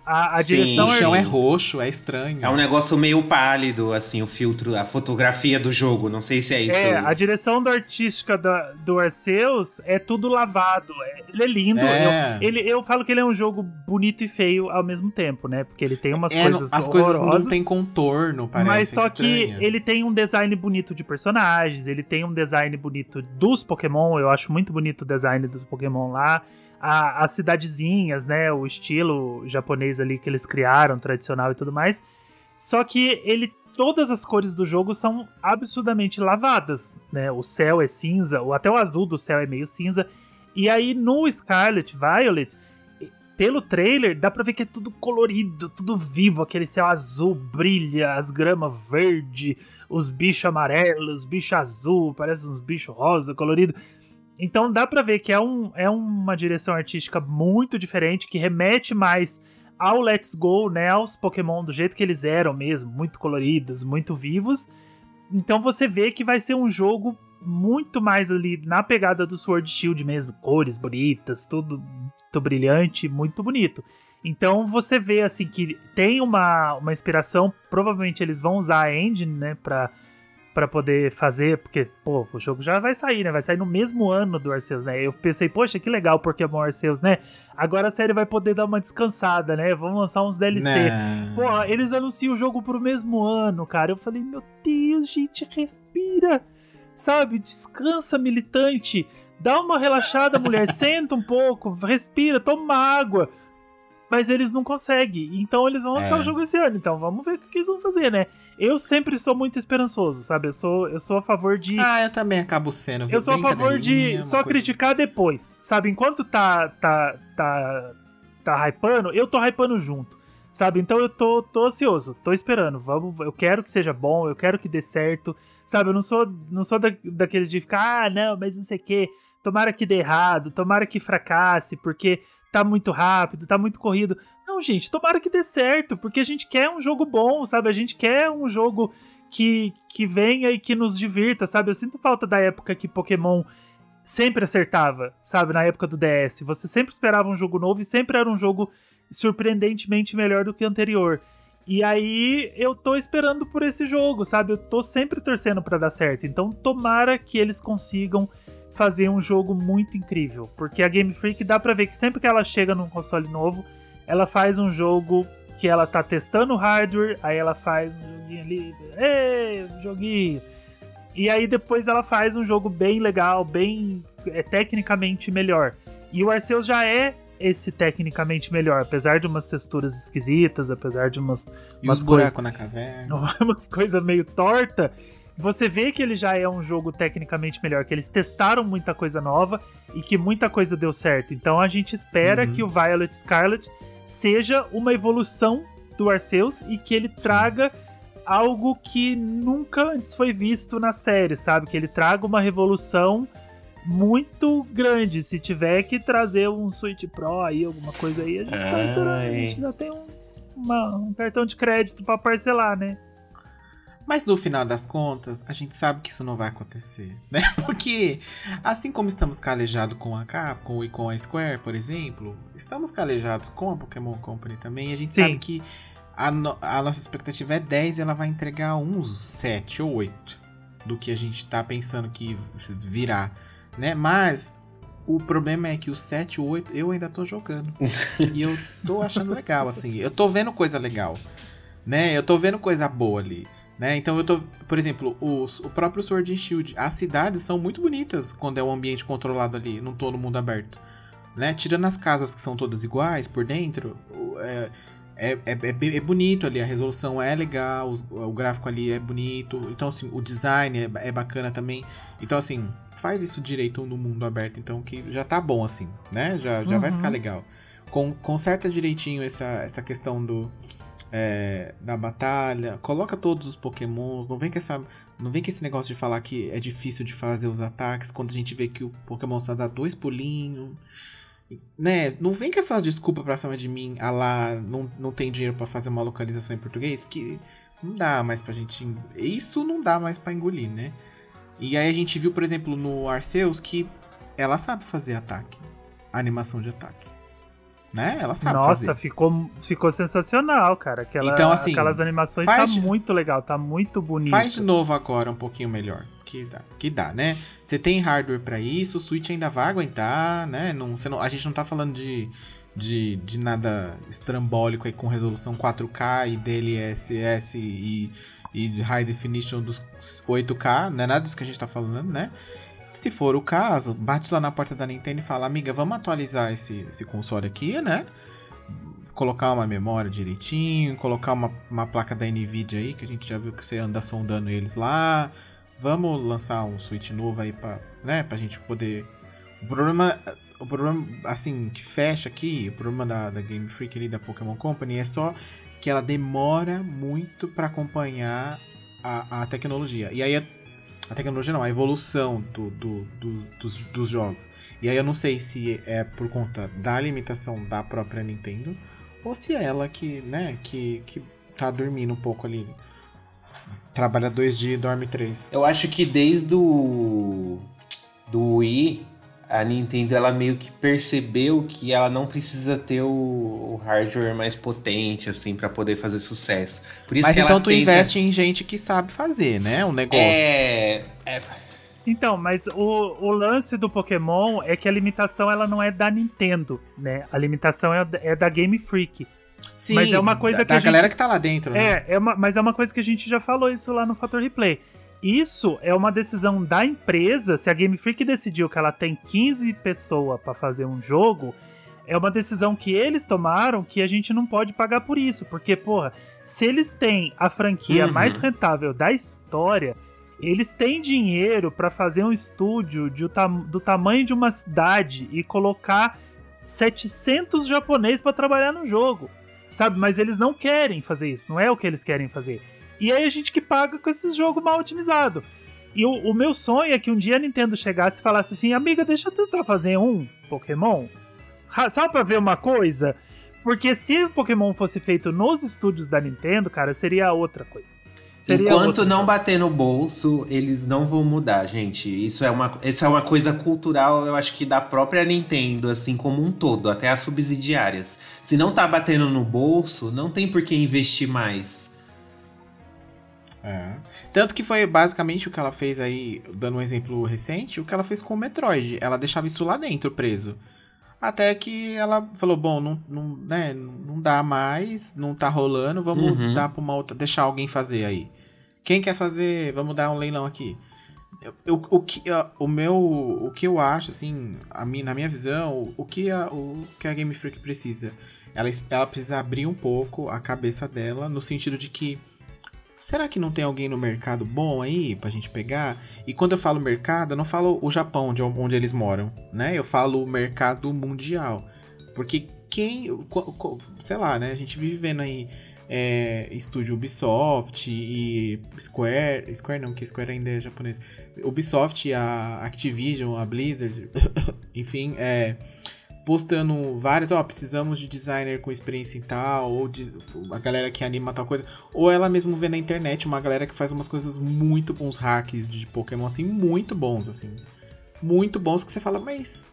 A, a Sim, direção O chão é artística- roxo, é estranho. É um negócio meio pálido, assim, o filtro, a fotografia do jogo. Não sei se é isso. É, a direção do artística da, do Arceus é tudo lavado. é- ele é lindo. É. Eu, ele, eu falo que ele é um jogo bonito e feio ao mesmo tempo, né? Porque ele tem umas É, não- coisas as coisas não tem contorno, parece. mas só é estranho. que ele tem um design bonito de personagens, ele tem um design bonito dos Pokémon. Eu acho muito bonito o design dos Pokémon lá. A- as cidadezinhas, né? O estilo japonês ali que eles criaram, tradicional e tudo mais. Só que ele. Todas as cores do jogo são absurdamente lavadas, né? O céu é cinza, ou até o azul do céu é meio cinza. E aí no Scarlet Violet, pelo trailer, dá pra ver que é tudo colorido, tudo vivo. Aquele céu azul brilha, as gramas verde, os bichos amarelos, bicho azul, parece uns bichos rosa colorido. Então dá pra ver que é, um, é uma direção artística muito diferente, que remete mais ao Let's Go, né? Aos Pokémon do jeito que eles eram mesmo, muito coloridos, muito vivos. Então você vê que vai ser um jogo muito mais ali na pegada do Sword Shield mesmo, cores bonitas, tudo muito brilhante, muito bonito. Então você vê assim que tem uma, uma inspiração, provavelmente eles vão usar a engine, né, pra, pra poder fazer, porque, pô, o jogo já vai sair, né, vai sair no mesmo ano do Arceus, né, eu pensei, poxa, que legal o Pokémon Arceus, né, agora a série vai poder dar uma descansada, né, vamos lançar uns DLC. Né? Pô, eles anunciam o jogo pro mesmo ano, cara. Eu falei, meu Deus, gente, respira. Sabe? Descansa, militante. Dá uma relaxada, mulher. Senta um pouco, respira, toma água. Mas eles não conseguem. Então eles vão lançar É. o jogo esse ano. Então vamos ver o que que eles vão fazer, né? Eu sempre sou muito esperançoso, sabe? Eu sou, eu sou a favor de. Ah, eu também acabo sendo. viu? Eu sou a favor de só coisa- criticar depois, sabe? Enquanto tá tá tá tá hypando, eu tô hypando junto, sabe? Então eu tô tô ansioso, tô esperando. Vamos, eu quero que seja bom, eu quero que dê certo, sabe? Eu não sou não sou da, daqueles de ficar, ah, não, mas não sei o quê. Tomara que dê errado, tomara que fracasse, porque tá muito rápido, tá muito corrido. Não, gente, tomara que dê certo, porque a gente quer um jogo bom, sabe? A gente quer um jogo que, que venha e que nos divirta, sabe? Eu sinto falta da época que Pokémon sempre acertava, sabe? Na época do DS. Você sempre esperava um jogo novo e sempre era um jogo surpreendentemente melhor do que o anterior. E aí eu tô esperando por esse jogo, sabe? Eu tô sempre torcendo pra dar certo. Então tomara que eles consigam fazer um jogo muito incrível, porque a Game Freak dá pra ver que sempre que ela chega num console novo, ela faz um jogo que ela tá testando o hardware, aí ela faz um joguinho ali, ei, joguinho. E aí depois ela faz um jogo bem legal, bem é, tecnicamente melhor. E o Arceus já é esse tecnicamente melhor, apesar de umas texturas esquisitas, apesar de umas, umas coisas buracos na caverna. umas coisas meio torta, você vê que ele já é um jogo tecnicamente melhor, que eles testaram muita coisa nova e que muita coisa deu certo. Então a gente espera Uhum. que o Violet Scarlet seja uma evolução do Arceus e que ele traga algo que nunca antes foi visto na série, sabe? Que ele traga uma revolução muito grande. Se tiver que trazer um Switch Pro aí, alguma coisa aí, a gente tá Ai. esperando. A gente já tem um, uma- um cartão de crédito pra parcelar, né? Mas no final das contas, a gente sabe que isso não vai acontecer, né? Porque, assim como estamos calejados com a Capcom e com a Square, por exemplo, estamos calejados com a Pokémon Company também. E a gente Sim. sabe que a, no- a nossa expectativa é 10 e ela vai entregar uns 7 ou 8. do que a gente tá pensando que virá, né? Mas o problema é que o 7 e o 8 eu ainda tô jogando. e eu tô achando legal, assim. Eu tô vendo coisa legal. Né? Eu tô vendo coisa boa ali. Né? Então eu tô. Por exemplo, os, o próprio Sword and Shield. As cidades são muito bonitas quando é um ambiente controlado ali, não tô no mundo aberto. Né? Tirando as casas que são todas iguais por dentro, é, é, é, é, é bonito ali, a resolução é legal, o, o, gráfico ali é bonito. Então, assim, o design é, é bacana também. Então, assim, faz isso direito no mundo aberto, então que já tá bom assim, né? Já, já uhum. vai ficar legal. Com, conserta direitinho essa, essa questão do é, da batalha, coloca todos os pokémons, não vem com essa não vem com esse negócio de falar que é difícil de fazer os ataques quando a gente vê que o pokémon só dá dois pulinhos. Né? Não vem com essas desculpas pra cima de mim, a lá, não, não tem dinheiro para fazer uma localização em português, porque não dá mais pra gente. Isso não dá mais para engolir, né? E aí a gente viu, por exemplo, no Arceus que ela sabe fazer ataque. animação de ataque. Né? Ela sabe Nossa, fazer. ficou, ficou sensacional, cara. Aquela, então, assim, aquelas animações tá muito legal, tá muito bonito. Faz de novo agora um pouquinho melhor. Que dá, que dá, né? Você tem hardware para isso, o Switch ainda vai aguentar, né? Não, não, a gente não tá falando de, de, de nada estrambólico aí com resolução 4K e DLSS e e High Definition dos 8K, não é nada disso que a gente tá falando, né? Se for o caso, bate lá na porta da Nintendo e fala, amiga, vamos atualizar esse, esse console aqui, né? Colocar uma memória direitinho, colocar uma, uma placa da Nvidia aí, que a gente já viu que você anda sondando eles lá. Vamos lançar um Switch novo aí pra, né, pra gente poder. O problema, o problema, assim, que fecha aqui, o problema da, da Game Freak ali, da Pokémon Company, é só que ela demora muito para acompanhar a, a tecnologia. E aí a, tecnologia não, a evolução do, do, do, dos, dos jogos. E aí eu não sei se é por conta da limitação da própria Nintendo ou se é ela que, né, que, que tá dormindo um pouco ali. Trabalha dois dias e dorme três. Eu acho que desde o do Wii a Nintendo ela meio que percebeu que ela não precisa ter o, o hardware mais potente assim para poder fazer sucesso. Por isso Mas que então ela tu tenta... investe em gente que sabe fazer, né? Um negócio. É, é... Então, mas o, o lance do Pokémon é que a limitação ela não é da Nintendo, né? A limitação é, é da Game Freak. Sim, mas é uma coisa da, que da a galera gente... que tá lá dentro, né? É, é uma, mas é uma coisa que a gente já falou isso lá no Fator Replay isso é uma decisão da empresa. Se a Game Freak decidiu que ela tem 15 pessoas para fazer um jogo, é uma decisão que eles tomaram que a gente não pode pagar por isso. Porque, porra, se eles têm a franquia uhum. mais rentável da história, eles têm dinheiro para fazer um estúdio de, do tamanho de uma cidade e colocar 700 japoneses para trabalhar no jogo. Sabe? Mas eles não querem fazer isso. Não é o que eles querem fazer. E aí a gente que paga com esses jogos mal otimizados. E o, o, meu sonho é que um dia a Nintendo chegasse e falasse assim: amiga, deixa eu tentar fazer um Pokémon. Só pra ver uma coisa. Porque se o Pokémon fosse feito nos estúdios da Nintendo, cara, seria outra coisa. Seria Enquanto não bater no bolso, eles não vão mudar, gente. Isso é, uma, isso é uma coisa cultural, eu acho que da própria Nintendo, assim como um todo, até as subsidiárias. Se não tá batendo no bolso, não tem por que investir mais. É. Tanto que foi basicamente o que ela fez aí, dando um exemplo recente, o que ela fez com o Metroid. Ela deixava isso lá dentro preso. Até que ela falou, bom, não, não, né, não dá mais, não tá rolando, vamos uhum. dar pra uma outra. deixar alguém fazer aí. Quem quer fazer? Vamos dar um leilão aqui. Eu, o, que, o meu. O que eu acho, assim, a minha, na minha visão, o que a, o que a Game Freak precisa? Ela, ela precisa abrir um pouco a cabeça dela, no sentido de que será que não tem alguém no mercado bom aí pra gente pegar? E quando eu falo mercado, eu não falo o Japão, de onde eles moram, né? Eu falo o mercado mundial. Porque quem, sei lá, né? A gente vive vendo aí é, estúdio Ubisoft e Square, Square não, que Square ainda é japonês. Ubisoft, a Activision, a Blizzard, enfim, é postando várias, ó, oh, precisamos de designer com experiência em tal, ou de a galera que anima tal coisa, ou ela mesmo vê na internet uma galera que faz umas coisas muito bons hacks de Pokémon assim, muito bons assim. Muito bons que você fala, mas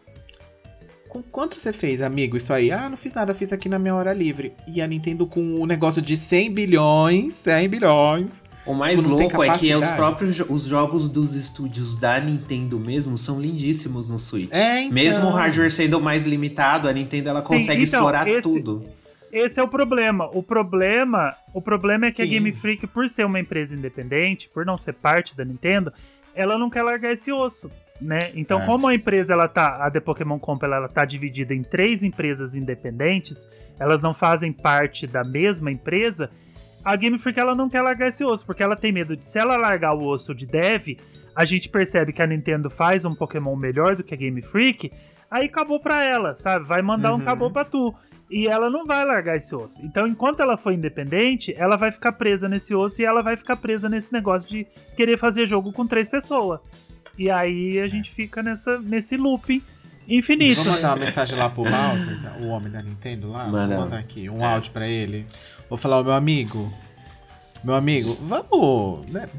com quanto você fez, amigo? Isso aí? Ah, não fiz nada, fiz aqui na minha hora livre. E a Nintendo com o um negócio de 100 bilhões, 100 bilhões O mais Tipo, louco é que é os próprios os jogos dos estúdios da Nintendo mesmo são lindíssimos no Switch. É, então. Mesmo o hardware sendo mais limitado, a Nintendo ela Sim, consegue então, explorar esse- tudo. Esse é o problema. O problema, o problema é que a Sim. Game Freak, por ser uma empresa independente, por não ser parte da Nintendo, ela não quer largar esse osso, né? Então, É. como a empresa ela tá, a The Pokémon Company ela tá dividida em três empresas independentes, elas não fazem parte da mesma empresa, a Game Freak ela não quer largar esse osso, porque ela tem medo de se ela largar o osso de dev, a gente percebe que a Nintendo faz um Pokémon melhor do que a Game Freak, aí acabou pra ela, sabe? Vai mandar um Uhum. acabou pra tu. E ela não vai largar esse osso. Então, enquanto ela for independente, ela vai ficar presa nesse osso e ela vai ficar presa nesse negócio de querer fazer jogo com três pessoas. E aí a gente fica nessa, nesse looping infinito. Vamos né? mandar uma mensagem lá pro Bowser, o homem da Nintendo lá? Manda. Vou mandar aqui um áudio pra ele. Vou falar, ô meu amigo. Meu amigo, vamos. Né,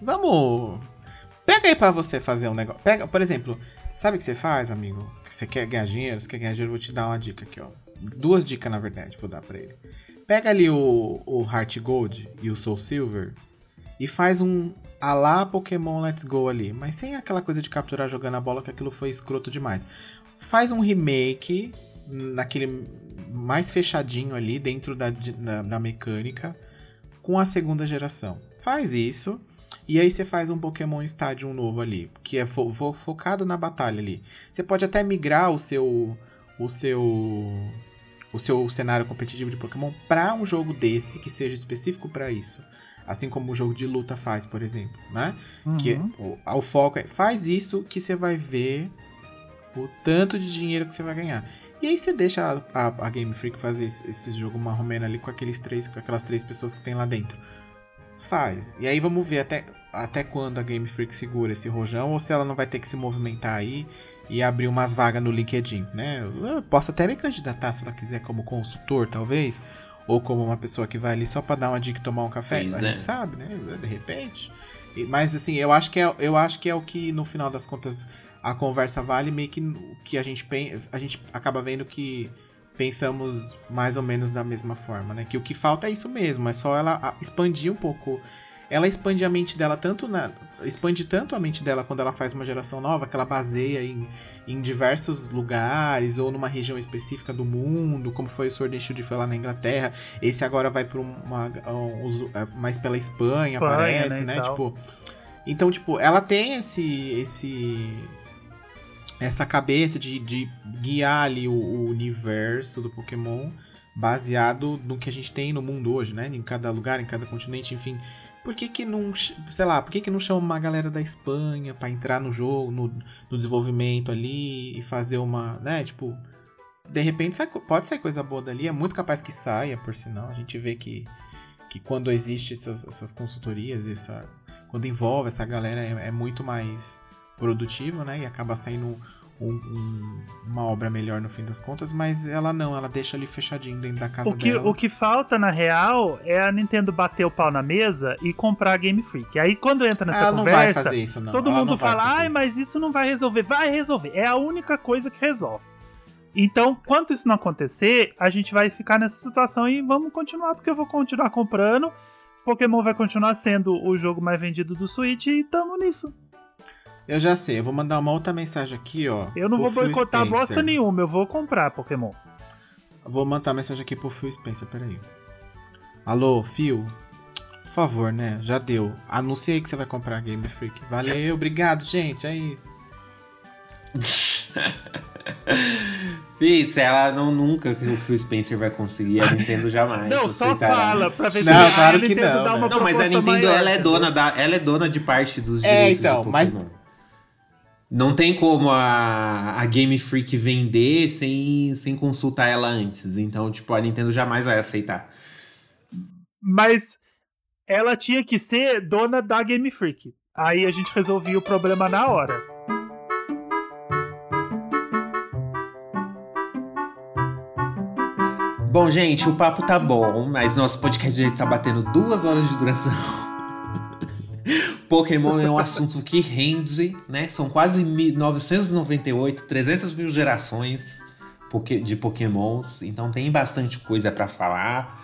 vamos. Pega aí pra você fazer um negócio. Pega, por exemplo, sabe o que você faz, amigo? Você quer ganhar dinheiro? Você quer ganhar dinheiro? Eu vou te dar uma dica aqui, ó. Duas dicas, na verdade, vou dar pra ele. Pega ali o, o Heart Gold e o Soul Silver e faz um a lá Pokémon Let's Go ali, mas sem aquela coisa de capturar jogando a bola, que aquilo foi escroto demais. Faz um remake naquele mais fechadinho ali dentro da, da, da mecânica com a segunda geração. Faz isso. E aí você faz um Pokémon Stadium novo ali, que é fo- fo- focado na batalha ali. Você pode até migrar o seu o seu o seu cenário competitivo de Pokémon para um jogo desse que seja específico para isso. Assim como o jogo de luta faz, por exemplo, né? Que Uhum. o, o foco é faz isso que você vai ver o tanto de dinheiro que você vai ganhar. E aí você deixa a, a- a Game Freak fazer esse, esse jogo marromeno ali com aqueles três, com aquelas três pessoas que tem lá dentro. Faz. E aí vamos ver até, até quando a Game Freak segura esse rojão ou se ela não vai ter que se movimentar aí e abrir umas vagas no LinkedIn, né? Eu posso até me candidatar se ela quiser como consultor, talvez, ou como uma pessoa que vai ali só pra dar uma dica e tomar um café. Pois a é. gente sabe, né? De repente. Mas assim, eu acho que é, eu acho que é o que no final das contas a conversa vale meio que o que a gente a gente acaba vendo que pensamos mais ou menos da mesma forma, né? Que o que falta é isso mesmo, é só ela expandir um pouco. Ela expande a mente dela tanto na expande tanto a mente dela quando ela faz uma geração nova que ela baseia em, em diversos lugares ou numa região específica do mundo, como foi o Sword and Shield foi lá na Inglaterra. Esse agora vai para uma um, é, mais pela Espanha, Espanha, parece, né, né? Tipo, então, tipo, ela tem esse esse essa cabeça de, de guiar ali o, o universo do Pokémon baseado no que a gente tem no mundo hoje, né? Em cada lugar, em cada continente, enfim. Por que que não, sei lá, por que que não chama uma galera da Espanha pra entrar no jogo, no, no desenvolvimento ali e fazer uma, né, tipo, de repente sai pode sair coisa boa dali, é muito capaz que saia, por sinal. A gente vê que, que quando existe essas, essas consultorias, essa, quando envolve essa galera é, é muito mais produtivo, né? E acaba saindo um- um- uma obra melhor no fim das contas, mas ela não, ela deixa ali fechadinho dentro da casa O que, dela. o que falta, na real, é a Nintendo bater o pau na mesa e comprar a Game Freak. Aí quando entra nessa ela não vai conversa, fazer isso, não. todo Ela mundo não fala, ai, isso." mas isso não vai resolver. Vai resolver. É a única coisa que resolve. Então, quanto isso não acontecer, a gente vai ficar nessa situação e vamos continuar, porque eu vou continuar comprando. Pokémon vai continuar sendo o jogo mais vendido do Switch e tamo nisso. Eu já sei, eu vou mandar uma outra mensagem aqui, ó. Eu não vou boicotar bosta nenhuma, eu vou comprar Pokémon. Vou mandar uma mensagem aqui pro Phil Spencer, peraí. Alô, Phil? Por favor, né? Já deu. Anunciei que você vai comprar a Game Freak. Valeu, obrigado, gente. Aí. Fih, se ela não nunca que o Phil Spencer vai conseguir, a Nintendo jamais. não, só fala pra ver Não, se a claro que Nintendo não, dá né? uma Não, mas a Nintendo maior, ela é dona da, ela é dona de parte dos É, direitos então, de mas-. Não tem como a, a Game Freak vender sem, sem consultar ela antes. Então, tipo, a Nintendo jamais vai aceitar. Mas ela tinha que ser dona da Game Freak. Aí a gente resolvia o problema na hora. Bom, gente, o papo tá bom, mas nosso podcast já tá batendo duas horas de duração. Pokémon é um assunto que rende, né? São quase mi- 998, 300 mil gerações de Pokémons, então tem bastante coisa pra falar.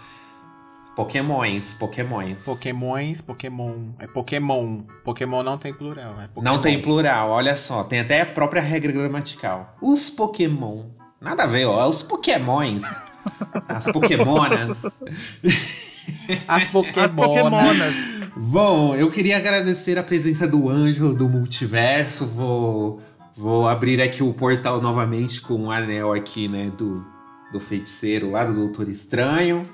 Pokémons, Pokémons. Pokémons, Pokémon. É Pokémon. Pokémon não tem plural. É Pokémon. Não tem plural, olha só, tem até a própria regra gramatical. Os Pokémon. Nada a ver, ó, os Pokémons. As Pokémonas. As Pokémon. As Pokémonas. Bom, eu queria agradecer a presença do Ângelo do Multiverso. Vou, vou abrir aqui o portal novamente com o anel aqui, né, do, do feiticeiro lá, do Doutor Estranho.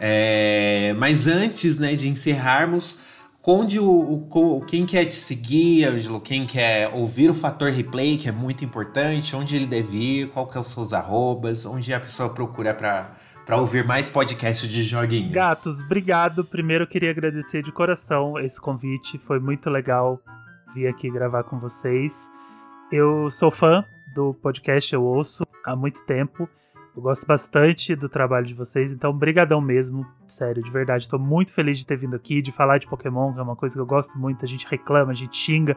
É, mas antes, né, de encerrarmos, onde o, o- quem quer te seguir, Ângelo, quem quer ouvir o Fator Replay, que é muito importante, onde ele deve ir, qual que é os seus arrobas, onde a pessoa procura pra pra ouvir mais podcasts de joguinhos. Gatos, obrigado. Primeiro eu queria agradecer de coração esse convite. Foi muito legal vir aqui gravar com vocês. Eu sou fã do podcast, eu ouço há muito tempo. Eu gosto bastante do trabalho de vocês, então brigadão mesmo, sério, de verdade. Tô muito feliz de ter vindo aqui, de falar de Pokémon, que é uma coisa que eu gosto muito. A gente reclama, a gente xinga,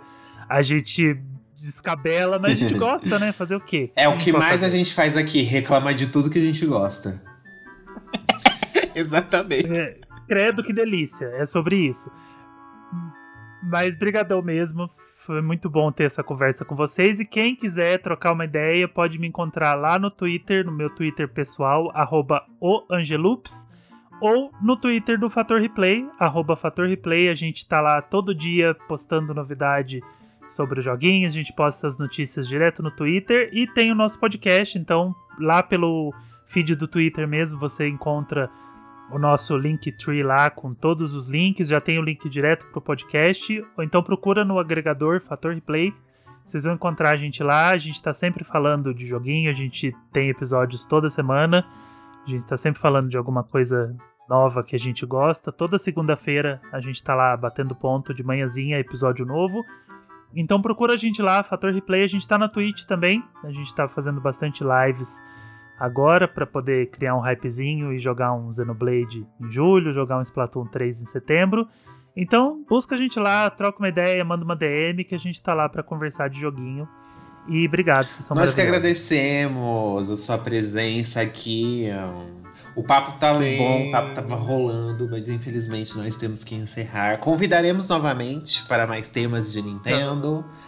a gente descabela, mas a gente gosta, né? Fazer o quê? É o que mais a fazer. gente faz aqui, reclama de tudo que a gente gosta. Exatamente. É, credo que delícia, é sobre isso. Mas brigadão mesmo, foi muito bom ter essa conversa com vocês. E quem quiser trocar uma ideia, pode me encontrar lá no Twitter, no meu Twitter pessoal, oangelups, ou no Twitter do Fator Replay, Fator Replay. A gente tá lá todo dia postando novidade sobre os joguinhos, a gente posta as notícias direto no Twitter e tem o nosso podcast, então lá pelo feed do Twitter mesmo você encontra o nosso Linktree lá com todos os links, já tem o link direto pro podcast, ou então procura no agregador Fator Replay. Vocês vão encontrar a gente lá, a gente tá sempre falando de joguinho, a gente tem episódios toda semana, a gente tá sempre falando de alguma coisa nova que a gente gosta. Toda segunda-feira a gente tá lá batendo ponto de manhãzinha, episódio novo. Então procura a gente lá, Fator Replay, a gente tá na Twitch também, a gente tá fazendo bastante lives agora para poder criar um hypezinho e jogar um Xenoblade em julho, jogar um Splatoon 3 em setembro. Então, busca a gente lá, troca uma ideia, manda uma DM que a gente tá lá para conversar de joguinho. E obrigado, vocês são Nós que agradecemos a sua presença aqui. O papo tava Sim. bom, o papo tava rolando, mas infelizmente nós temos que encerrar. Convidaremos novamente para mais temas de Nintendo. Tô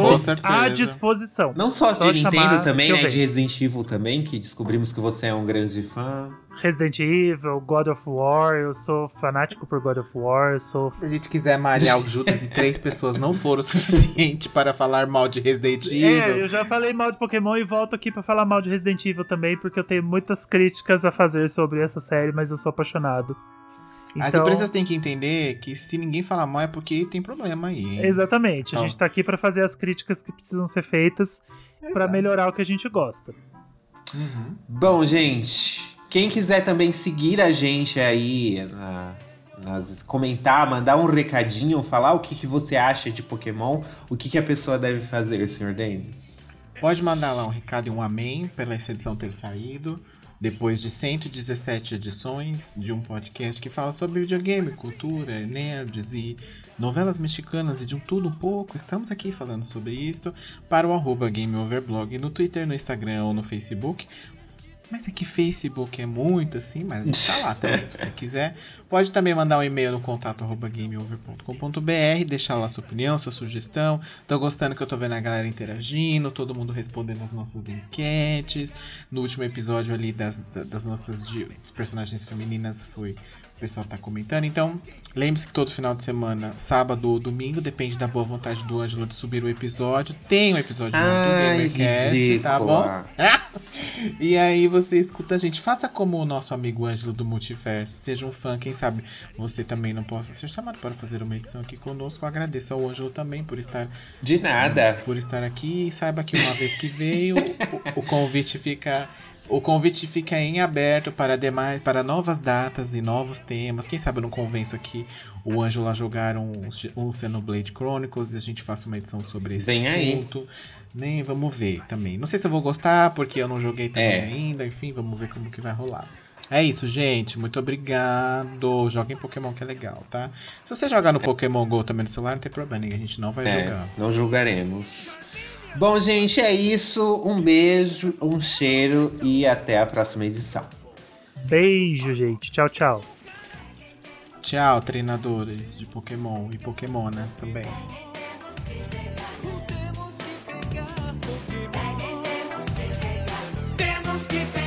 Com certeza. à disposição. Não só, Só de chamar Nintendo também, né? De. Resident Evil também, que descobrimos que você é um grande fã. Resident Evil, God of War, eu sou fanático por God of War, eu sou Se a gente quiser malhar o Judas e três pessoas não foram o suficiente para falar mal de Resident É, Evil, eu já falei mal de Pokémon e volto aqui pra falar mal de Resident Evil também, porque eu tenho muitas críticas a fazer sobre essa série, mas eu sou apaixonado. As Então, empresas têm que entender que se ninguém falar mal é porque tem problema aí. hein? Exatamente, a Então. gente tá aqui pra fazer as críticas que precisam ser feitas pra Exato. melhorar o que a gente gosta. Uhum. Bom, gente, quem quiser também seguir a gente aí, na- nas- comentar, mandar um recadinho, falar o que, que você acha de Pokémon, o que, que a pessoa deve fazer, Sr. Denis? Pode mandar lá um recado e um amém pela essa edição ter saído. Depois de 117 edições de um podcast que fala sobre videogame, cultura, nerds e novelas mexicanas e de um tudo um pouco, estamos aqui falando sobre isso para o arroba GameOverblog no Twitter, no Instagram ou no Facebook. Mas é que Facebook é muito assim, mas a gente tá lá também, se você quiser. Pode também mandar um e-mail no contato arroba gameover.com.br, deixar lá sua opinião, sua sugestão. Tô gostando que eu tô vendo a galera interagindo, todo mundo respondendo as nossas enquetes. No último episódio ali das, da- das nossas personagens femininas foi. O pessoal tá comentando. Então, lembre-se que todo final de semana, sábado ou domingo, depende da boa vontade do Ângelo de subir o episódio. Tem um episódio novo do Ai, GamerCast, tá bom? E aí você escuta a gente. Faça como o nosso amigo Ângelo do Multiverso. Seja um fã, quem sabe você também não possa ser chamado para fazer uma edição aqui conosco. Agradeço ao Ângelo também por estar, De nada. por estar aqui. E saiba que uma vez que veio, o, o convite fica. O convite fica em aberto para demais, para novas datas e novos temas. Quem sabe eu não convenço aqui o Ângelo a jogar um, um Xenoblade Chronicles e a gente faça uma edição sobre esse Vem aí. assunto. Nem vamos ver também. Não sei se eu vou gostar, porque eu não joguei também É. ainda. Enfim, vamos ver como que vai rolar. É isso, gente. Muito obrigado. Joguem Pokémon que é legal, tá? Se você jogar no Pokémon GO também no celular, não tem problema, a gente não vai É, jogar. não julgaremos. Bom, gente, é isso. Um beijo, um cheiro e até a próxima edição. Beijo, gente. Tchau, tchau. Tchau, treinadores de Pokémon e Pokémonas também. Temos que pegar.